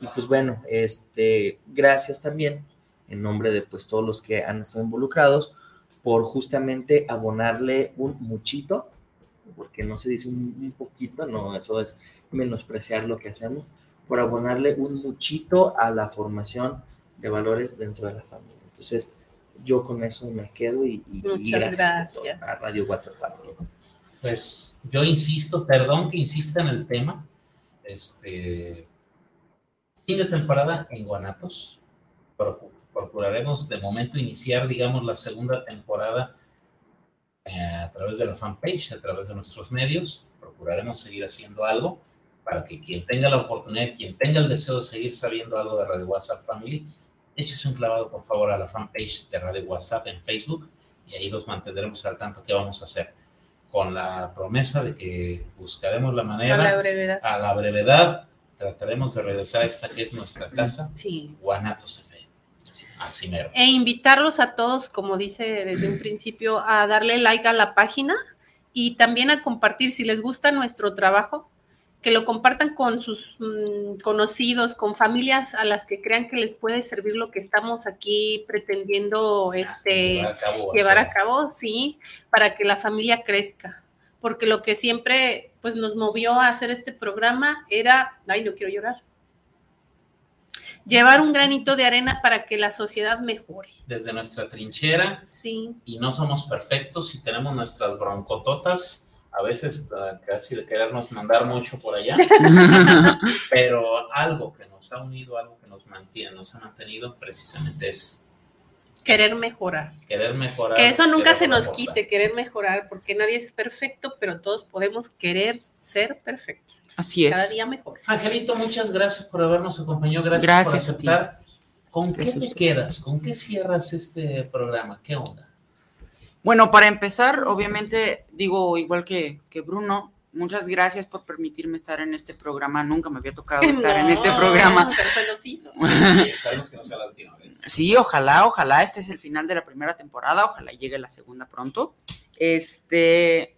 Y pues bueno, este, gracias también en nombre de pues todos los que han estado involucrados por justamente abonarle un muchito, porque no se dice un, un poquito, no, eso es menospreciar lo que hacemos, por abonarle un muchito a la formación de valores dentro de la familia. Entonces, yo con eso me quedo y, y- y Muchas gracias, a Radio WhatsApp. Pues yo insisto, perdón que insista en el tema. Este fin de temporada en Guanatos. Procu- Procuraremos de momento iniciar, digamos, la segunda temporada eh, a través de la fanpage, a través de nuestros medios. Procuraremos seguir haciendo algo para que quien tenga la oportunidad, quien tenga el deseo de seguir sabiendo algo de Radio WhatsApp Family, échese un clavado, por favor, a la fanpage de Radio WhatsApp en Facebook y ahí los mantendremos al tanto que vamos a hacer con la promesa de que buscaremos la A manera, la brevedad. a la brevedad, trataremos de regresar a esta que es nuestra casa, Sí. Guanatos. Así mero. E invitarlos a todos, como dice desde un principio, a darle like a la página y también a compartir, si les gusta nuestro trabajo, que lo compartan con sus mm, conocidos, con familias a las que crean que les puede servir lo que estamos aquí pretendiendo este, Llevar a cabo, llevar a cabo, sí, para que la familia crezca. Porque lo que siempre pues, nos movió a hacer este programa era, ay, no quiero llorar, llevar un granito de arena para que la sociedad mejore. Desde nuestra trinchera, Sí, y no somos perfectos y tenemos nuestras broncototas, a veces ah, casi de querernos mandar mucho por allá, pero algo que nos ha unido, algo que nos mantiene, nos ha mantenido precisamente es querer mejorar. querer mejorar. Que eso nunca se nos quite, querer mejorar, porque nadie es perfecto, pero todos podemos querer ser perfectos. Así Cada es. día mejor. Angelito, muchas gracias por habernos acompañado, gracias, Gracias por a ti. aceptar. ¿Con qué Gracias te quedas? ¿Con qué cierras este programa? ¿Qué onda? Bueno, para empezar, obviamente digo igual que, que Bruno, muchas gracias por permitirme estar en este programa. Nunca me había tocado estar en este No, programa. pero se nos hizo. Esperemos que no sea la última vez. Sí, ojalá, ojalá este es el final de la primera temporada, ojalá llegue la segunda pronto. Este,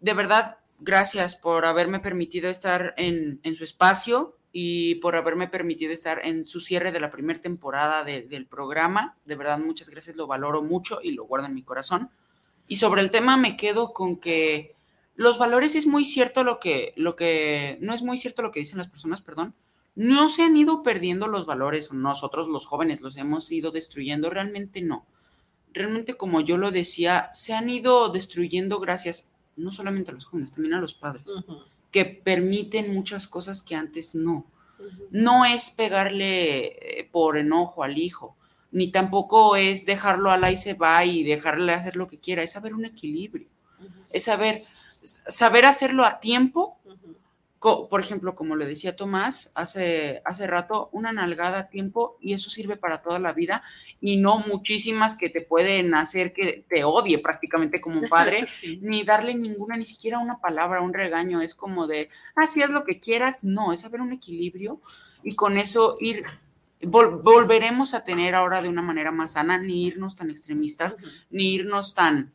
de verdad, gracias por haberme permitido estar en, en su espacio y por haberme permitido estar en su cierre de la primera temporada de- del programa. De verdad, muchas gracias, lo valoro mucho y lo guardo en mi corazón. Y sobre el tema me quedo con que los valores es muy cierto lo que, lo que, no es muy cierto lo que dicen las personas, perdón, no se han ido perdiendo los valores, nosotros los jóvenes los hemos ido destruyendo, realmente no. Realmente, como yo lo decía, se han ido destruyendo gracias no solamente a los jóvenes, también a los padres, que permiten muchas cosas que antes no. No es pegarle eh, por enojo al hijo, ni tampoco es dejarlo al ahí se va y dejarle hacer lo que quiera, es saber un equilibrio, es saber, saber hacerlo a tiempo por ejemplo, como le decía Tomás hace, hace rato, una nalgada a tiempo y eso sirve para toda la vida y no muchísimas que te pueden hacer que te odie prácticamente como padre, Sí. ni darle ninguna, ni siquiera una palabra, un regaño, es como de, así haz lo que quieras, no, es saber un equilibrio y con eso ir, vol- volveremos a tener ahora de una manera más sana, ni irnos tan extremistas, Ujú. ni irnos tan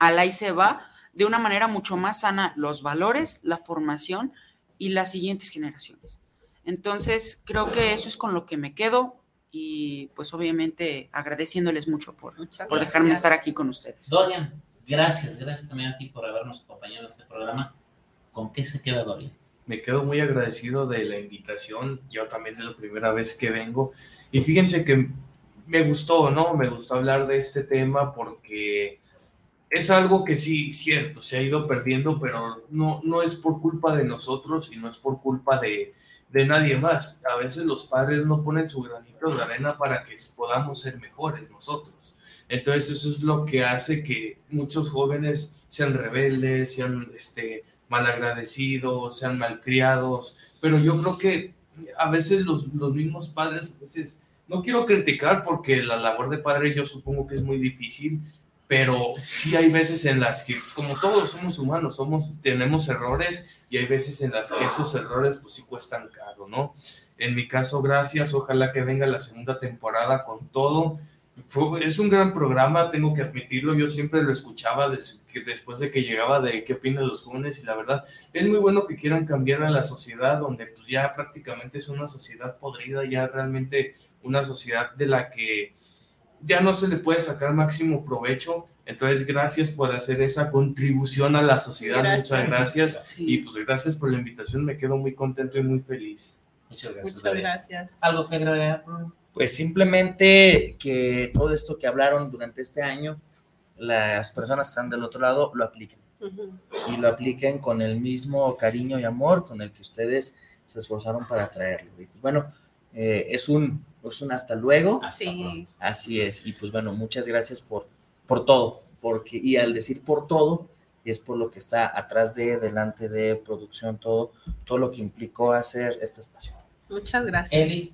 a la y se va, de una manera mucho más sana los valores, la formación y las siguientes generaciones. Entonces, creo que eso es con lo que me quedo y pues obviamente agradeciéndoles mucho por, por dejarme estar aquí con ustedes. Dorian, gracias, gracias también a ti por habernos acompañado en este programa. ¿Con qué se queda Dorian? Me quedo muy agradecido de la invitación. Yo también es la primera vez que vengo. Y fíjense que me gustó, ¿no? Me gustó hablar de este tema porque es algo que sí, cierto, se ha ido perdiendo, pero no, no es por culpa de nosotros y no es por culpa de, de nadie más. A veces los padres no ponen su granito de arena para que podamos ser mejores nosotros. Entonces eso es lo que hace que muchos jóvenes sean rebeldes, sean este, malagradecidos, sean malcriados, pero yo creo que a veces los, los mismos padres, no quiero criticar porque la labor de padre yo supongo que es muy difícil, pero sí hay veces en las que, pues, como todos somos humanos, somos, tenemos errores y hay veces en las que esos errores pues sí cuestan caro, ¿no? En mi caso, gracias, ojalá que venga la segunda temporada con todo. Es un gran programa, tengo que admitirlo, yo siempre lo escuchaba después de que llegaba de qué opinan los jóvenes y la verdad es muy bueno que quieran cambiar a la sociedad donde pues ya prácticamente es una sociedad podrida, ya realmente una sociedad de la que ya no se le puede sacar máximo provecho. Entonces, gracias por hacer esa contribución a la sociedad. Gracias. Muchas gracias. Y pues gracias por la invitación. Me quedo muy contento y muy feliz. Muchas gracias. Muchas David. gracias. ¿Algo que agregar, Bruno? Pues simplemente que todo esto que hablaron durante este año, las personas que están del otro lado lo apliquen y lo apliquen con el mismo cariño y amor con el que ustedes se esforzaron para traerlo. Y pues bueno, eh, es, un, es un hasta luego. Hasta Sí. Así es. Y pues bueno, muchas gracias por, por todo. Porque, y al decir por todo, es por lo que está atrás de, delante de producción, todo, todo lo que implicó hacer este espacio. Muchas gracias. Eli,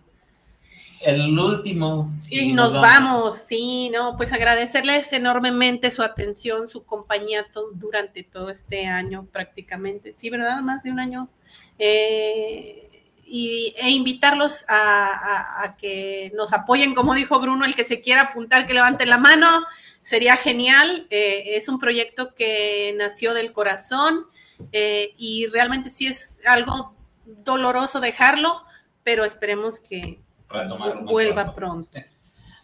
el último. Y nos vamos, sí, no, pues agradecerles enormemente su atención, su compañía to- durante todo este año prácticamente, sí, ¿verdad? Más de un año. Eh, y, e invitarlos a, a- a que nos apoyen, como dijo Bruno, el que se quiera apuntar, que levante la mano, sería genial. Eh, es un proyecto que nació del corazón eh, y realmente sí es algo doloroso dejarlo, pero esperemos que vuelva pronto. pronto.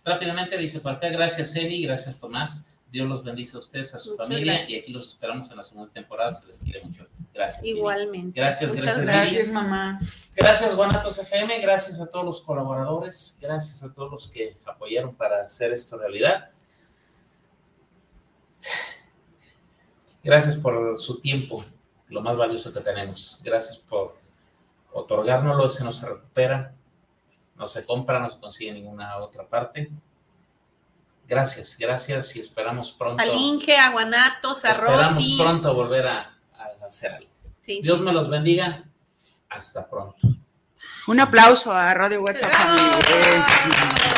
Rápidamente dice por acá, gracias Eli, gracias Tomás. Dios los bendice a ustedes, a su Muchas familia gracias. y aquí los esperamos en la segunda temporada. Se les quiere mucho. Gracias. Igualmente. Gracias, Muchas gracias, gracias. Gracias, mamá. Gracias, Guanatos FM. Gracias a todos los colaboradores. Gracias a todos los que apoyaron para hacer esto realidad. Gracias por su tiempo, lo más valioso que tenemos. Gracias por otorgárnoslo. Ese no se recupera, no se compra, no se consigue en ninguna otra parte. Gracias, gracias y esperamos pronto. Al Inge, a Guanatos, a Esperamos Rosy. pronto volver a, a hacer algo. Sí. Dios me los bendiga. Hasta pronto. Un aplauso a Radio WhatsApp. ¡Bravo!